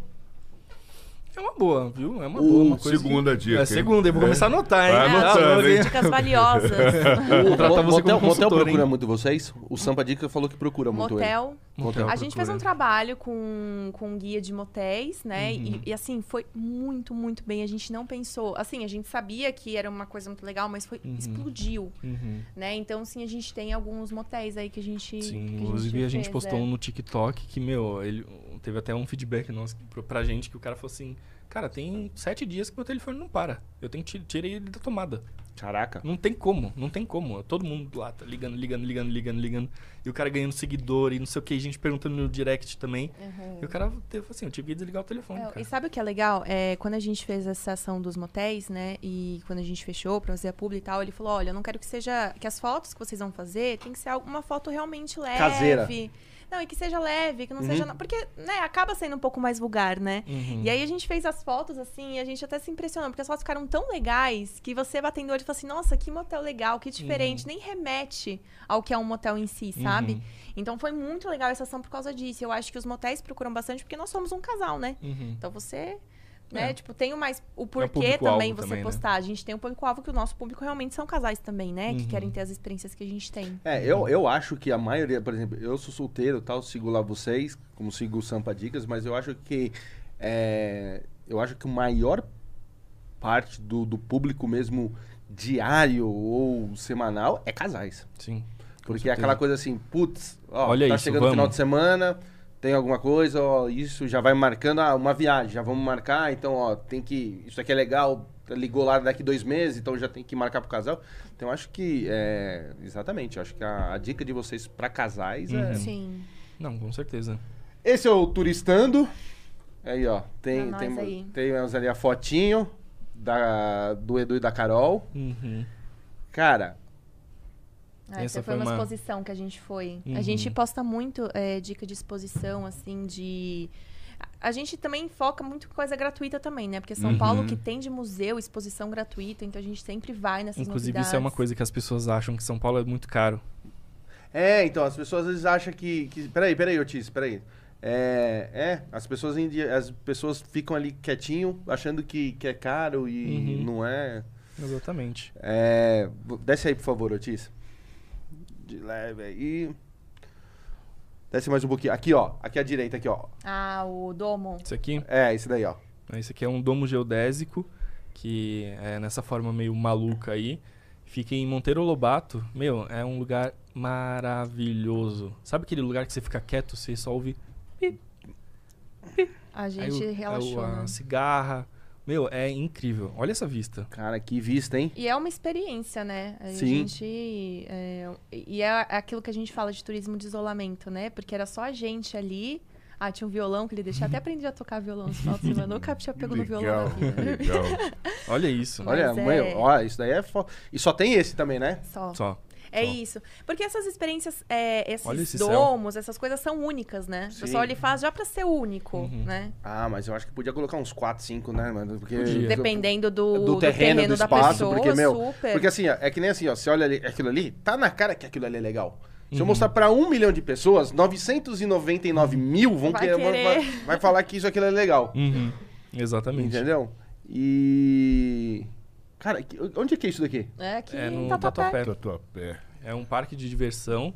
É uma boa, viu? É uma boa, uma coisa. segunda dica, É segunda, eu vou começar a anotar, hein? Vai anotando, hein? Dicas valiosas. [laughs] O Vou tratar você motel, como motel procura hein? muito vocês? O Sampa Dica falou que procura muito ele. Motel. Motel A gente fez um procura. trabalho com, com um guia de motéis, né? Uhum. E, e, assim, foi muito, muito bem. A gente não pensou. Assim, a gente sabia que era uma coisa muito legal, mas foi Uhum. explodiu, Uhum. né? Então, sim, a gente tem alguns motéis aí que a gente. que Sim, a inclusive a gente fez, postou é. um no TikTok que, meu, ele teve até um feedback nosso pra- gente que o cara falou assim: Cara, tem sete dias que meu telefone não para. Eu tenho que ti- tirei ele da tomada. Caraca. Não tem como, não tem como. Todo mundo lá tá ligando, ligando, ligando, ligando, ligando. E o cara ganhando seguidor e não sei o que, gente perguntando no direct também. Uhum. E o cara teve assim: Eu tive que desligar o telefone. É, cara. e sabe o que é legal? É, quando a gente fez essa ação dos motéis, né? E quando a gente fechou pra fazer a publi e tal, ele falou: olha, eu não quero que seja. Que as fotos que vocês vão fazer tem que ser alguma foto realmente leve. Caseira. Não, e que seja leve, que não Uhum. seja. Porque, né, acaba sendo um pouco mais vulgar, né? Uhum. E aí a gente fez as fotos, assim, e a gente até se impressionou, porque as fotos ficaram tão legais que você batendo o olho e fala assim, nossa, que motel legal, que diferente, nem remete ao que é um motel em si, sabe? Uhum. Então foi muito legal essa ação por causa disso. Eu acho que os motéis procuram bastante porque nós somos um casal, né? Uhum. Então você. Né, É. tipo, tem o mais. O porquê público-alvo também você também, né? postar. A gente tem um público-alvo que o nosso público realmente são casais também, né? Que Uhum. querem ter as experiências que a gente tem. É, eu, eu acho que a maioria, por exemplo, eu sou solteiro tal, sigo lá vocês, como sigo o Sampa Dicas, mas eu acho que é, eu acho que a maior parte do, do público mesmo diário ou semanal é casais. Sim. Porque é aquela coisa assim, putz, ó, Olha tá isso, chegando o final de semana, tem alguma coisa, ó, isso já vai marcando, ah, uma viagem, já vamos marcar, então, ó, tem que, isso aqui é legal, ligou lá daqui dois meses, então já tem que marcar pro casal. Então, eu acho que, é, exatamente, acho que a, a dica de vocês pra casais é... Uhum. Sim. Não, com certeza. Esse é o Turistando, aí, ó, É tem, nóis tem, aí. temos ali a fotinho da, do Edu e da Carol. Uhum. Cara, Ah, Essa foi uma uma- exposição que a gente foi. Uhum. A gente posta muito é, dica de exposição, assim, de. A gente também foca muito em coisa gratuita também, né? Porque São Uhum. Paulo que tem de museu, exposição gratuita, então a gente sempre vai nessas Inclusive, novidades. isso é uma coisa que as pessoas acham que São Paulo é muito caro. É, então, as pessoas às vezes acham que. que peraí, peraí, Otis, peraí. É, é as pessoas em dia- as pessoas ficam ali quietinho, achando que, que é caro e Uhum. não é. Exatamente. É. Desce aí, por favor, Otis. De leve aí. Desce mais um pouquinho. Aqui, ó. Aqui à direita, aqui, ó. Ah, o Domo. Isso aqui, É, esse daí, ó. esse aqui é um domo geodésico, que é nessa forma meio maluca aí. Fica em Monteiro Lobato. Meu, é um lugar maravilhoso. Sabe aquele lugar que você fica quieto, você só ouve A aí gente o- relaxou. a, né? a cigarra. Meu, é incrível. Olha essa vista. Cara, que vista, hein? E é uma experiência, né? A Sim. gente. é, e é aquilo que a gente fala de turismo de isolamento, né? Porque era só a gente ali. Ah, tinha um violão que ele deixava. Até aprendi a tocar violão no final de semana. Nunca tinha pego no violão na vida. legal. Olha isso. Mas Olha, é- mãe, ó, isso daí é foda. E só tem esse também, né? Só. Só. É isso. Porque essas experiências, é, esses esse céu. domos, essas coisas são únicas, né? Sim. O pessoal ele faz já pra ser único, Uhum. né? Ah, mas eu acho que podia colocar uns 4, 5, né, mano? Porque Podia. Dependendo do, do do terreno, terreno, do da espaço, pessoa, porque, meu, super. Porque assim, ó, é que nem assim, ó, você olha ali, aquilo ali, tá na cara que aquilo ali é legal. Se eu Uhum. mostrar pra um milhão de pessoas, 999 mil vão Vai querer, vai, querer. vai- vai falar que isso aquilo é legal. Uhum. Exatamente. Entendeu? E. Cara, que- onde é que é isso daqui? É aqui É no Tatuapé. Tatuapé. Tatuapé. É um parque de diversão.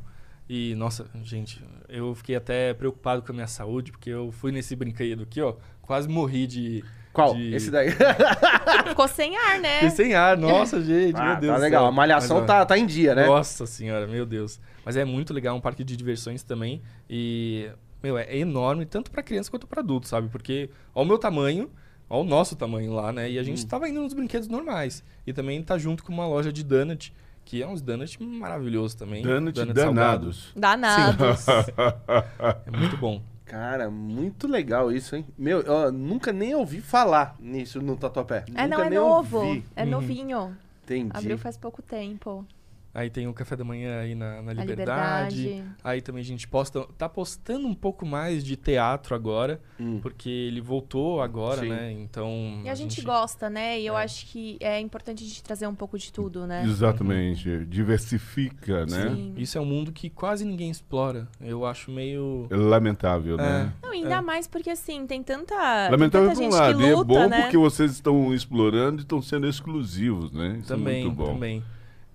E, nossa, gente, eu fiquei até preocupado com a minha saúde, porque eu fui nesse brinquedo aqui, ó. Quase morri de. Qual? de- Esse daí. [laughs] Ficou sem ar, né? Fiquei sem ar, nossa, [laughs] gente, ah, meu Deus. tá legal. céu. A malhação Mas, tá, tá em dia, né? Nossa senhora, meu Deus. Mas é muito legal, um parque de diversões também. E, meu, é enorme, tanto pra criança quanto pra adulto, sabe? Porque, ó o meu tamanho, ó o nosso tamanho lá, né? E a gente tava indo nos brinquedos normais. E também tá junto com uma loja de donut, que é uns donut maravilhosos também. Donut salgado. danados. Danados. [laughs] É muito bom. Cara, muito legal isso, hein? Meu, eu nunca nem ouvi falar nisso no Tatuapé. É, nunca não, é nem novo. ouvi. É Uhum. novinho. Entendi. Abriu faz pouco tempo. Aí tem o café da manhã aí na, na A Liberdade. Liberdade. Aí também a gente posta, tá postando um pouco mais de teatro agora, Hum. porque ele voltou agora, Sim. né? Então. E a, gente, gosta, né? E eu acho que é importante a gente trazer um pouco de tudo, né? Exatamente. Diversifica, né? Sim. Isso é um mundo que quase ninguém explora. Eu acho meio. É lamentável, né? Não, ainda É. mais porque, assim, tem tanta, tem Lamentável tanta por um gente lado. E é bom né? porque vocês estão explorando e estão sendo exclusivos, né? Isso também, é muito bom. também.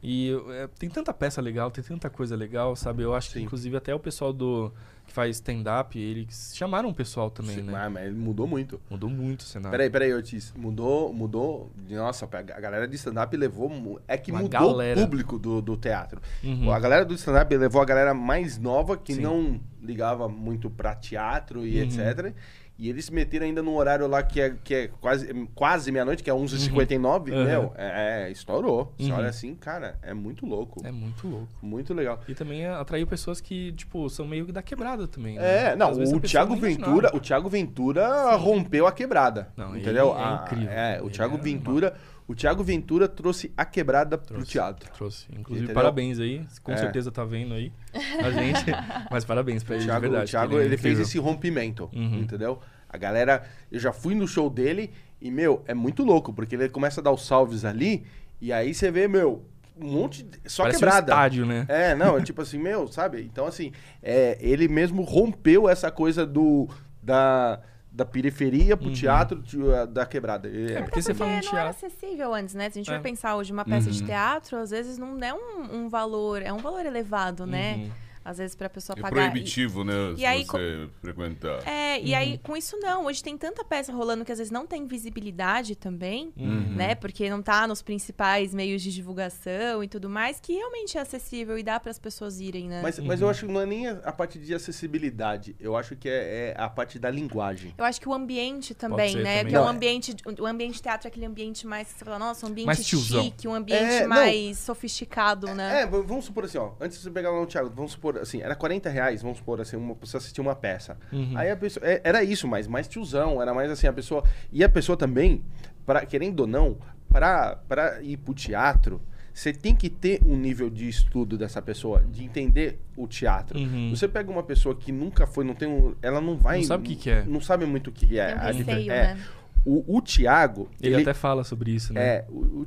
E é, tem tanta peça legal, tem tanta coisa legal, sabe? Eu acho que, Sim. inclusive, até o pessoal do que faz stand-up, eles chamaram o pessoal também, Sim, né? mas- mudou muito. Mudou muito o cenário. Peraí, peraí, Otis. Mudou, mudou. Nossa, a galera de stand-up levou. É que Uma mudou galera. o público do, do teatro. Uhum. A galera do stand-up levou a galera mais nova, que Sim. não ligava muito pra teatro e Uhum. etc. E eles se meteram ainda num horário lá que é, que é quase, quase meia-noite, que é 11h59. Uhum. Meu, é, é, estourou. Você Uhum. olha assim, cara, é muito louco. É muito louco. Muito legal. E também atraiu pessoas que, tipo, são meio que da quebrada também. né? É, não, vezes a o Thiago Ventura, o Thiago Ventura rompeu a quebrada. Não, entendeu? é A- incrível. É, o Thiago é Ventura, O Thiago Ventura trouxe a quebrada pro Trouxe. teatro. Trouxe. Inclusive, Entendeu? parabéns aí. Com É. certeza tá vendo aí a [laughs] gente. Mas parabéns pra ele, Thiago, de verdade. o Thiago, que é ele, fez esse rompimento, Uhum. entendeu? A galera, eu já fui no show dele e, meu, é muito louco, porque ele começa a dar os salves ali e aí você vê, meu, um monte de... Só Parece um quebrada. estádio, né? É, não, é tipo assim, meu, sabe? Então, assim, é, ele mesmo rompeu essa coisa do da, da periferia pro teatro de- da quebrada. É, É, porque você fala em não era teatro. acessível antes, né? Se a gente É. for pensar hoje uma peça de Uhum. teatro, às vezes não é um, um valor, é um valor elevado, né? Uhum. Às vezes pra pessoa É pagar. E- proibitivo, né? e se aí, você frequentar. É, e aí com isso não. Hoje tem tanta peça rolando que às vezes não tem visibilidade também, Uhum. né? Porque não tá nos principais meios de divulgação e tudo mais, que realmente é acessível e dá para as pessoas irem, né? Mas, mas eu acho que não é nem a, a parte de acessibilidade, eu acho que é, é a parte da linguagem. Eu acho que o ambiente também, ser né? também. Que é um Não, é- ambiente, o ambiente de teatro é aquele ambiente mais, você fala, nossa, um ambiente Mais chique, um ambiente É, não. mais sofisticado, né? É, vamos supor assim, ó. Antes de você pegar lá no Thiago, vamos supor assim, era 40 reais, vamos supor assim, uma, pra você assistir uma peça. Uhum. Aí a pessoa. é, era isso, mas mais tiozão, era mais assim, a pessoa. E a pessoa também, pra, querendo ou não, pra, pra ir pro teatro, você tem que ter um nível de estudo dessa pessoa, de entender o teatro. Uhum. Você pega uma pessoa que nunca foi, não tem um. Ela não vai. Não sabe o que que é. Não sabe muito o que é. Tem um A- receio, é. né? O, o Thiago. Ele, até fala sobre isso, né? É, o, o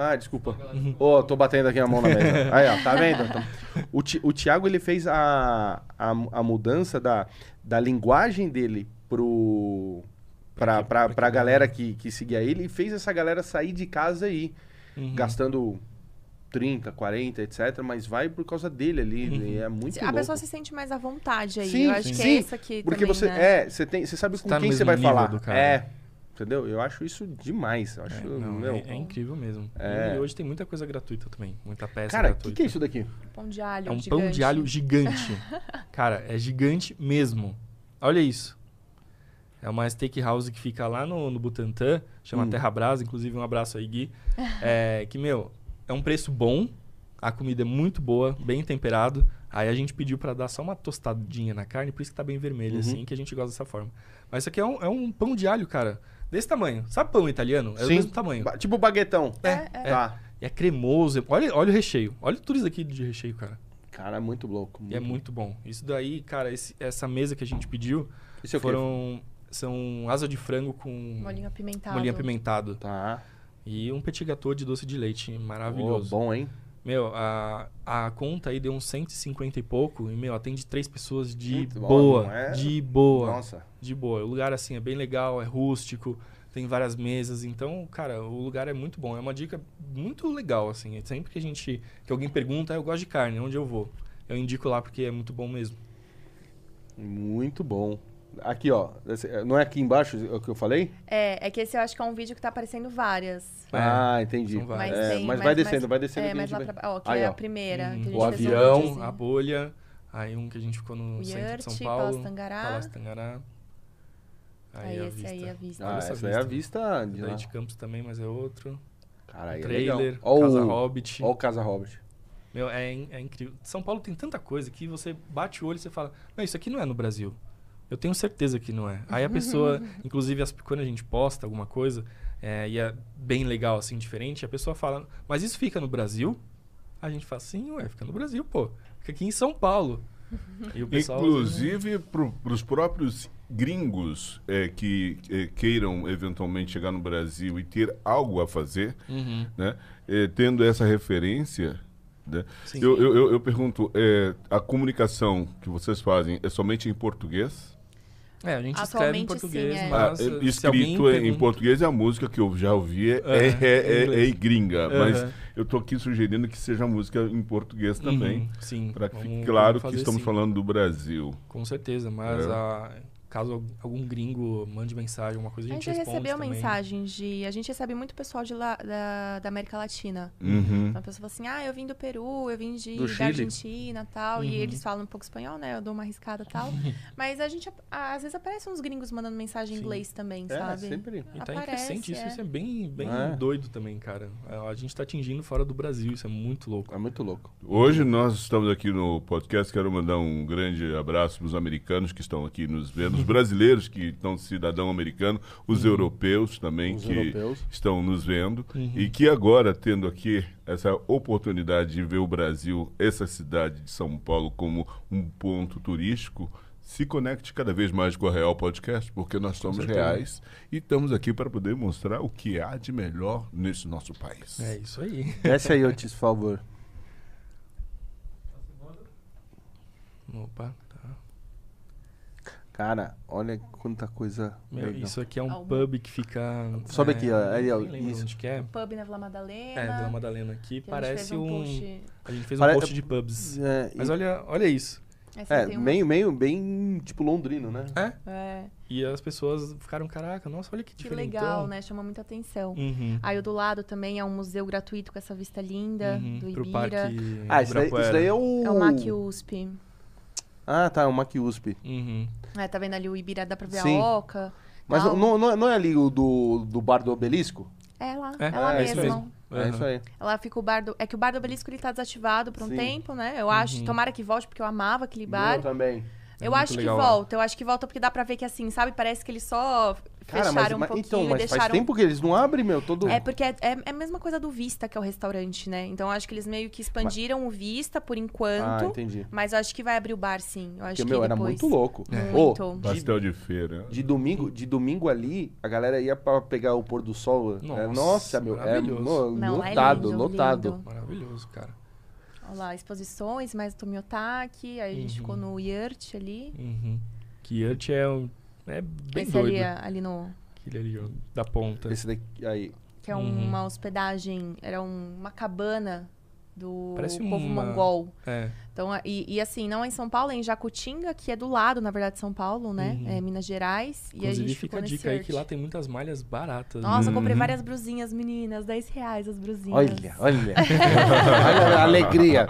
Ah, desculpa. Uhum. Ô, tô batendo aqui a mão na mesa. [laughs] Aí, ó, tá vendo? Então, o, Ti- o Thiago, ele fez a, a, a mudança da, da linguagem dele pro... Pra, Pra que- pra, pra que galera que, que seguia ele e fez essa galera sair de casa aí, Uhum. gastando 30, 40, etc. Mas vai por causa dele ali. Uhum. e É muito a louco. pessoa se sente mais à vontade aí. Sim, eu acho sim. que é Sim, isso aqui Porque também, você, né? é, você, tem, você sabe Você com tá quem você vai falar. do cara. É, entendeu? Eu acho isso demais. Eu acho, É, não, meu, é, é incrível mesmo. É. E hoje tem muita coisa gratuita também. Muita peça Cara, o que, que é isso daqui? Pão de alho É um gigante. pão de alho gigante. [laughs] Cara, é gigante mesmo. Olha isso. É uma steakhouse que fica lá no, no Butantã, chama Hum. Terra Brasa, inclusive um abraço aí, Gui. [laughs] É, que, meu, é um preço bom, a comida é muito boa, bem temperado. Aí a gente pediu pra dar só uma tostadinha na carne, por isso que tá bem vermelho, Uhum. assim, que a gente gosta dessa forma. Mas isso aqui é um, é um pão de alho, cara, desse tamanho. Sabe pão italiano? É do Sim. mesmo tamanho. Ba- Tipo baguetão. É, é. Tá. E é cremoso. Olha, olha o recheio. Olha tudo isso aqui de recheio, cara. Cara, é muito louco. E é muito bom. Isso daí, cara, esse- essa mesa que a gente pediu Isso é foram são asa de frango com Molinho apimentado. molinho apimentado Tá. e um petit gâteau de doce de leite maravilhoso. bom, hein? Meu, a, a conta aí deu uns 150 e pouco e meu, atende três pessoas de Muito bom, boa, não é? de boa, Nossa. de boa. O lugar assim é bem legal, é rústico, tem várias mesas, então, cara, o lugar é muito bom. É uma dica muito legal assim. Sempre que a gente que alguém pergunta, "Ah, eu gosto de carne, onde eu vou? Eu indico lá porque é muito bom mesmo. Muito bom. Aqui, ó. esse- Não é aqui embaixo o que eu falei? É, é que esse eu acho que é um vídeo que tá aparecendo várias. É, ah, entendi. são várias. É, tem- mas vai descendo, vai descendo. É, mas lá vê. pra, ó, que Aí, é ó. a primeira. Hum, que a gente o um avião, videozinho. a bolha, aí um que a gente ficou no O centro de São Yurt, Paulo, Palácio Tangará. Palácio Tangará. Aí, a esse vista. aí é a vista. Ah, essa essa é a vista. de lá. de Campos também, mas é outro. Cara, aí é trailer, legal. Ó Casa o, Hobbit. ó o Casa Hobbit. Meu, é, é incrível. São Paulo tem tanta coisa que você bate o olho e você fala, não, isso aqui não é no Brasil. Eu tenho certeza que não é. Aí a pessoa, [laughs] inclusive as- quando a gente posta alguma coisa, é, e é bem legal, assim, diferente, a pessoa fala, mas isso fica no Brasil? A gente fala, sim, ué, fica no Brasil, pô. Fica aqui em São Paulo. E o pessoal, Inclusive para os próprios gringos é, que é, queiram eventualmente chegar no Brasil e ter algo a fazer, Uhum, né? É, tendo essa referência, né? sim. Eu, eu, eu- eu pergunto, é, a comunicação que vocês fazem é somente em português? É, a gente escreve em Atualmente, português, sim, é. Ah, mas é, alguém escrito em pergunta- português é a música que eu já ouvi, é, É, é, é- em é em gringa, mas Aham. eu tô aqui sugerindo que seja música em português também, Uhum, sim. para que fique claro que estamos sim. falando do Brasil. Com certeza, mas É. caso algum gringo mande mensagem, alguma coisa, a A gente, gente responde recebeu também. mensagens de. A gente recebe muito pessoal de lá, da, da América Latina. Uhum. Então a pessoa fala assim: ah, eu vim do Peru, eu vim de, da. Argentina e tal. Uhum. E eles falam um pouco espanhol, né? Eu dou uma arriscada e tal. [laughs] Mas a gente. a- Às vezes aparecem uns gringos mandando mensagem em inglês também, É, sabe? sempre. E tá Aparece, crescente isso, é. isso é bem, bem É. doido também, cara. A gente tá atingindo fora do Brasil, isso é muito louco. É muito louco. Hoje nós estamos aqui no podcast. Quero mandar um grande abraço para os americanos que estão aqui nos vendo, os brasileiros que estão cidadão americano, os europeus também Os que europeus. estão nos vendo e que agora tendo aqui essa oportunidade de ver o Brasil, essa cidade de São Paulo como um ponto turístico, se conecte cada vez mais com a Real Podcast, porque nós somos reais e estamos aqui para poder mostrar o que há de melhor nesse nosso país. É isso aí. [laughs] Desce aí, Otis, por favor. Opa. Cara, olha quanta coisa Meu, legal. isso aqui é um Algum- pub que fica. Sobe é, aqui, ó, aí, ó, isso. onde que é. Pub na Vila Madalena. É, Vila Madalena aqui. que a gente Parece fez um. post- A gente fez Pare- um post de pubs. É, Mas e- olha, olha isso. Esse é um- meio, meio, bem tipo londrino, né? É? É, E as pessoas ficaram, caraca, nossa, olha que que diferentão. legal, né? Chama muita atenção. Uhum. Aí o do lado também é um museu gratuito com essa vista linda uhum. do Pro Ibira. parque. Ah, isso daí, isso daí é o... É o MAC USP. Ah, tá, o Mac USP. Uhum. É, tá vendo ali o Ibira, dá pra ver Sim. a Oca. Mas tal. não, não, não é ali o do, do bar do obelisco? É lá, É, é, lá é isso mesmo. mesmo. É isso aí. Ela fica o bar do... É que o bar do Obelisco ele tá desativado por um Sim. tempo, né? Eu acho. Uhum. Tomara que volte, porque eu amava aquele bar. Eu também. É eu acho que legal lá. volta. Eu acho que volta porque dá pra ver que assim, sabe? Parece que eles só Cara, fecharam mas, um mas- pouquinho então, e mas deixaram... faz tempo que eles não abrem, meu, todo... É porque é, é é a mesma coisa do Vista, que é o restaurante, né? Então eu acho que eles meio que expandiram o Vista por Ah, enquanto. entendi. mas eu acho que vai abrir o bar, sim. Eu acho Porque, que meu, era depois... muito louco. É. Muito. de, Pastel de feira. de domingo, de domingo ali, a galera ia pra pegar o pôr do sol. É, Nossa, Nossa, meu, é mo- Não, é lotado, lindo, lotado. lindo. Maravilhoso, cara. Olha lá, exposições, mais o Tomiotaki. Aí a gente Uhum. ficou no Yurt ali. Uhum. Que Yurt é, um- é bem Esse doido. ali, é- ali no... Aquele ali, ó, da ponta. Esse daqui, aí. Que é Uhum. uma hospedagem... Era um- uma cabana do Parece povo uma- mongol. É. Então, e, e assim, não é em São Paulo, é em Jacutinga, que é do lado, na verdade, de São Paulo, né? Uhum. É Minas Gerais. e a Inclusive, gente fica a dica aí Yurt. que lá tem muitas malhas baratas. Nossa, eu comprei Uhum. várias brusinhas, meninas. 10 reais as brusinhas. Olha, olha. olha a alegria.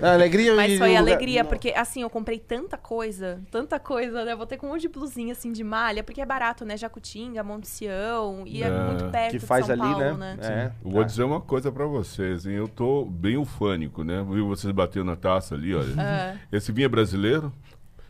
A alegria Mas foi lugar- alegria, porque assim, eu comprei tanta coisa, tanta coisa, né? Eu vou ter com um monte de blusinha assim de malha, porque é barato, né? Jacutinga, Monte Sião, e é, É. muito perto Que de faz São ali, Paulo, né? né? É. Eu vou tá. dizer uma coisa pra vocês, hein? Eu tô bem ufânico, né? Vi vocês batendo na taça ali, olha. Ah, Esse vinho é brasileiro?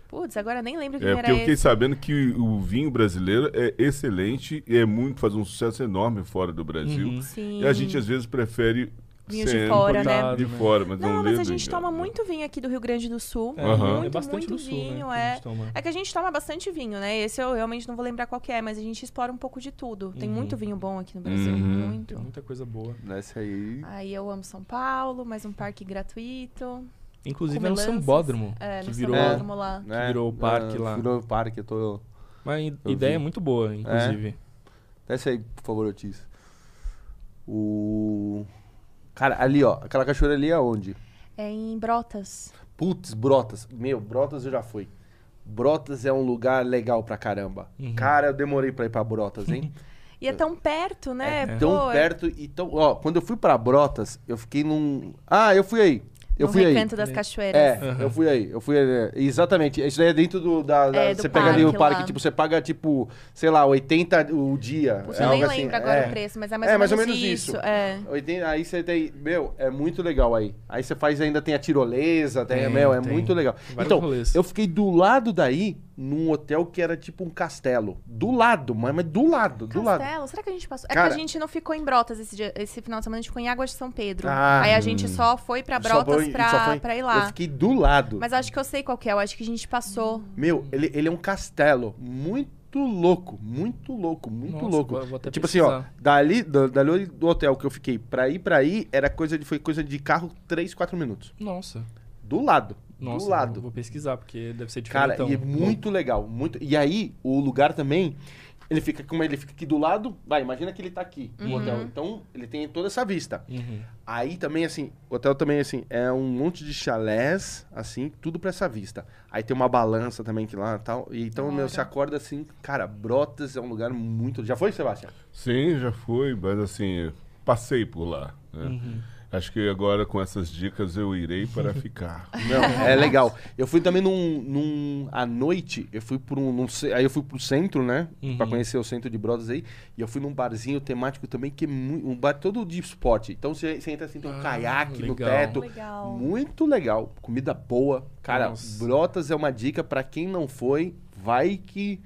putz, agora nem lembro quem É, era porque eu fiquei esse. sabendo que o vinho brasileiro é excelente e é muito, faz um sucesso enorme fora do Brasil. Uhum. Sim. E a gente às vezes prefere Vinho de fora, né? De fora, mas Não, não, mas a gente toma né? muito vinho aqui do Rio Grande do Sul. É, Aham. Muito, é bastante muito do sul, vinho, né? que a é. É que a gente toma bastante vinho, né? Esse eu realmente não vou lembrar qual que é, mas a gente explora um pouco de tudo. Tem Uhum. muito vinho bom aqui no Brasil, Uhum. muito. Tem muita coisa boa. Nessa aí. Aí eu amo São Paulo, mais um parque gratuito. Inclusive é no. Sambódromo. É, que no virou. Sambódromo lá. né? virou o parque Ah, lá. Virou o parque, eu tô. Uma ideia vi. muito boa, inclusive. Desce aí, por favor, Otis. O. Cara, ali, ó. Aquela cachoeira ali é onde? É em Brotas. Putz, Brotas. Meu, Brotas eu já fui. Brotas é um lugar legal pra caramba. Uhum. Cara, eu demorei pra ir pra Brotas, hein? [laughs] E é tão perto, né? É Pô, tão é perto e tão. Ó, quando eu fui pra Brotas, eu fiquei num. Ah, eu fui aí. Eu no fui aí. Recanto das É. Cachoeiras. É, Aham. eu fui aí. Eu fui aí. Exatamente. Isso daí é dentro do. Da, da- É, do você pega ali o parque lá. tipo, você paga, tipo, sei lá, 80 o dia. Putz, é eu nem assim. lembro agora é. o preço, mas é mais, É, ou, mais ou menos menos isso. isso. É. 80, aí você tem. Meu, é muito legal aí. Aí você faz ainda, tem a tirolesa, tem, Tem, meu, é tem. muito legal. Vários então, rolês. eu fiquei do lado daí, num hotel que era tipo um castelo. Do lado, mas, mas do lado, do lado. Castelo? Será que a gente passou? É Cara- que a gente não ficou em Brotas esse, dia- esse final de semana, a gente ficou em Águas de São Pedro. Ah, Aí a gente só foi pra Brotas foi- pra, foi- pra ir Eu lá. fiquei do lado. Mas eu acho que eu sei qual que é, eu acho que a gente passou. Meu, ele, ele é um castelo muito louco, muito louco, muito Nossa, louco. tipo assim, ó, dali, da- dali do hotel que eu fiquei pra ir pra ir, era coisa de, foi coisa de carro 3, 4 minutos. Nossa. Do lado. Nossa, do lado. Vou, vou pesquisar, porque deve ser Cara, diferente. e é muito legal, muito. E aí, o lugar também, ele fica como ele fica aqui do lado, vai, imagina que ele tá aqui no Uhum. hotel. Então, ele tem toda essa vista. Uhum. Aí também, assim, o hotel também, assim, é um monte de chalés, assim, tudo pra essa vista. Aí tem uma balança também que lá e tal. E então, Da meu, você acorda assim, cara, Brotas é um lugar muito. Já foi, Sebastião? Sim, já fui, mas assim, passei por lá. né? Uhum. Acho que agora com essas dicas eu irei para ficar. [laughs] Não, é legal. Eu fui também num. num à noite, eu fui por um. num aí eu fui pro centro, né? Uhum. Pra conhecer o centro de Brotas aí. E eu fui num barzinho temático também, que é muito. Um bar todo de esporte. Então você, você entra assim, tem um Ah, caiaque no legal. teto. Legal. Muito legal. Comida boa. Cara, Nossa. Brotas é uma dica pra quem não foi, vai que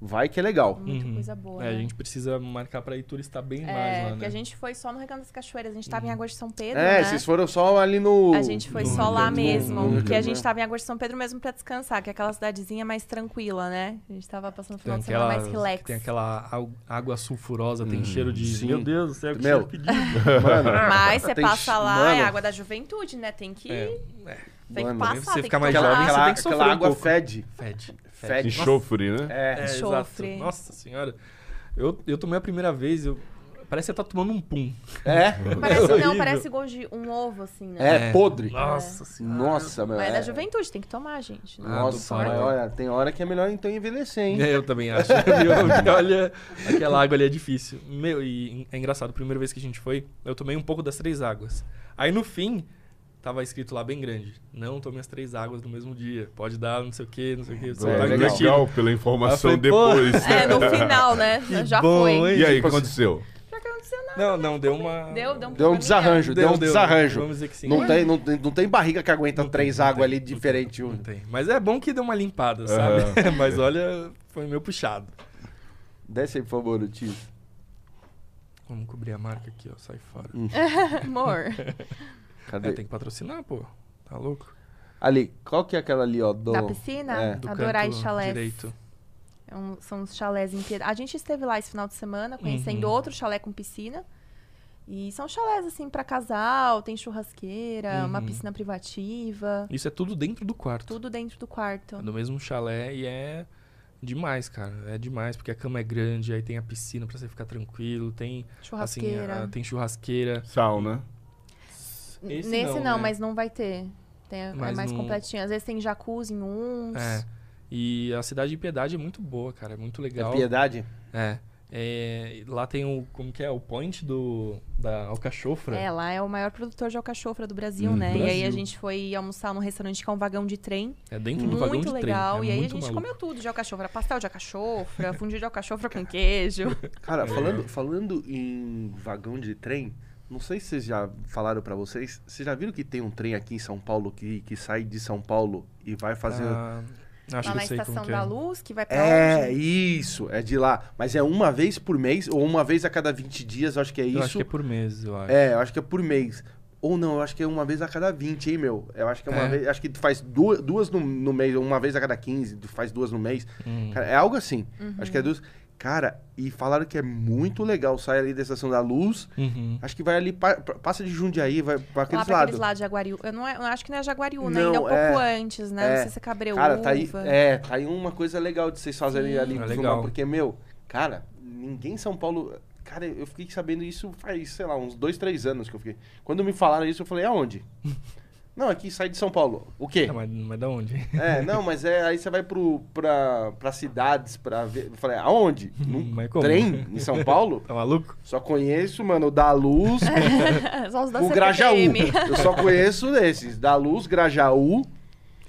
vai que é legal. Muita Uhum. coisa boa. É, a né? gente precisa marcar pra ir turistar bem mais É, lá, porque né? a gente foi só no Recanto das Cachoeiras. A gente tava em Águas de São Pedro, É, né? vocês foram só ali no A gente foi no só Rio lá mesmo. Porque a né? gente tava em Águas de São Pedro mesmo pra descansar, que é aquela cidadezinha mais tranquila, né? A gente tava passando o final Tem de semana mais relax. tem aquela água sulfurosa, tem Uhum. cheiro de. Sim. Meu Deus do céu, que Meu. cheiro. [laughs] Mano, Mas você tem passa lá, mano, é água da juventude, né? Tem que, É, tem que mano, passar, você tem fica que mais jovem, você aquela, tem que sofrer aquela um água fede. Fede. Fede. Enxofre, né? É. É, Enxofre. exato. Nossa senhora. Eu, eu tomei a primeira vez, eu... parece que você tá tomando um pum. É. [laughs] Parece, não, horrível. parece gosto de um ovo, assim, né? É, É. podre. Nossa senhora. Nossa, meu. Mas é é- da juventude, tem que tomar, gente. né? Nossa, Ah, do mas olha, tem hora que é melhor então envelhecer, hein? É, eu também acho. [laughs] Olha, aquela água ali é difícil. Meu, e é engraçado, a primeira vez que a gente foi, eu tomei um pouco das três águas. Aí no fim, tava escrito lá bem grande: não tome as três águas no mesmo dia. Pode dar não sei o que, não sei o que. É, legal. legal pela informação falei, depois. É, no final, né? [laughs] Que Já bom, foi. hein? E aí, o que Tipo assim, aconteceu? Não aconteceu nada. Não, não, deu uma. Deu, deu um Deu um desarranjo, deu, um desarranjo. Vamos dizer que sim. Não tem, não, tem, não tem barriga que aguenta Não três não águas ali diferentes. Não tem. Mas é bom que deu uma limpada, sabe? [laughs] Mas olha, foi meio puxado. Desce aí, por favor, o tio. Vamos cobrir a marca aqui, ó. Sai fora. [laughs] Amor. Cadê? É, tem que patrocinar, pô. Tá louco? Ali, qual que é aquela ali, ó? Do... Da piscina? É. Do Adorai canto chalés. direito. É um- são os chalés em Piedade. A gente esteve lá esse final de semana, conhecendo Uhum. outro chalé com piscina. E são chalés, assim, pra casal, tem churrasqueira, uma Uhum. piscina privativa. Isso é tudo dentro do quarto. Tudo dentro do quarto. É no mesmo chalé e é demais, cara. É demais, porque a cama é grande, aí tem a piscina pra você ficar tranquilo, tem assim, Churrasqueira. a- tem churrasqueira. Sauna. Esse Nesse não, não, né? mas não vai ter. Tem, é Mas mais no- completinho. Às vezes tem jacuzzi em uns. É. E a cidade de Piedade é muito boa, cara. É muito É legal. piedade? É. É, lá tem o. Como que é? O point do. Da alcachofra. É, lá é o maior produtor de alcachofra do Brasil, Hum, né? E aí a Brasil. gente foi almoçar num restaurante que é um vagão de trem. É dentro do vagão muito de legal. trem. É e aí a muito gente maluco. comeu tudo de alcachofra. Pastel de alcachofra, fundido de alcachofra com queijo. Cara, É. falando, falando em vagão de trem, não sei se vocês já falaram pra vocês. Vocês já viram que tem um trem aqui em São Paulo que, que sai de São Paulo e vai fazer. Ah, acho lá que na sei como Estação que é. da Luz, que vai pra É, onde? isso, é de lá. Mas é uma vez por mês, ou uma vez a cada 20 dias, eu acho que é isso. Eu acho que é por mês, eu acho. É, eu acho que é por mês. Ou não, eu acho que é uma vez a cada 20, hein, meu? Eu acho que é uma É. vez. Acho que tu faz duas, duas no, no mês, ou uma vez a cada 15, tu faz duas no mês. Hum. Cara, é algo assim. Uhum. Acho que é duas. Cara, e falaram que é muito legal. Sai ali da Estação da Luz. Uhum. Acho que vai ali, pa- pa- passa de Jundiaí, vai pra Lá aqueles pra aqueles lados. lados de Jaguariú. Eu, não é- eu acho que não é Jaguariú, né? Não, Ainda é um é- pouco antes, né? é. Não sei se é Cabreúva. Cara, tá aí, é, tá aí uma coisa legal de vocês fazerem Sim. ali. É legal. Porque, meu, cara, ninguém em São Paulo. Cara, eu fiquei sabendo isso faz, sei lá, uns dois, três anos que eu fiquei. Quando me falaram isso, eu falei, aonde? [laughs] não, aqui sai de São Paulo. O quê? É, mas, mas da onde? [laughs] É, não, mas é, aí você vai pro, pra, pra cidades pra ver. Eu falei, aonde? [laughs] Num Mas como? trem em São Paulo? [laughs] Tá maluco? Só conheço, mano, o da Luz, Só os da o Grajaú. CPTM. Eu só conheço desses. Da Luz, Grajaú,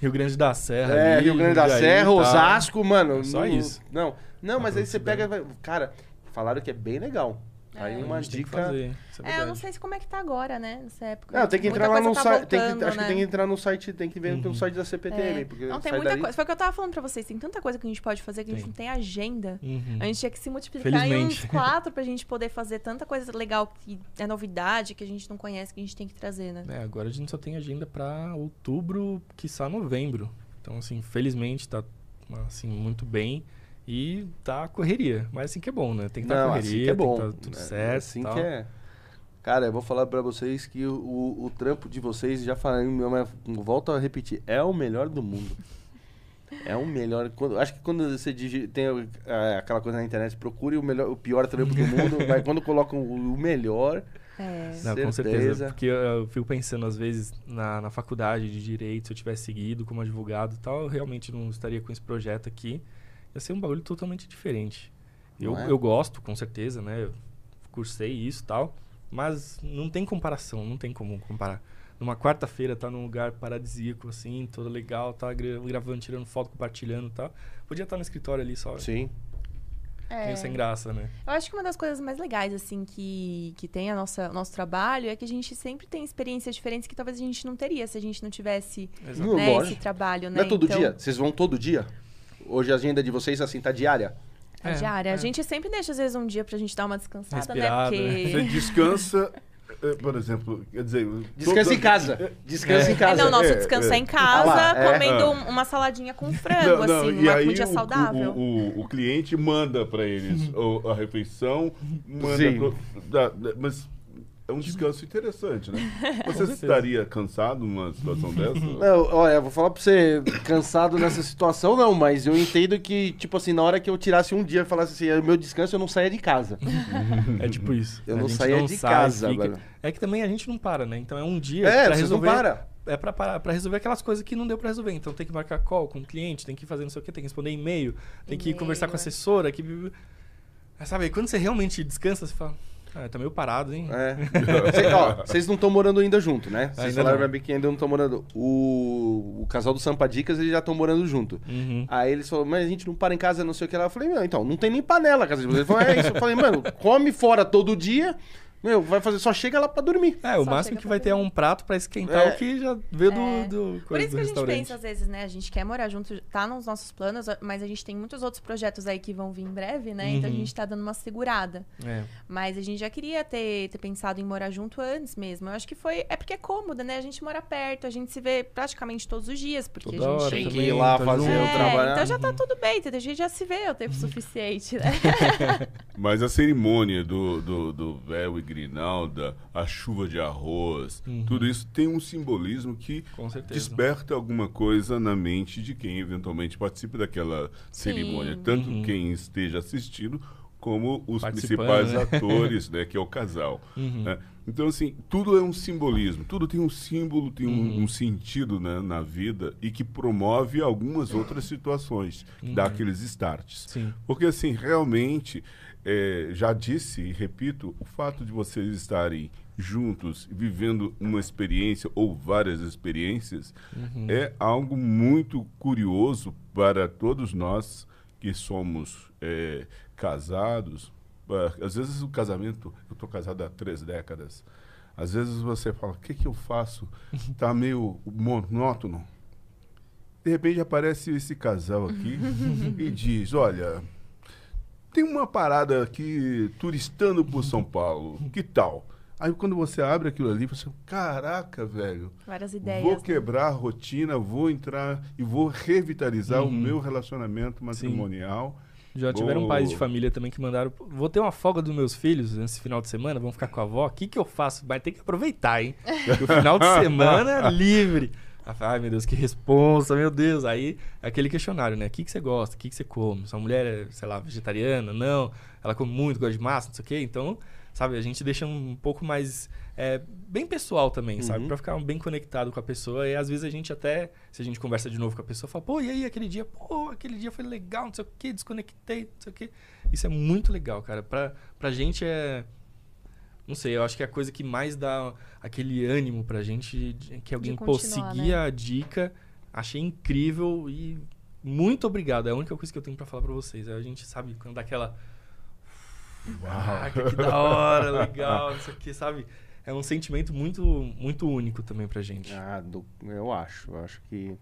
Rio Grande da Serra. é, ali, Rio Grande da Serra, tá. Osasco, mano. É só no- isso. Não, não, mas aí você pega. vai- Cara, falaram que é bem legal. Aí É. uma tem que dica. é É, eu não sei se como é que tá agora, né? Nessa época. Não, tem que Muita entrar lá no tá site. Tem que, acho que né? tem que entrar no site, tem que ver Uhum. pelo site da CPTM. É. Porque Não, tem muita dali- coisa. Foi o que eu tava falando pra vocês. Tem tanta coisa que a gente pode fazer que a gente Tem. não tem agenda. Uhum. A gente tinha que se multiplicar em uns Felizmente. quatro pra [laughs] gente poder fazer tanta coisa legal que é novidade, que a gente não conhece, que a gente tem que trazer, né? É, agora a gente só tem agenda pra outubro, quiçá novembro. Então, assim, felizmente tá assim, muito bem. E tá correria. Mas assim que é bom, né? Tem que estar Não, correria, assim que é bom. tem que tá tudo É, certo. Assim tal. que é. Cara, eu vou falar pra vocês que o, o, o trampo de vocês, já falei, mas volto a repetir, é o melhor do mundo. É o melhor. Quando, acho que quando você digi- tem é, aquela coisa na internet, procure o, melhor, o pior trampo do mundo, [laughs] mas quando colocam o, o melhor, É. Não, com certeza. Certeza. Porque eu, eu fico pensando, às vezes, na, na faculdade de Direito, se eu tivesse seguido como advogado e tal, eu realmente não estaria com esse projeto aqui. Ia ser um bagulho totalmente diferente. Eu, é? eu gosto, com certeza, né? Eu cursei isso e tal. Mas não tem comparação, não tem como comparar. Numa quarta-feira, tá num lugar paradisíaco, assim, todo legal, tá gra- gravando, tirando foto, compartilhando e tal. Podia estar no escritório ali só, sim. É. meio sem graça, né? Eu acho que uma das coisas mais legais, assim, que, que tem a nossa, o nosso trabalho é que a gente sempre tem experiências diferentes que talvez a gente não teria se a gente não tivesse né, esse trabalho, né? Não é todo Então, dia? Vocês vão todo dia? Hoje a agenda de vocês, assim, tá diária? A É, diária. é. A gente sempre deixa, às vezes, um dia pra gente dar uma descansada, Respirada, né? [laughs] Você Porque. descansa, eh, por exemplo, quer dizer... Descansa todo- em casa. Descansa É. em casa. não, nosso é, descanso é. é, em casa, Ah lá, é. comendo Ah. um- uma saladinha com frango, Não, não, assim, e uma aí comida o- saudável. O, o, o cliente manda para eles o- a refeição, manda Sim. pro- mas é um descanso interessante, né? [laughs] Você estaria cansado numa situação dessa? [laughs] Não, olha, eu vou falar pra você, cansado nessa situação não, mas eu entendo que, tipo assim, na hora que eu tirasse um dia e falasse assim, é o meu descanso, eu não saia de casa. [laughs] É tipo isso. Eu A não gente saía de sai, casa, fica- mano. É que também a gente não para, né? Então é um dia É, pra vocês não resolver. param. É pra, parar, pra resolver aquelas coisas que não deu pra resolver. Então tem que marcar call com o cliente, tem que fazer não sei o que, tem que responder e-mail, tem que conversar com a é. assessora. Que... Sabe, quando você realmente descansa, você fala, ah, tá meio parado, hein? É. [laughs] Cê- ó, vocês não estão morando ainda junto, né? Vocês falaram não. pra mim que ainda não estão morando. O, o casal do Sampadicas, eles já estão morando junto. Uhum. Aí eles falaram, mas a gente não para em casa, não sei o que lá. Eu falei, meu, então, não tem nem panela a casa de vocês. Ele falou, é isso. Eu falei, mano, come fora todo dia. Meu, vai fazer, só chega lá pra dormir. É, o Só máximo que vai pra ter é dormir. um prato pra esquentar É. o que já veio do, É. do Por coisa isso do que a gente pensa, às vezes, né? A gente quer morar junto, tá nos nossos planos, mas a gente tem muitos outros projetos aí que vão vir em breve, né? Então a Uhum. gente tá dando uma segurada. É. Mas a gente já queria ter, ter pensado em morar junto antes mesmo. Eu acho que foi. É porque é cômodo, né? A gente mora perto, a gente se vê praticamente todos os dias, porque Toda a gente. hora Tem que ir lá tá fazer junto. o É, trabalho. então já tá tudo bem, entendeu? a gente já se vê o tempo suficiente, né? [laughs] Mas a cerimônia do, do, do véu e grinalda, a chuva de arroz, tudo isso tem um simbolismo que desperta alguma coisa na mente de quem eventualmente participe daquela cerimônia. Tanto Uhum. quem esteja assistindo, como os principais né? [laughs] atores, né, que é o casal. Uhum. né? Então, assim, tudo é um simbolismo, tudo tem um símbolo, tem um, Uhum. um sentido né, na vida e que promove algumas outras situações, Uhum. dá aqueles starts. Sim. Porque, assim, realmente, é, já disse e repito, o fato de vocês estarem juntos, vivendo uma experiência ou várias experiências, Uhum. é algo muito curioso para todos nós que somos é, casados. Ah, Às vezes o casamento, eu estou casado há três décadas, às vezes você fala, o que, que eu faço? Está [laughs] meio monótono. De repente aparece esse casal aqui [laughs] e diz, olha, tem uma parada aqui turistando por São Paulo, que tal? Aí quando você abre aquilo ali, você, caraca, velho, Várias ideias. vou né? quebrar a rotina, vou entrar e vou revitalizar o Uhum. meu relacionamento matrimonial. Já tiveram pais de família também que mandaram. "Pô, Vou ter uma folga dos meus filhos nesse final de semana, vão ficar com a avó. O que, que eu faço? Vai ter que aproveitar, hein? [laughs] Porque o final de semana é livre. Ai, meu Deus, que responsa, meu Deus. Aí, é aquele questionário, né? O que, que você gosta? O que, que você come? Sua mulher é, sei lá, vegetariana? Não. Ela come muito, gosta de massa, não sei o quê. Então, sabe, a gente deixa um pouco mais. é, bem pessoal também, sabe? Uhum. Pra ficar bem conectado com a pessoa. E às vezes a gente até, se a gente conversa de novo com a pessoa, fala, pô, e aí aquele dia? Pô, aquele dia foi legal, não sei o quê, desconectei, não sei o quê. Isso é muito legal, cara. Pra, pra gente é. Não sei, eu acho que é a coisa que mais dá aquele ânimo pra gente, que alguém, pô, seguir né? a dica. Achei incrível e muito obrigado. É a única coisa que eu tenho pra falar pra vocês. A gente sabe quando dá aquela. Caraca, que da hora, [laughs] legal, não sei o que, sabe? É um sentimento muito, muito único também pra gente. Ah, do- eu acho. Eu acho que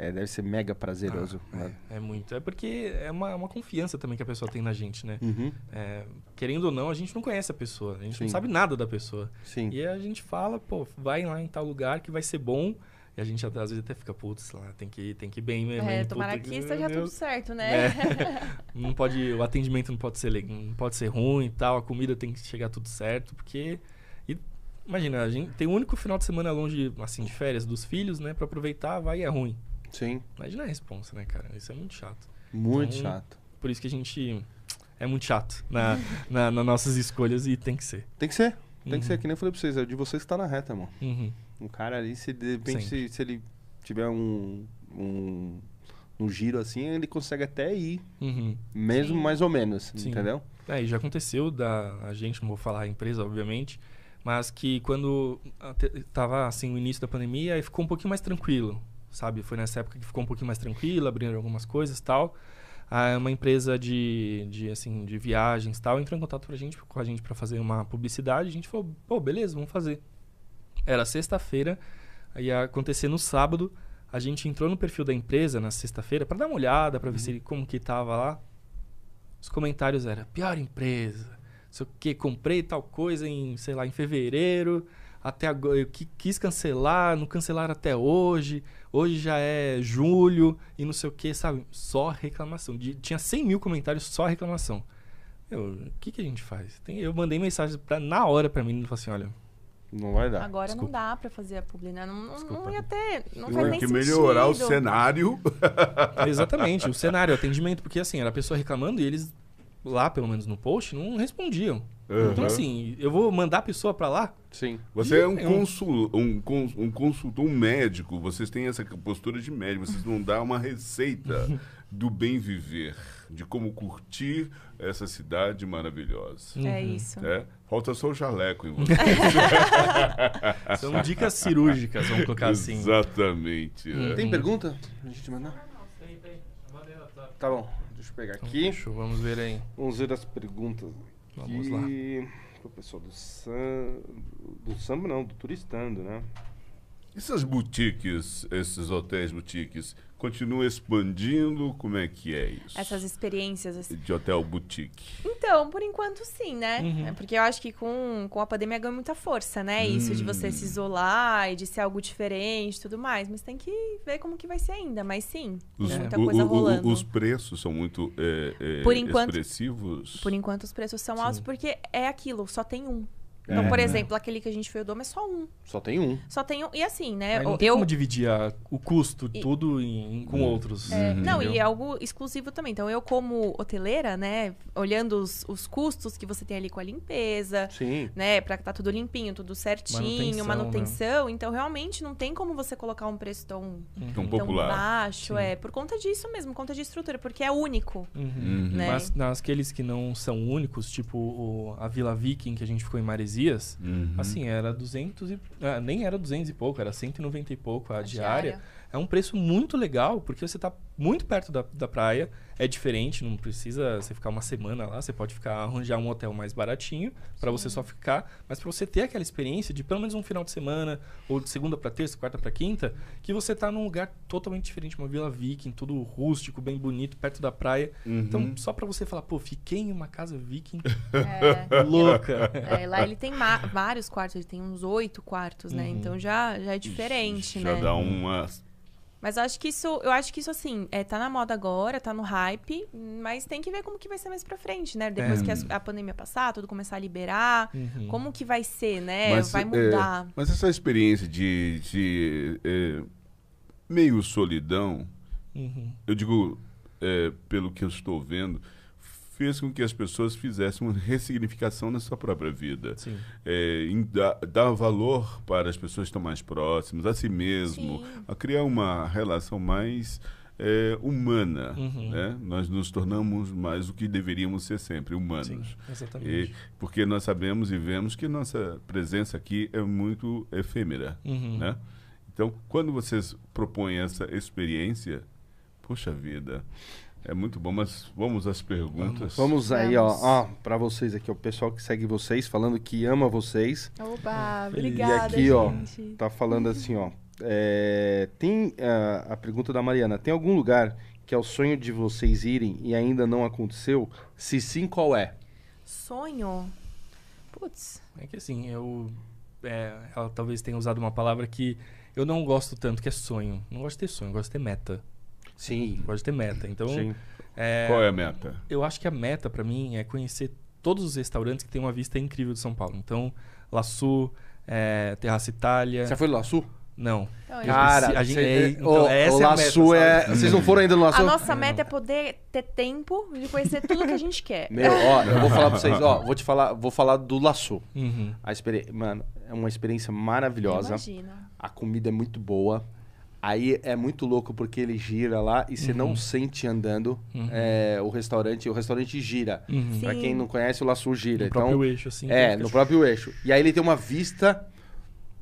é, deve ser mega prazeroso. né? É, é muito. É porque é uma, uma confiança também que a pessoa tem na gente, né? Uhum, É, querendo ou não, a gente não conhece a pessoa. A gente Sim. não sabe nada da pessoa. sim. E a gente fala, pô, vai lá em tal lugar que vai ser bom. E a gente até, às vezes até fica, putz, lá, tem que, ir- tem que ir bem mesmo. É, tomara Puta que esteja tudo certo, né? É. [laughs] não pode, o atendimento não pode ser não pode ser ruim e tal, a comida tem que chegar tudo certo, porque e, imagina, a gente tem o único final de semana longe assim de férias dos filhos, né, Pra aproveitar, vai e é ruim. Sim. Imagina a responsa, né, cara? Isso é muito chato. Muito Então, chato. Por isso que a gente é muito chato na, na, nas nossas escolhas e tem que ser. Tem que ser. Tem Uhum. que ser, que nem eu falei pra vocês. É de vocês que tá na reta, mano. Uhum. Um cara ali, se de repente, se, se ele tiver um, um, um giro assim, ele consegue até ir. Uhum. Mesmo Sim. mais ou menos, Sim. entendeu? É, e já aconteceu da a gente, não vou falar a empresa, obviamente, mas que quando tava assim o início da pandemia, aí ficou um pouquinho mais tranquilo, sabe? Foi nessa época que ficou um pouquinho mais tranquilo, abriram algumas coisas, tal. Aí uma empresa de, de assim, de viagens, tal, entrou em contato pra gente, com a gente para fazer uma publicidade, a gente falou: "Pô, beleza, vamos fazer". Era sexta-feira, ia acontecer no sábado A gente entrou no perfil da empresa na sexta-feira pra dar uma olhada, pra ver se ele, como que tava lá. Os comentários eram, pior empresa, sei o que, comprei tal coisa em, sei lá, em fevereiro, até agora, eu qui- quis cancelar, não cancelaram até hoje, hoje já é julho e não sei o que, sabe? Só reclamação. De- tinha 100 mil comentários, só reclamação. Meu, o que, que a gente faz? Tem- eu mandei mensagem pra, na hora pra mim e falei assim, olha, Não vai dar. Agora Desculpa. não dá pra fazer a publi, né? Não, não, não ia ter. Não Tem faz nem que sentido. melhorar o cenário. [laughs] Exatamente, o [laughs] cenário, o atendimento, porque assim, era a pessoa reclamando e eles, lá pelo menos no post, não respondiam. Então Aham. assim, eu vou mandar a pessoa pra lá? Sim. Você é um, É um- consul, um, cons- um consultor, um médico, vocês têm essa postura de médico, vocês não dão uma receita do bem viver, de como curtir essa cidade maravilhosa. É Uhum. isso. É? Falta só o jaleco em você. [laughs] São dicas cirúrgicas, vamos colocar assim. Exatamente. né? Tem pergunta? A gente mandar? Tem, tem. Tá bom. Deixa eu pegar Então, aqui. fechou, vamos ver aí. Vamos ver as perguntas. Vamos aqui. Pro pessoal do samba. Do samba não, do turistando, né? Essas boutiques, esses hotéis boutiques, continuam expandindo? Como é que é isso? Essas experiências, assim. De hotel boutique. Então, por enquanto, sim, né? Uhum. É Porque eu acho que com, com a pandemia ganhou muita força, né? Isso de você se isolar e de ser algo diferente e tudo mais. Mas tem que ver como que vai ser ainda. Mas sim, Os, tem muita o- coisa o- o- rolando. os preços são muito é, é, Por enquanto- expressivos? Por enquanto, os preços são altos porque é aquilo, só tem um. É, Então, por né? exemplo, aquele que a gente foi o Dom é só um. Só tem um. Só tem um. E assim, né? Aí não eu, tem como dividir a- o custo E- tudo em- com outros. É, não, entendeu? e é algo exclusivo também. Então, eu, como hoteleira, né, olhando os, os custos que você tem ali com a limpeza, Sim. né, pra estar tudo limpinho, tudo certinho, Manutenção, manutenção. né? Então, realmente, não tem como você colocar um preço tão, Tão tão popular. baixo. Sim. É por conta disso mesmo, por conta de estrutura, porque é único. Uhum. Uhum. Né? Mas naqueles que não são únicos, tipo o- a Vila Viking que a gente ficou em Maresias, Uhum. assim, era 200 e... ah, nem era 200 e pouco, era 190 e pouco a, A diária. diária. É um preço muito legal, porque você tá muito perto da, da praia, é diferente, não precisa você ficar uma semana lá, você pode ficar arranjar um hotel mais baratinho para você só ficar, mas para você ter aquela experiência de pelo menos um final de semana, ou de segunda para terça, quarta para quinta, que você tá num lugar totalmente diferente, uma Vila Viking, tudo rústico, bem bonito, perto da praia. Uhum. Então, só para você falar, pô, fiquei em uma casa viking É. [laughs] louca. É, lá ele tem vários quartos, ele tem uns oito quartos, né? Uhum. Então já, já é diferente, Já né? dá uma. Mas eu acho que isso, eu acho que isso assim, é, tá na moda agora, tá no hype, mas tem que ver como que vai ser mais pra frente, né? Depois É. que a, a pandemia passar, tudo começar a liberar, Uhum. como que vai ser, né? Mas, vai é, mudar. mas essa experiência de, de é, meio solidão, Uhum. eu digo, é, pelo que eu estou vendo, fez com que as pessoas fizessem uma ressignificação na sua própria vida. Sim. É, em dar, dar valor para as pessoas que estão mais próximas, a si mesmo, Sim. a criar uma relação mais é, humana. Uhum. Né? Nós nos tornamos mais o que deveríamos ser sempre, humanos. Sim, E, porque nós sabemos e vemos que nossa presença aqui é muito efêmera. Uhum. Né? Então, quando vocês propõem essa experiência, puxa vida, é muito bom, mas vamos às perguntas. Vamos aí, Vamos. ó, ó, pra vocês aqui, o pessoal que segue vocês, falando que ama vocês. Oba, Feliz. obrigada, e aqui, ó, gente. tá falando assim, ó. é, tem ah, a pergunta da Mariana: tem algum lugar que é o sonho de vocês irem e ainda não aconteceu? Se sim, qual é? Sonho? Putz, É que assim, eu. é, ela talvez tenha usado uma palavra que eu não gosto tanto, que é sonho. Não gosto de ter sonho, eu gosto de ter meta. Sim. Eu gosto de ter meta. Então, Sim. é, Qual é a meta? eu acho que a meta pra mim é conhecer todos os restaurantes que têm uma vista incrível de São Paulo. Então, Laçu, é, Terraça Itália. Você foi no Laçu? Não. Então, Cara, a gente- cê- é, então, o, essa o é a Laçu meta, é. Vocês não foram ainda no Laçu? a nossa meta é poder ter tempo de conhecer tudo que a gente quer. [laughs] Meu, ó, eu vou falar pra vocês, ó, vou te falar, vou falar do Laçu. Uhum. A experi... Mano, é uma experiência maravilhosa. Imagina. A comida é muito boa. Aí é muito louco porque ele gira lá e você não sente andando Uhum. é, o restaurante. O restaurante gira. Uhum. Pra Sim. quem não conhece, o Laçu gira. No então, próprio eixo, assim. É, então no próprio eixo. E aí ele tem uma vista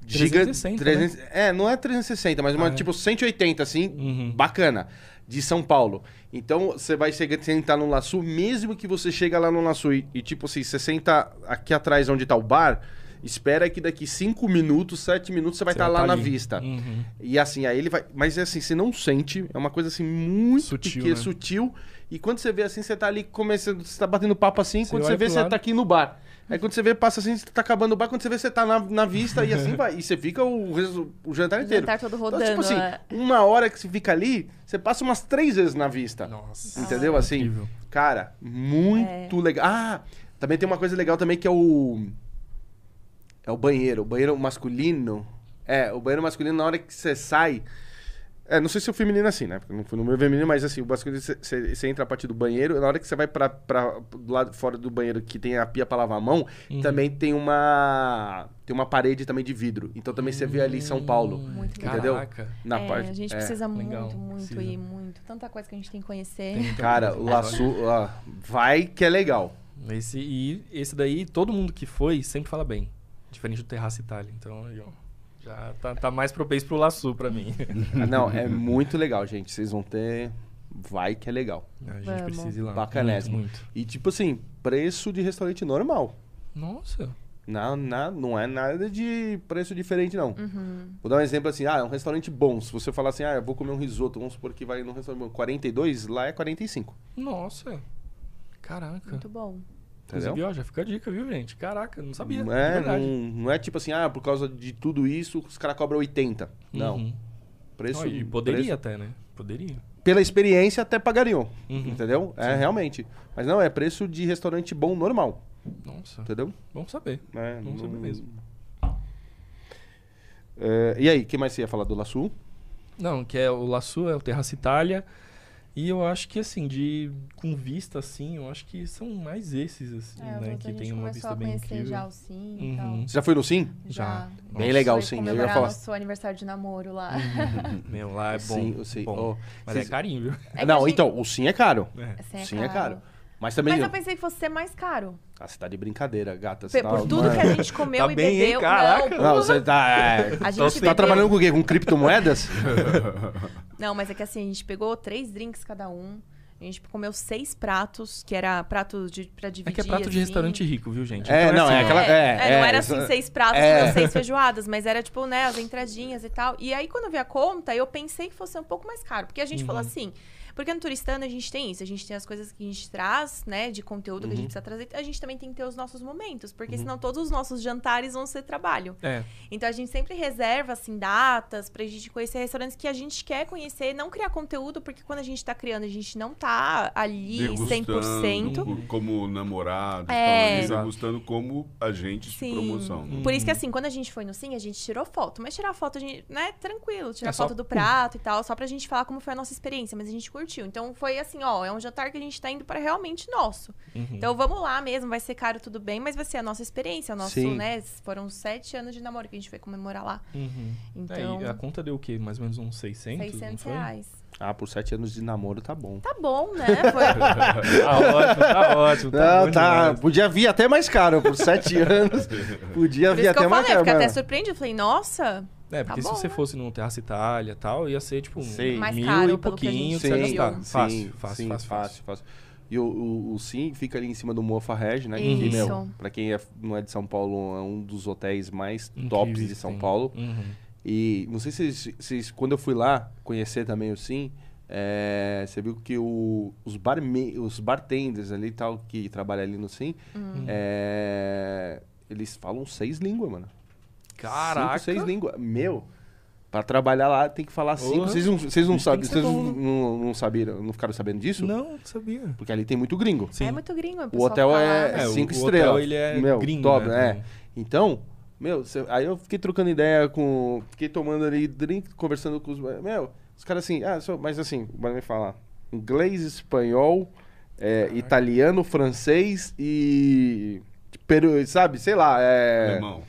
gigante. 360, É, não é 360, mas uma Ah, é. tipo 180, assim, Uhum. bacana. De São Paulo. Então você vai chegar, sentar no Laçu, mesmo que você chega lá no Laçu e, e, tipo assim, você senta aqui atrás onde tá o bar, espera que daqui 5 minutos, 7 minutos você vai estar vai lá tá na vista. Uhum. E assim, aí ele vai. Mas é assim, você não sente. É uma coisa assim muito Sutil, pequena, né? sutil. E quando você vê assim, você tá ali começando. Você tá batendo papo assim, Você quando você vê, você lado. tá aqui no bar. Aí quando você vê, passa assim, você tá acabando o bar, quando você vê, você tá na, na vista e assim [laughs] vai. E você fica o, o jantar O inteiro. jantar todo rodando. Então, tipo assim, é. uma hora que você fica ali, você passa umas três vezes na vista. Nossa. Entendeu? Assim, Incrível. cara, muito legal. Ah, também tem uma coisa legal também que é o. É o banheiro. O banheiro masculino. É, o banheiro masculino, na hora que você sai. É, não sei se o feminino é assim, né? Porque não fui no meu feminino, mas assim, o masculino, você- entra a partir do banheiro, na hora que você vai pra, pra, do lado fora do banheiro, que tem a pia pra lavar a mão, Uhum. também tem uma. Tem uma parede também de vidro. Então também você vê ali São Paulo. Muito legal. Entendeu? Caraca. Na é, parte. a gente é. precisa legal, muito, muito precisa. ir, muito. Tanta coisa que a gente tem que conhecer. Tem Cara, o laço. ó, vai que é legal. Esse, e esse daí, todo mundo que foi sempre fala bem. Diferente do Terraça Itália. Então, aí, ó. Já tá, tá mais propenso pro Laçu pra mim. [laughs] Ah, Não, é muito legal, gente. Vocês vão ter. Vai que é legal. A gente Vamos. precisa ir lá. Bacanésimo. Muito, muito. E tipo assim, preço de restaurante normal. Nossa. Não, não, não é nada de preço diferente, não. Uhum. Vou dar um exemplo assim, ah, é um restaurante bom. Se você falar assim, ah, eu vou comer um risoto, vamos supor que vai num restaurante bom, 42, lá é 45. Nossa. Caraca. Muito bom. Entendeu? Inclusive, ó, já fica a dica, viu, gente? Caraca, não sabia. Não é, não, não é tipo assim, ah, por causa de tudo isso, os caras cobram 80. Não. Uhum. Preço, Ó, e poderia preço- até, né? Poderia. Pela experiência, até pagariam. Uhum. Entendeu? É, realmente. Mas não, é preço de restaurante bom normal. Nossa. Entendeu? Bom saber. É, Bom saber mesmo. É, e aí, o que mais você ia falar do Laçu? Não, que é o Laçu, é o Terraça Itália. E eu acho que, assim, de com vista, assim, eu acho que são mais esses, assim, É, né? Que a gente tem uma começou vista a bem conhecer incrível. já o Sim e Uhum. tal. Você já foi no Sim? Já. Bem legal, sim. Eu ia falar. nosso aniversário de namoro lá. [laughs] Meu, lá é bom. Sim, eu sei. bom. Ó, Mas vocês- é carinho, viu? É não, gente- então, o Sim é caro. É. Assim, Sim é caro. Mas também. Mas eu pensei que fosse ser mais caro. Ah, você tá de brincadeira, gata. Você tá- Por tudo Mano. que a gente [laughs] comeu Tá e bem, hein? bebeu. Caraca. Não, Não, você tá. é, A então gente você tá bebeu- trabalhando com o quê? Com criptomoedas? [laughs] Não, mas é que assim, a gente pegou três drinks cada um. A gente comeu seis pratos, que era prato de, pra dividir. É que é prato de assim. restaurante rico, viu, gente? É, não, é assim, aquela- É, é, é, não é, era assim, seis pratos, é. com seis feijoadas, mas era tipo, né, as entradinhas e tal. E aí, quando eu vi a conta, eu pensei que fosse um pouco mais caro. Porque a gente falou Uhum. assim, porque no Turistano a gente tem isso, a gente tem as coisas que a gente traz, né, de conteúdo que a Uhum. gente precisa trazer, a gente também tem que ter os nossos momentos, porque senão todos os nossos jantares vão ser trabalho. É. Então a gente sempre reserva, assim, datas pra gente conhecer restaurantes que a gente quer conhecer, não criar conteúdo, porque quando a gente tá criando, a gente não tá ali 100%. Degustando como namorado, É. é. degustando como agente de Sim. promoção. né? Por isso que assim, quando a gente foi no Sim, a gente tirou foto. Mas tirar foto, a gente, né, tranquilo. Tirar É só- foto do prato e tal, só pra gente falar como foi a nossa experiência. Mas a gente curtiu. Então foi assim, ó, é um jantar que a gente tá indo para realmente nosso. Uhum. Então vamos lá mesmo, vai ser caro tudo bem, mas vai ser a nossa experiência. O nosso, Sim. né, foram sete anos de namoro que a gente foi comemorar lá. Uhum. Então, É, a conta deu o quê? Mais ou menos uns 600? 600 não foi? reais. Ah, por sete anos de namoro tá bom. Tá bom, né? [laughs] Foi... Tá ótimo, tá ótimo. Tá Não, tá. demais. Podia vir até mais caro. Por sete [laughs] anos. Podia Por vir isso que até eu mais falei, eu caro. fiquei até mano. surpreendida. Eu falei, nossa, É, porque Tá se bom, você né? fosse num Terraça Itália e tal, ia ser tipo um Sim. Mais mil caro, e que pouquinho que você gastar. Fácil, sim, fácil, sim, fácil, fácil. fácil. E o, o, o Sim fica ali em cima do Mofa Reg, né? Que, Isso. meu, pra quem é- não é de São Paulo, é um dos hotéis mais Incríveis tops de que São tem. Paulo. Uhum. E não sei se vocês, quando eu fui lá conhecer também o Sim, é, você viu que o- os, barme, os bartenders ali e tal, que trabalham ali no Sim, Hum. é, eles falam seis línguas, mano. Caraca. Cinco, seis línguas. Meu, pra trabalhar lá tem que falar cinco. Vocês não, vocês não vocês não, não, não sabiam, não ficaram sabendo disso? Não, não sabia. Porque ali tem muito gringo. Sim. é muito gringo. O hotel fala, é, né? É, o- cinco o estrelas. hotel, ele é meu, gringo, top, né, é. Então, meu, cê- aí eu fiquei trocando ideia com. Fiquei tomando ali drink, conversando com os. Meu, os caras assim, ah, só- mas assim, vai me falar. Inglês, espanhol, é, italiano, francês e. Peru, sabe? Sei lá, é. Alemão.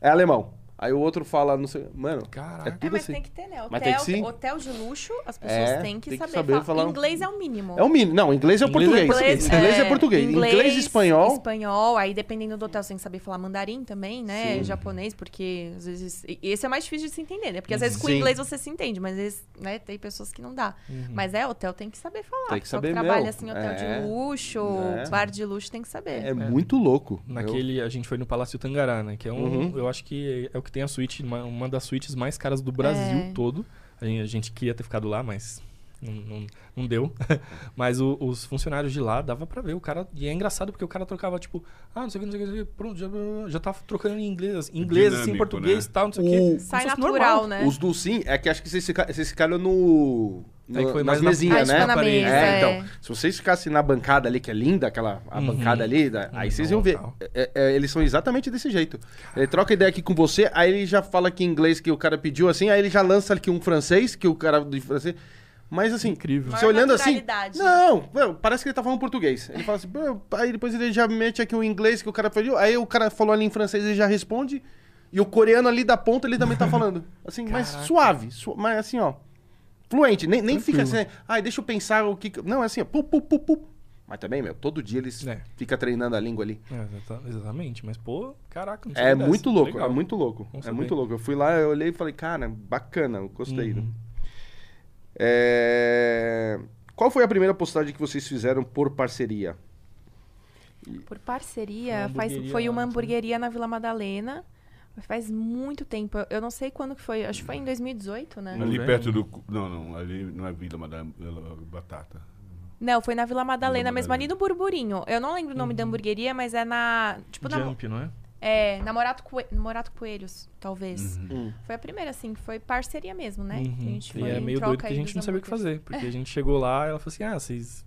É alemão. Aí o outro fala, não sei. Mano, Caraca. é É, tudo mas assim. tem que ter, né? Mas tem Hotel, que sim. hotel de luxo, as pessoas É, têm que tem que saber, saber falar. falar Inglês é o mínimo. É o mínimo. Não, inglês é o Inglês é português. português. Inglês, é, português. Inglês, espanhol. Espanhol, aí dependendo do hotel, você tem que saber falar mandarim também, né? Sim. Japonês, porque às vezes. Esse é mais difícil de se entender, né? Porque às vezes com Sim. inglês você se entende, mas às vezes, né, tem pessoas que não dá. Mas é, hotel tem que saber falar. Tem que saber trabalha meu. assim, hotel É. de luxo, É. bar de luxo, tem que saber. É, muito louco. Naquele, a gente foi no Palácio Tangará, né? Que é um, Uhum. eu acho que é o que tem a suíte, uma, uma das suítes mais caras do Brasil É. todo. A gente, a gente queria ter ficado lá, mas não, não, não deu. [laughs] mas o- os funcionários de lá dava pra ver o cara. E é engraçado porque o cara trocava, tipo, ah, não sei o que, não sei o que, não sei o que, pronto, já, já tava trocando em inglês, inglês, assim, Dinâmico, português e né? tal, não sei o que. Sai se natural, normal. né? Os do sim, é que acho que vocês no. no É que foi nas mais na- mesinhas, né? na parede. mesa, É, é. então, se vocês ficassem na bancada ali, que é linda, aquela a Uhum. bancada ali, da- aí Uhum, vocês no iam ver. local. É, é, eles são exatamente desse jeito. Ele troca ideia aqui com você, aí ele já fala aqui em inglês que o cara pediu assim, aí ele já lança aqui um francês, que o cara de francês. Mas assim, Incrível. você olhando assim. Não, parece que ele tá falando português. Ele fala assim, aí depois ele já mete aqui o inglês que o cara pediu, aí o cara falou ali em francês ele já responde, e o coreano ali da ponta ele também tá falando. Assim, mas suave, su- mas assim, ó. Fluente, nem, nem fica assim, ai, deixa eu pensar o que. que-" Não, é assim, ó, pu, pu, pu, pu. Mas também, meu, todo dia eles É. fica treinando a língua ali. É, exata- exatamente, mas pô, caraca, não É sabia dessa. muito louco, Legal. é muito louco. Bom É saber. muito louco. Eu fui lá, eu olhei e falei, cara, bacana, eu gostei. né? Uhum. É, Qual foi a primeira postagem que vocês fizeram por parceria? Por parceria, Uma faz, foi uma sei. hamburgueria na Vila Madalena. Faz muito tempo. Eu- não sei quando que foi. Acho que foi em 2018, né? Ali perto do. Não, não, ali não é Vila Madame Batata. Não, foi na Vila Madalena Vila mesmo, ali Madalena. no Burburinho. Eu não lembro o nome da hamburgueria, mas é na. Tipo, na, Jump, não é? é, na Morato, Coe- Morato Coelhos, talvez. Hum. Foi a primeira, assim, que foi parceria mesmo, né? Uhum. Que a gente E foi é em meio doido que a gente não sabia o que fazer. Porque a gente chegou lá e ela falou assim: ah, vocês.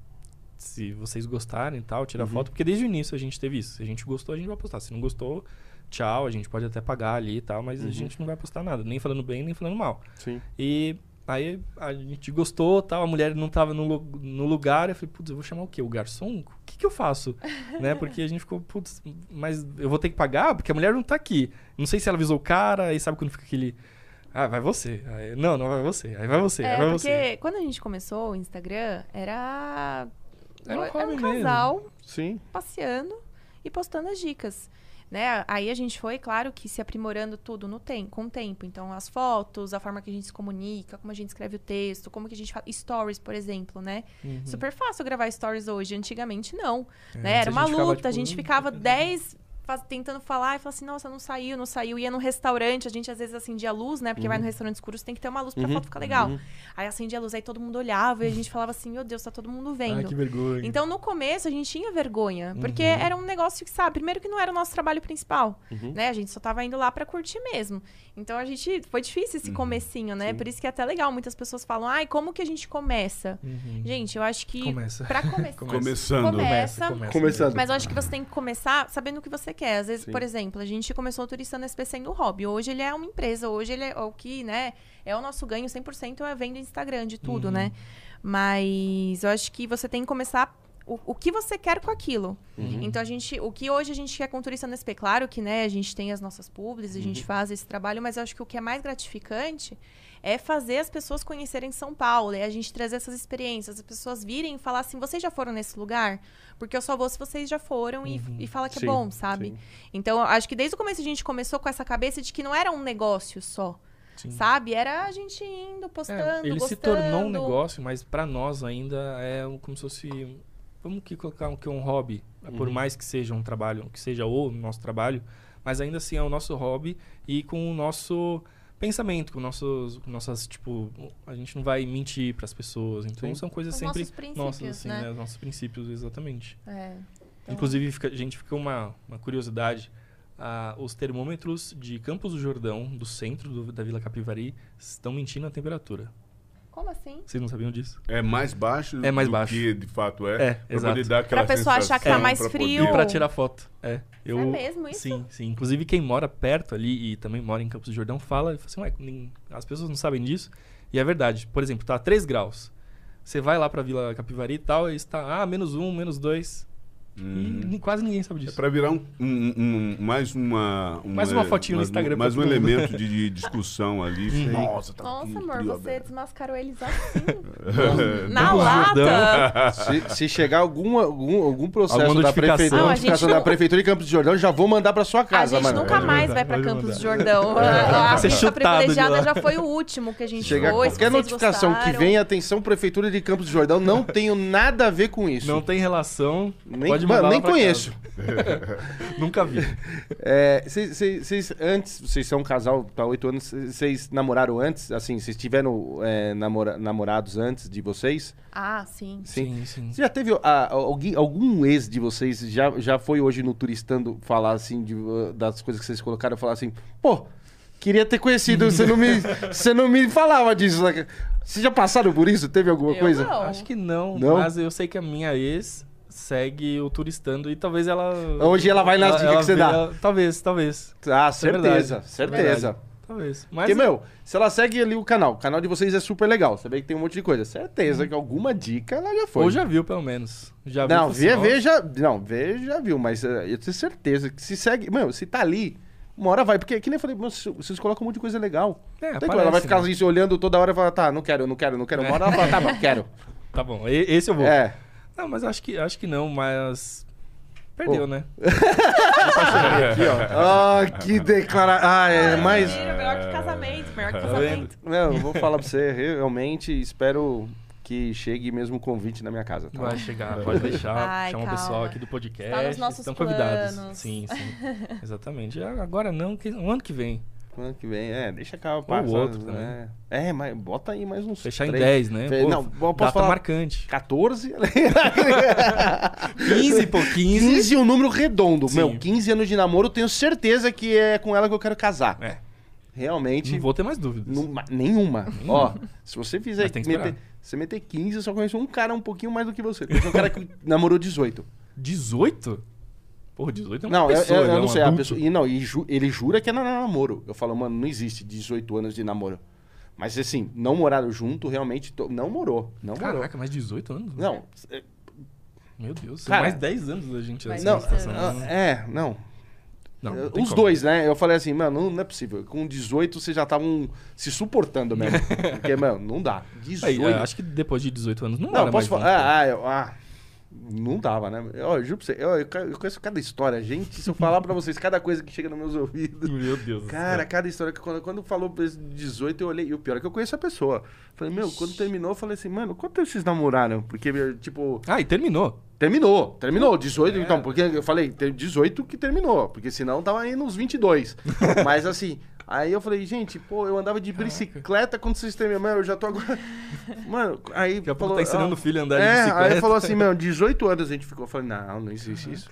Se vocês gostarem e tal, tira foto. Porque desde o início a gente teve isso. Se a gente gostou, a gente vai postar. Se não gostou, tchau. A gente pode até pagar ali e tal, mas a gente não vai postar nada. Nem falando bem, nem falando mal. Sim. E aí a gente gostou tal, a mulher não tava no, no lugar, eu falei, putz, eu vou chamar o quê? O garçom? O que, que eu faço? [laughs] né? Porque a gente ficou, putz, mas eu vou ter que pagar? Porque a mulher não tá aqui. Não sei se ela avisou o cara, aí sabe quando fica aquele. Ah, vai você. Aí, não, não vai você. Aí vai você, aí É, vai porque você. quando a gente começou o Instagram, era. Era um hobby mesmo. casal Sim. passeando e postando as dicas. Né? Aí a gente foi, claro, que se aprimorando tudo no tempo, com o tempo. Então, as fotos, a forma que a gente se comunica, como a gente escreve o texto, como que a gente fala. Stories, por exemplo, né? Uhum. Super fácil gravar stories hoje. Antigamente, não. É, né? Era uma ficava, luta. a tipo, gente ficava 10 faz- tentando falar e falava assim, nossa, não saiu, não saiu. Ia num restaurante, a gente às vezes acendia a luz, né? Porque vai no restaurante escuro, você tem que ter uma luz pra Uhum. foto ficar legal. Uhum. Aí acendia a luz, aí todo mundo olhava e a gente falava assim, meu Deus, tá todo mundo vendo. Ai, que vergonha. Então, no começo, a gente tinha vergonha. Porque Uhum. era um negócio que, sabe, primeiro que não era o nosso trabalho principal, Uhum. né? A gente só tava indo lá pra curtir mesmo. Então, a gente... Foi difícil esse comecinho, né? Sim. Por isso que é até legal. Muitas pessoas falam, ai, como que a gente começa? Uhum. Gente, eu acho que... Começa. Pra [laughs] começar... Começa. Começando. Começa. Começando. Mas eu acho que você tem que começar sabendo o que você quer. Às vezes, Sim. por exemplo, a gente começou o Turista NSP sendo hobby. Hoje ele é uma empresa. Hoje ele é o que, né? É o nosso ganho 100% é vendo Instagram de tudo, Uhum. né? Mas eu acho que você tem que começar o, o que você quer com aquilo. Uhum. Então a gente, o que hoje a gente quer com o Turista NSP, claro que, né, a gente tem as nossas publis, a Uhum. gente faz esse trabalho, mas eu acho que o que é mais gratificante é fazer as pessoas conhecerem São Paulo, é a gente trazer essas experiências, as pessoas virem e falar assim, vocês já foram nesse lugar? Porque eu só vou se vocês já foram e, e fala que Sim, é bom, sabe? sim. Então, eu acho que desde o começo a gente começou com essa cabeça de que não era um negócio só, Sim. sabe? Era a gente indo, postando, É, ele se gostando. tornou um negócio, mas pra nós ainda é como se fosse. Vamos que colocar um, que é um hobby. Por Uhum. mais que seja um trabalho, que seja o nosso trabalho, mas ainda assim é o nosso hobby e com o nosso pensamento, com nossos, com nossas, tipo, a gente não vai mentir pras pessoas. Então Sim. são coisas Os sempre nossos princípios, nossas, assim, né? né? Os nossos princípios, exatamente. É. Então- Inclusive, fica- a gente ficou uma, uma curiosidade. ah, os termômetros de Campos do Jordão, do centro do- da Vila Capivari, estão mentindo a temperatura. Como assim? Vocês não sabiam disso? É mais baixo É mais do baixo. que de fato é. É, pra exato. poder dar aquela Pra pessoa achar que tá sensação, mais pra frio. E poder- pra tirar foto. É. Eu, É mesmo isso? Sim, sim. Inclusive, quem mora perto ali e também mora em Campos do Jordão fala, fala assim, ué, nem- as pessoas não sabem disso. E é verdade. Por exemplo, tá 3 graus. Você vai lá pra Vila Capivari e tal, e está, ah, menos um, menos dois. Uhum. E quase ninguém sabe É disso. pra virar um, um- um- mais uma, um- Mais uma é, fotinho no Instagram Mais um mundo. elemento de, de discussão ali. Nossa, tá Nossa, amor, você aberto. desmascarou eles assim. É, [laughs] Na Não, lata. Se, se chegar algum, algum, algum processo Alguma da prefeitura, Não, a notificação gente da não- Prefeitura de Campos do Jordão, já vou mandar pra sua casa, a gente mano. nunca mais vai pra pode Campos do Jordão. [laughs] A, a pista de privilegiada já foi o último que a gente Chegar foi. qualquer notificação que gostaram. venha, atenção, Prefeitura de Campos do Jordão, não tenho nada a ver com isso. Não tem relação. nem, pode mano, mandar nem lá pra conheço. casa. [laughs] Nunca vi. É, antes, vocês são um casal tá oito anos, vocês namoraram antes? Assim, vocês tiveram é, namora- namorados antes de vocês? Ah, sim. Sim. Sim, já teve ah, alguém, algum ex de vocês já, já foi hoje no Turistando falar assim de, uh, das coisas que vocês colocaram falar assim, pô, queria ter conhecido, você não me, [laughs] você não me falava disso. né?" Vocês já passaram por isso? Teve alguma Eu coisa? não. Acho que não, Não? mas eu sei que a minha ex segue o turistando e talvez ela. Hoje ela vai nas dicas que você vê- dá. ela- talvez, talvez. Ah, é certeza, verdade. certeza. Talvez. Mas Porque, meu, se ela segue ali o canal, o canal de vocês é super legal. Você vê que tem um monte de coisa. Certeza que alguma dica ela já foi. ou já viu, pelo menos. Já viu, Não, falou vê, vê, "Nossa, já. Não, vê, já viu, mas eh, eu tenho certeza que se segue. Mano, se tá ali, uma hora vai. Porque, que nem eu falei, "Nossa, vocês colocam um monte de coisa legal. É, como, ela vai aparece, ficar né? olhando toda hora e falar, tá, não quero, não quero, não quero. Uma hora ela fala, tá bom, quero. [laughs] Tá bom, esse eu vou. É. Não, mas acho que, acho que não, mas. Perdeu, Pô. né? Aqui, [laughs] ó. Ah, que declara. Ah, é mais. Mentira, melhor que casamento, melhor que Tá casamento. Não, eu vou falar pra você, realmente espero que chegue mesmo o convite na minha casa. Tá? Vai chegar, pode deixar. Ai, chama o pessoal aqui do podcast. Tá nos nossos estão convidados. planos. Sim, sim. [laughs] Exatamente. Agora não, um ano que vem. Ano que vem, é, deixa cá Ou passar, o outro né? É, mas bota aí mais uns. Fechar em três. 10, né? Fe- Pô, não, posso data falar- marcante. 14? 15, [laughs] pô, 15. 15 é um número redondo. Sim. Meu, 15 anos de namoro, eu tenho certeza que é com ela que eu quero casar. É, Realmente. não vou ter mais dúvidas. não- ma- nenhuma. Ó, se você fizer. Meter, você meter 15, eu só conheço um cara um pouquinho mais do que você. Um cara que [laughs] namorou 18. 18? Porra, 18 é uma Não, eu, pessoa, eu- eu né? não sei. A pessoa, e não, e ju- ele jura que é na- namoro. Eu falo, mano, não existe 18 anos de namoro. Mas assim, não moraram junto, realmente. to- Não morou. Não morou. Caraca, mais 18 anos? Não, é- Meu Deus, Cara, mais 10 anos da gente nessa não, situação. ah, é, não. Não, Eh, não tem Os como. dois, né? Eu falei assim, mano, não, não é possível. Com 18 vocês já estavam se suportando mesmo. [laughs] Porque, mano, não dá. 18. Aí, é, acho que depois de 18 anos não, não, era posso mais falar. vínculo. Ah, ah, eu- ah, não dava, né? Ó, Eu, juro pra você, eu, eu conheço cada história. Gente, se eu falar pra vocês cada coisa que chega nos meus ouvidos. [laughs] Meu Deus Cara, cada história que quando, quando falou pra esse 18, eu olhei. E o pior é que eu conheço a pessoa. Falei, meu, quando terminou, eu falei assim, mano, quanto tempo vocês namoraram? Porque, tipo, Ah, e terminou. Terminou, terminou. 18, É. então, porque eu falei, tem 18 que terminou, porque senão tava aí nos 22. [laughs] Mas assim, aí eu falei, gente, pô, eu andava de bicicleta quando vocês terminaram, Mano, eu já tô agora. [laughs] Mano, aí. Daqui a pouco tá ensinando o filho a andar de é, bicicleta. Aí falou assim, meu, 18 anos a gente ficou. Eu falei, não, não existe isso.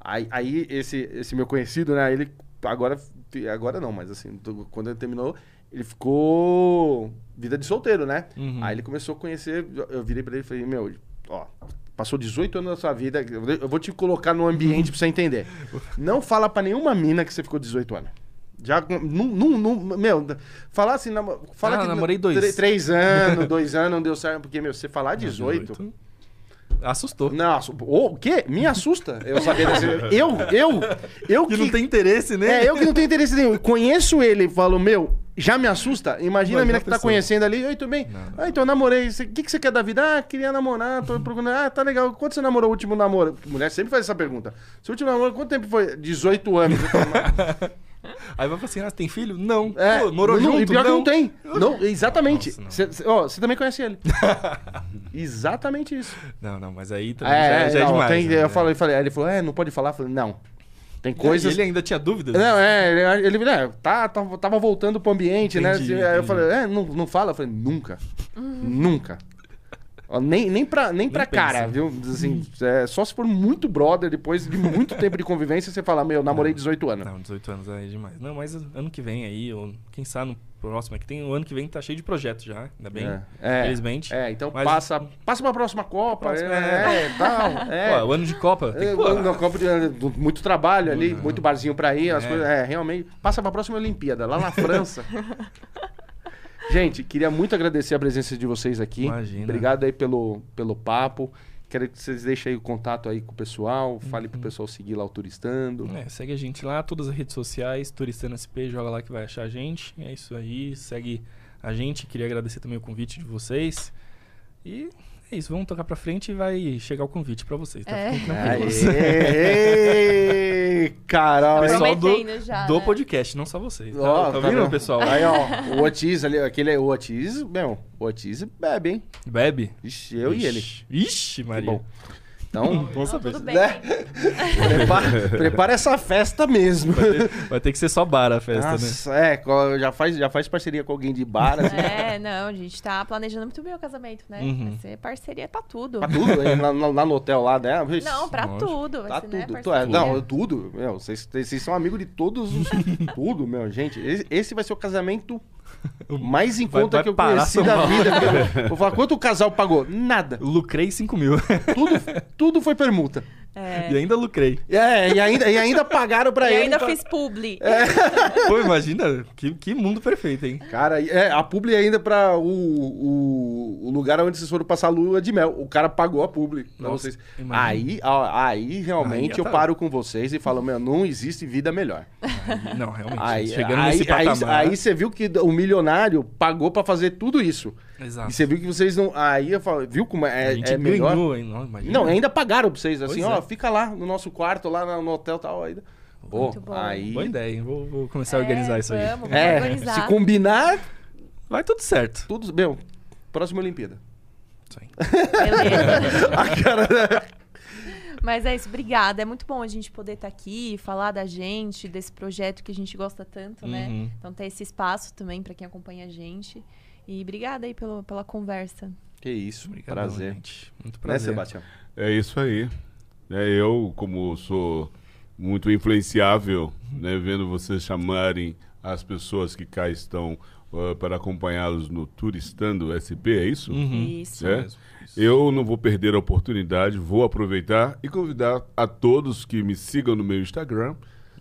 Aí, aí esse, esse meu conhecido, né, ele agora, agora não, mas assim, do- quando ele terminou, ele ficou vida de solteiro, né? Uhum. Aí ele começou a conhecer, eu- virei pra ele e falei, meu, ó, passou 18 anos da sua vida, eu eu vou te colocar no ambiente pra você entender. [laughs] Não fala pra nenhuma mina que você ficou 18 anos. Já, não, não, não, meu, falar assim, fala Ah, que namorei dois. tre- três anos, dois anos, não deu certo, porque, meu, você falar 18, Assustou. não, assu- o quê? Me assusta eu saber desse. [laughs] Eu, eu, eu Que que. não tem interesse, né? É, eu que não tenho interesse nenhum. Conheço ele e falo, meu, já me assusta. Imagina a mina a que tá conhecendo ali. Oi, tudo bem? Não, não. Ah, então eu namorei. O que, que você quer da vida? Ah, queria namorar, tô procurando. Ah, tá legal. Quanto você namorou o último namoro? Mulher sempre faz essa pergunta. Seu último namoro, quanto tempo foi? 18 anos. [laughs] Eu falo, "Mas- Aí vai falar assim, ah, você tem filho? Não. É, Pô, morou não, junto? E pior que não. não tem. [laughs] Não, exatamente. Não. Você também conhece ele. [laughs] exatamente isso. Não, não, mas aí também já, É, já é não, demais. tem- né? eu falei, falei, aí ele falou, é, não pode falar. Eu falei, não. Tem coisas. ele ainda tinha dúvidas? Não, é, ele, ele é, tá, tava, tava voltando pro ambiente, né? Entendi, Assim, Aí eu falei, é, não, não fala? Eu falei, nunca. Nunca. Nem, nem pra, nem pra pensa. cara, viu? Assim, é, só se for muito brother, depois de muito tempo de convivência, você fala, meu, namorei 18 anos. Não, 18 anos aí é demais. Não, mas ano que vem aí, ou quem sabe no próximo, é que tem o ano que vem tá cheio de projetos já, ainda bem. É, é, Felizmente. É, então Mas- passa, passa pra próxima Copa. Próxima, é, é, tal. [laughs] É. Pô, o ano de Copa. Tem É, na Copa de, do- muito trabalho ali, Uhum. muito barzinho pra ir, as É. coisas. É, realmente. Passa pra próxima Olimpíada, lá na França. [laughs] Gente, queria muito agradecer a presença de vocês aqui. Imagina. Obrigado aí pelo, pelo papo. quero que vocês deixem aí o contato aí com o pessoal, fale pro pessoal seguir lá o Turistando. É, segue a gente lá, todas as redes sociais, Turistando SP, joga lá que vai achar a gente. É isso aí, segue a gente. Queria agradecer também o convite de vocês. E é isso, vamos tocar pra frente e vai chegar o convite pra vocês, tá? É. Aê, Carol, hein? Pessoal do, já, do né? podcast, não só vocês. Tá, Ó, tá tá vendo? pessoal? Aí, ó, o Otis ali, aquele é o Otis, meu, o Otis bebe, hein? Bebe? Ixi, eu e ele. Ixi, Ixi, Maria. Bom, então, Bom Não, saber. tudo bem. né? prepara, prepara essa festa mesmo. Vai ter, vai ter que ser só bar a festa, né? Nossa, é, co- já faz, já faz parceria com alguém de bar, assim, É, não, a gente tá planejando muito bem o casamento, né? Uhum. Vai ser parceria pra tudo. pra tudo, hein? lá, no hotel lá dela. Vixe, Não, pra Lógico. tudo. Vai Tá ser, né, tudo, tu- parceria. é, não, tudo, meu, vocês, vocês são amigos de todos os, [laughs] tudo, meu, gente, esse, esse vai ser o casamento mais em Vai- conta vai que eu conheci da vida, [laughs] vou falar, quanto o casal pagou? Nada, Lucrei 5 mil. tudo, tudo foi permuta, É. e ainda lucrei. é, e ainda, e ainda pagaram pra E ele, ainda pra- fiz publi. [laughs] Pô, imagina, que, que mundo perfeito, hein? Cara, é, a publi ainda pra o, o, o lugar onde vocês foram passar a lua de mel. O cara pagou a publi pra Nossa, vocês. imagina. Aí, ó, aí realmente Aí, eu tá. paro com vocês e falo, meu, não existe vida melhor. Não, realmente. Aí, chegando aí, nesse aí, patamar. aí você viu que o milionário pagou pra fazer tudo isso. Exato. E você viu que vocês não. Aí eu falo, viu como é, a gente é melhor? ganhou, hein? Não, imagina. Não, ainda pagaram pra vocês, assim, Pois ó, é. fica lá no nosso quarto, lá no hotel e tal. Aí, pô, Muito bom. aí. Boa ideia, hein? Vou, vou começar a organizar É, isso aí. Vamos, vamos É, organizar. se combinar, Vai tudo certo. tudo. Meu, próxima Olimpíada. Isso aí. Beleza. [laughs] A cara. Mas é isso, obrigada. É muito bom a gente poder estar aqui, falar da gente, desse projeto que a gente gosta tanto, né? Uhum. Então ter esse espaço também para quem acompanha a gente. E obrigada aí pelo, pela conversa. Que isso, Obrigadão, prazer. gente. Muito Né, prazer. Sebastião? É isso aí. É, eu, como sou muito influenciável, né, vendo vocês chamarem as pessoas que cá estão ah, para acompanhá-los no Turistando SP, é isso? Uhum. Isso. É? Eu não vou perder a oportunidade, vou aproveitar e convidar a todos que me sigam no meu Instagram.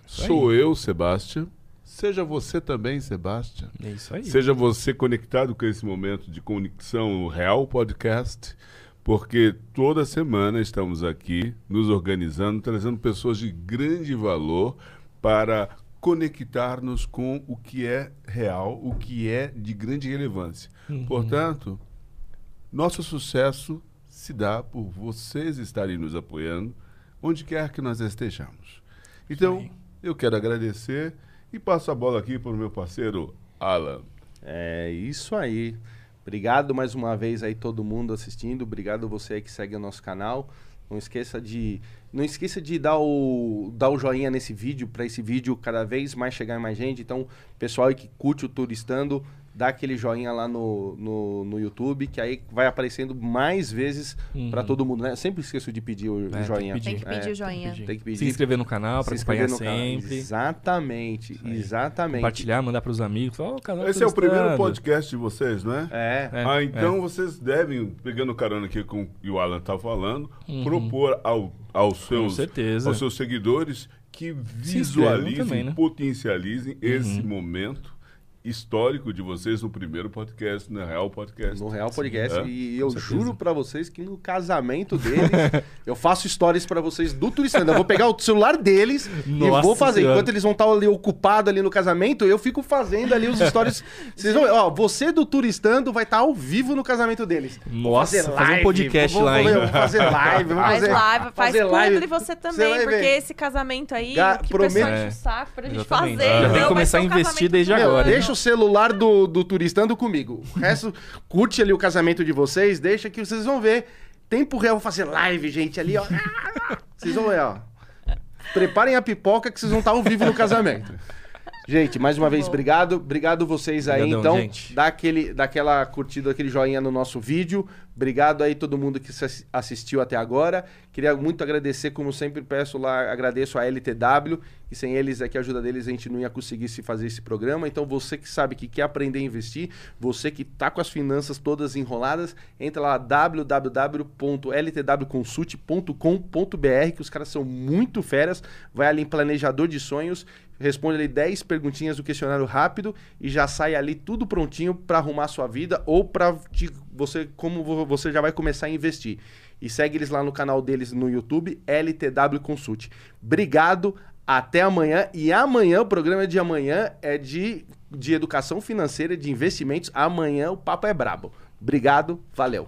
Isso Sou eu, Sebastião. Seja você também, Sebastião. É isso aí. Seja você conectado com esse momento de conexão Real Podcast, porque toda semana estamos aqui nos organizando, trazendo pessoas de grande valor para conectar-nos com o que é real, o que é de grande relevância. Uhum. Portanto, nosso sucesso se dá por vocês estarem nos apoiando, onde quer que nós estejamos. Então, eu quero agradecer e passo a bola aqui para o meu parceiro Alan. É isso aí. Obrigado mais uma vez aí todo mundo assistindo. Obrigado você aí que segue o nosso canal. Não esqueça de não esqueça de dar o dar o joinha nesse vídeo para esse vídeo cada vez mais chegar mais gente. Então, pessoal aí que curte o Turistando, dá aquele joinha lá no, no, no YouTube, que aí vai aparecendo mais vezes Uhum. para todo mundo, né? Eu sempre esqueço de pedir o, o É, tem que joinha. pedir. Tem que pedir É, o joinha. Tem que pedir. Se inscrever no canal para acompanhar no canal. sempre. Exatamente, exatamente. Compartilhar, mandar pros amigos. Falar, "Ó, o canal Esse é o primeiro Turistando." podcast de vocês, não é? É. É, ah, então vocês devem, pegando carona aqui com o que o Alan está falando, Uhum. propor ao, aos, seus, certeza. aos seus seguidores que visualizem, também, né? potencializem esse Uhum. momento histórico de vocês no primeiro podcast, no Real Podcast. No Real Podcast. É, e eu certeza. juro pra vocês que no casamento deles, [laughs] eu faço stories pra vocês do Turistando. Eu vou pegar o celular deles e Nossa vou fazer. Senhora. Enquanto eles vão estar ali ocupados ali no casamento, eu fico fazendo ali os stories. Vocês vão, ó, você do Turistando vai estar ao vivo no casamento deles. Vou Nossa, fazer um podcast vou, lá, vou, hein? Vou fazer live, vou Faz fazer live, faz fazer live. publi você Você também, vai porque ver. esse casamento aí, Ga- que o prometo- pessoal É, enche o saco pra gente exatamente. fazer. Já tem que começar a investir desde agora. deixa o celular do, do turistando comigo. O resto, curte ali o casamento de vocês, deixa que vocês vão ver. Tempo real, vou fazer live, gente, ali, ó. [laughs] Vocês vão ver, ó. Preparem a pipoca que vocês vão estar ao vivo no casamento. Gente, mais uma vez, Bom. obrigado. Obrigado vocês aí. Obrigadão, então, gente. dá, aquele, dá aquela curtida, aquele joinha no nosso vídeo. Obrigado aí todo mundo que se- assistiu até agora. Queria muito agradecer, como sempre peço lá, agradeço a LTW, que sem eles aqui, a ajuda deles, a gente não ia conseguir se fazer esse programa. Então, você que sabe que quer aprender a investir, você que tá com as finanças todas enroladas, entra lá www.ltwconsult.com.br, que os caras são muito feras. Vai ali em planejador de sonhos, responde ali 10 perguntinhas do questionário rápido e já sai ali tudo prontinho para arrumar sua vida ou para você como vo- você já vai começar a investir. E segue eles lá no canal deles no YouTube, LTW Consult. Obrigado, até amanhã. E amanhã, o programa de amanhã é de, de educação financeira, de investimentos. Amanhã o papo é brabo. Obrigado, valeu.